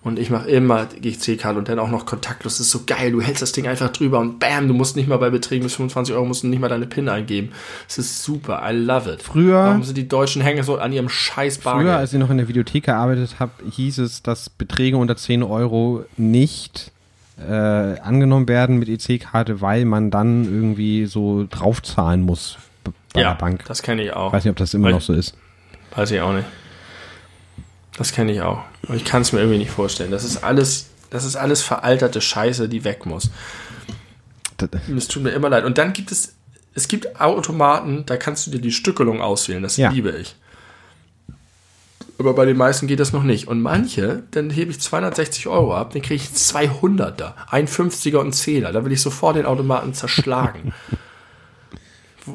Und ich mache immer die IC-Karte und dann auch noch kontaktlos. Das ist so geil. Du hältst das Ding einfach drüber und bam, du musst nicht mal bei Beträgen bis 25 Euro musst du nicht mal deine PIN eingeben. Das ist super. I love it. Früher- Warum sind die Deutschen hängen so an ihrem scheiß Bargeld? Früher, als ich noch in der Videothek gearbeitet habe, hieß es, dass Beträge unter 10 Euro nicht äh, angenommen werden mit EC-Karte, weil man dann irgendwie so draufzahlen muss bei ja, der Bank. das kenne ich auch. Ich weiß nicht, ob das immer Weil- noch so ist. Weiß ich auch nicht. Das kenne ich auch. Aber ich kann es mir irgendwie nicht vorstellen. Das ist alles, das ist alles veralterte Scheiße, die weg muss. Es tut mir immer leid. Und dann gibt es, es gibt Automaten, da kannst du dir die Stückelung auswählen. Das Ja. liebe ich. Aber bei den meisten geht das noch nicht. Und manche, dann hebe ich 260 Euro ab, dann kriege ich 200er, ein 50er und einen Zähler. Da will ich sofort den Automaten zerschlagen. [laughs]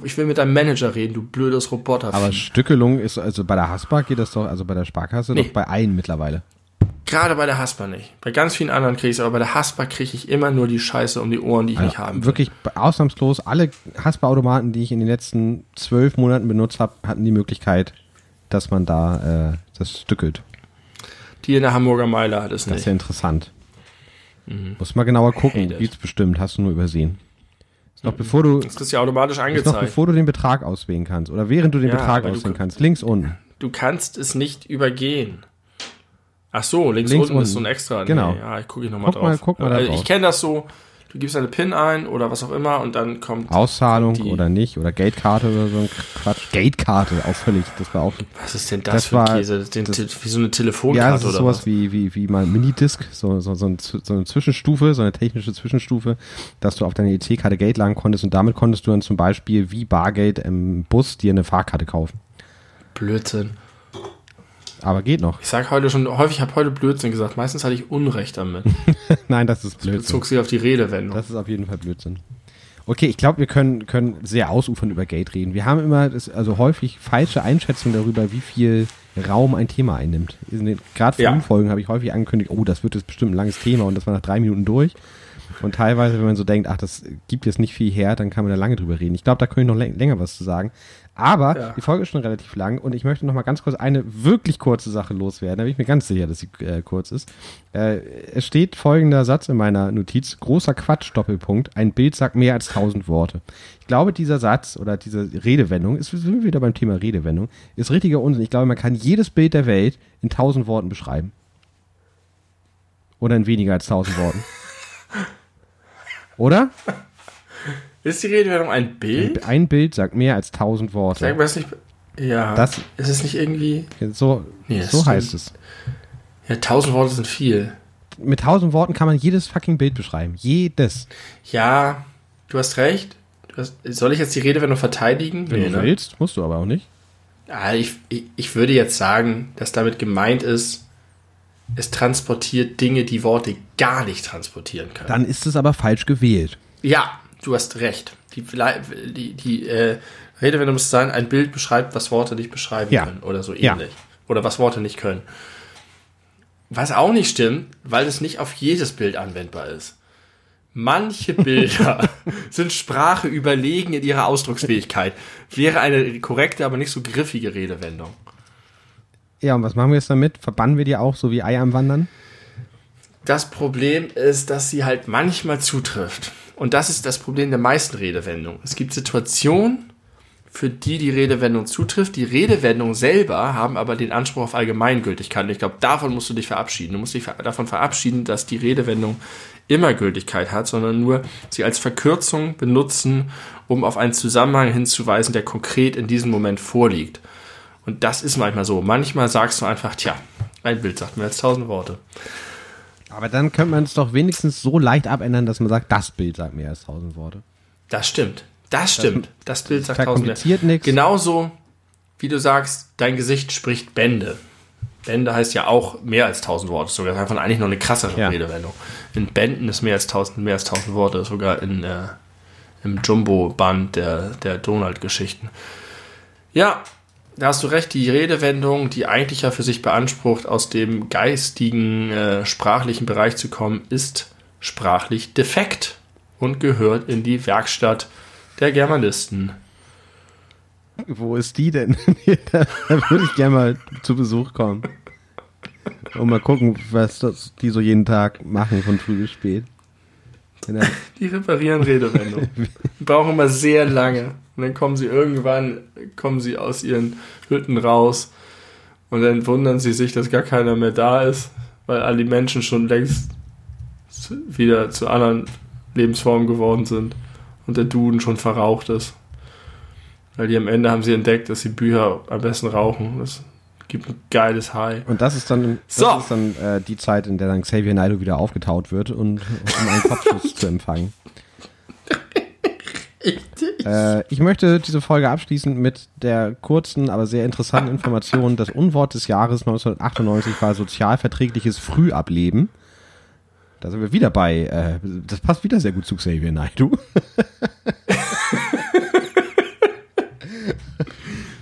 ich will mit deinem Manager reden, du blödes Roboter. Aber Stückelung ist, also bei der Haspa geht das doch, also bei der Sparkasse Nee. doch bei allen mittlerweile. Gerade bei der Haspa nicht. Bei ganz vielen anderen kriege ich es, aber bei der Haspa kriege ich immer nur die Scheiße um die Ohren, die ich nicht haben will. Wirklich ausnahmslos, alle Haspa-Automaten, die ich in den letzten zwölf Monaten benutzt habe, hatten die Möglichkeit, dass man da äh, das stückelt. Die in der Hamburger Meile hat es Das ist nicht. ja interessant. Muss mal genauer gucken, it. gibt's bestimmt, hast du nur übersehen. Noch bevor du, Das kriegst du ja automatisch ist noch angezeigt. bevor du den Betrag auswählen kannst oder während du den Ja, Betrag du auswählen kann- kannst, links unten. Du kannst es nicht übergehen. Ach so, links, Links unten ist so unten. ein extra. Genau. Nee, ja, ich gucke ich nochmal drauf. mal- guck mal Also drauf. ich kenne das so, du gibst eine PIN ein oder was auch immer und dann kommt. Auszahlung Die- oder nicht oder Geldkarte oder so ein Quatsch. Geldkarte, auch völlig, das war auch. Was ist denn das, Das für war- Käse? Den, das- wie so eine Ja, Telefonkarte das ist oder sowas was? wie, wie, wie mal Minidisc, so, so, so, ein, so eine Zwischenstufe, so eine technische Zwischenstufe, dass du auf deine EC-Karte Geld laden konntest und damit konntest du dann zum Beispiel wie Bargeld im Bus dir eine Fahrkarte kaufen. Blödsinn. Aber geht noch. Ich sag heute schon häufig, ich habe heute Blödsinn gesagt. Meistens hatte ich Unrecht damit. [laughs] Nein, das ist Blödsinn. Bezog sich auf die Redewendung. Das ist auf jeden Fall Blödsinn. Okay, ich glaube, wir können, können sehr ausufern über Geld reden. Wir haben immer das, also häufig falsche Einschätzungen darüber, wie viel Raum ein Thema einnimmt. In den- Gerade für Ja. Umfolgen habe ich häufig angekündigt, oh, das wird jetzt bestimmt ein langes Thema und das war nach drei Minuten durch. Und teilweise, wenn man so denkt, ach, das gibt jetzt nicht viel her, dann kann man da lange drüber reden. Ich glaube, da könnte ich noch läng- länger was zu sagen. Aber Ja. die Folge ist schon relativ lang und ich möchte noch mal ganz kurz eine wirklich kurze Sache loswerden. Da bin ich mir ganz sicher, dass sie äh, kurz ist. Äh, es steht folgender Satz in meiner Notiz. Großer Quatsch, Doppelpunkt. Ein Bild sagt mehr als tausend Worte. Ich glaube, dieser Satz oder diese Redewendung, ist, wir sind wieder beim Thema Redewendung, ist richtiger Unsinn. Ich glaube, man kann jedes Bild der Welt in tausend Worten beschreiben. Oder in weniger als tausend Worten. [laughs] Oder? Ist die Redewendung ein Bild? Ein Bild sagt mehr als tausend Worte. Sag mal, ist nicht. Ja. Das- ist es nicht irgendwie. So, Nee, so heißt es. Ja, tausend Worte sind viel. Mit tausend Worten kann man jedes fucking Bild beschreiben. Jedes. Ja, du hast recht. Du hast, soll ich jetzt die Redewendung verteidigen? Wenn du willst, musst du aber auch nicht. Ja, ich, ich, ich würde jetzt sagen, dass damit gemeint ist, es transportiert Dinge, die Worte gar nicht transportieren können. Dann ist es aber falsch gewählt. Ja, du hast recht. Die, die, die äh, Redewendung muss sein, ein Bild beschreibt, was Worte nicht beschreiben Ja. können. Oder so Ja. ähnlich. Oder was Worte nicht können. Was auch nicht stimmt, weil es nicht auf jedes Bild anwendbar ist. Manche [laughs] Bilder sind Sprache überlegen in ihrer Ausdrucksfähigkeit. Wäre eine korrekte, aber nicht so griffige Redewendung. Ja, und was machen wir jetzt damit? Verbannen wir die auch, so wie Eier am Wandern? Das Problem ist, dass sie halt manchmal zutrifft. Und das ist das Problem der meisten Redewendungen. Es gibt Situationen, für die die Redewendung zutrifft. Die Redewendung selber haben aber den Anspruch auf Allgemeingültigkeit. Und ich glaube, davon musst du dich verabschieden. Du musst dich davon verabschieden, dass die Redewendung immer Gültigkeit hat, sondern nur sie als Verkürzung benutzen, um auf einen Zusammenhang hinzuweisen, der konkret in diesem Moment vorliegt. Und das ist manchmal so. Manchmal sagst du einfach, tja, ein Bild sagt mehr als tausend Worte. Aber dann könnte man es doch wenigstens so leicht abändern, dass man sagt, das Bild sagt mehr als tausend Worte. Das stimmt. Das stimmt. Das, Bild sagt tausend Worte. Nichts. Genauso, wie du sagst, dein Gesicht spricht Bände. Bände heißt ja auch mehr als tausend Worte. Sogar davon eigentlich noch eine krassere Ja. Redewendung. In Bänden ist mehr als tausend, mehr als tausend Worte. Sogar in, äh, im Jumbo-Band der, der Donald-Geschichten. Ja, da hast du recht. Die Redewendung, die eigentlich ja für sich beansprucht, aus dem geistigen, äh, sprachlichen Bereich zu kommen, ist sprachlich defekt und gehört in die Werkstatt der Germanisten. Wo ist die denn? [laughs] da würde ich gerne mal zu Besuch kommen. Und mal gucken, was das, die so jeden Tag machen, von früh bis spät. [laughs] Die reparieren Redewendung. Die brauchen immer sehr lange. Und dann kommen sie irgendwann, kommen sie aus ihren Hütten raus. Und dann wundern sie sich, dass gar keiner mehr da ist, weil all die Menschen schon längst wieder zu anderen Lebensformen geworden sind. Und der Duden schon verraucht ist. Weil die am Ende haben sie entdeckt, dass sie Bücher am besten rauchen. Das gibt ein geiles High. Und das ist dann, das So. ist dann äh, die Zeit, in der dann Xavier Naidoo wieder aufgetaut wird und um einen Kopfschuss [laughs] zu empfangen. Äh, ich möchte diese Folge abschließen mit der kurzen, aber sehr interessanten Information. Das Unwort des Jahres 1998 war sozialverträgliches Frühableben. Da sind wir wieder bei, äh, das passt wieder sehr gut zu Xavier Naidoo. [laughs]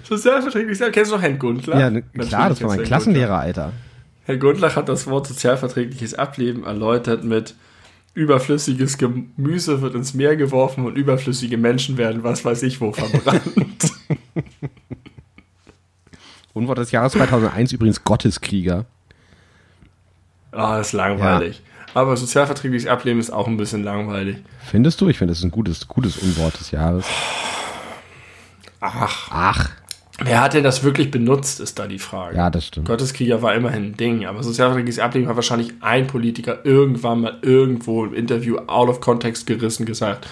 Sozialverträglich, kennst du noch Herrn Gundlach? Ja, ne, klar, das war mein Klassenlehrer, Alter. Herr Gundlach hat das Wort sozialverträgliches Ableben erläutert mit überflüssiges Gemüse wird ins Meer geworfen und überflüssige Menschen werden was weiß ich wo verbrannt. [laughs] Unwort des Jahres 2001 übrigens Gotteskrieger. Ah, das ist langweilig. Aber sozialverträgliches Ableben ist auch ein bisschen langweilig. Findest du? Ich finde, das ist ein gutes, gutes Unwort des Jahres. Ach, Ach, wer hat denn das wirklich benutzt, ist da die Frage. ja, das stimmt. Gotteskrieger war immerhin ein Ding, aber sozialverträgliches Ableben hat wahrscheinlich ein Politiker irgendwann mal irgendwo im Interview out of context gerissen gesagt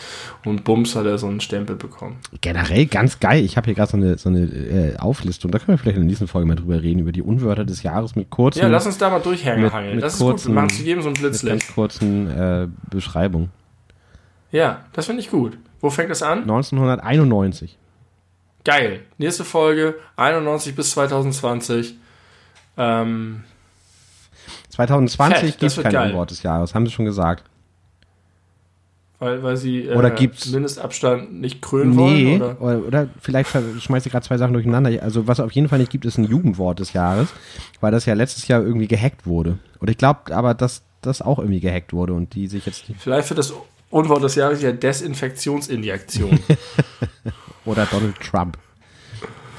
und bums hat er so einen Stempel bekommen. Generell ganz geil. Ich habe hier gerade so eine, so eine äh, Auflistung. Da können wir vielleicht in der nächsten Folge mal drüber reden, über die Unwörter des Jahres mit kurzen, Ja, lass uns da mal Mit- durchhangeln. mit Das ist gut, wir kurzen- machen zu jedem so ein mit Blitzlicht. ganz kurzen äh, Beschreibungen. Ja, das finde ich gut. Wo fängt das an? 1991. Geil. Nächste Folge, 91 bis 2020. Ähm, 2020 Fett, das gibt es kein geil. Unwort des Jahres, haben sie schon gesagt. weil, weil sie äh, Oder gibt's- Mindestabstand nicht krönen Nee, wollen? Oder? oder, oder vielleicht schmeiße ich gerade zwei Sachen durcheinander. Also was auf jeden Fall nicht gibt, ist ein Jugendwort des Jahres, weil das ja letztes Jahr irgendwie gehackt wurde. Und ich glaube aber, dass das auch irgendwie gehackt wurde und die sich jetzt Vielleicht wird das Unwort des Jahres ja Desinfektionsinjektion. [laughs] oder Donald Trump.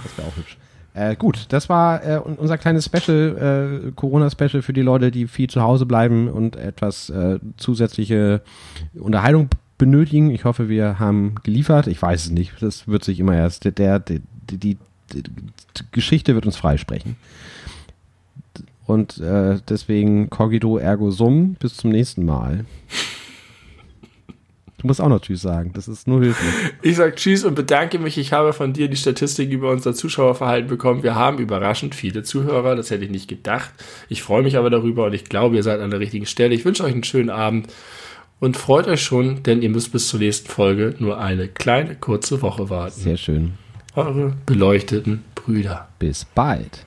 Das wäre auch hübsch. Äh, gut, das war äh, un- unser kleines Special, äh, Corona-Special für die Leute, die viel zu Hause bleiben und etwas äh, zusätzliche Unterhaltung benötigen. Ich hoffe, wir haben geliefert. Ich weiß es nicht. Das wird sich immer erst. Der, der, die, die, die, die Geschichte wird uns freisprechen. Und äh, deswegen Cogito ergo sum. Bis zum nächsten Mal. Du musst auch noch Tschüss sagen. Das ist nur höflich. Ich sag Tschüss und bedanke mich. Ich habe von dir die Statistik über unser Zuschauerverhalten bekommen. Wir haben überraschend viele Zuhörer. Das hätte ich nicht gedacht. Ich freue mich aber darüber und ich glaube, ihr seid an der richtigen Stelle. Ich wünsche euch einen schönen Abend und freut euch schon, denn ihr müsst bis zur nächsten Folge nur eine kleine, kurze Woche warten. Sehr schön. Eure beleuchteten Brüder. Bis bald.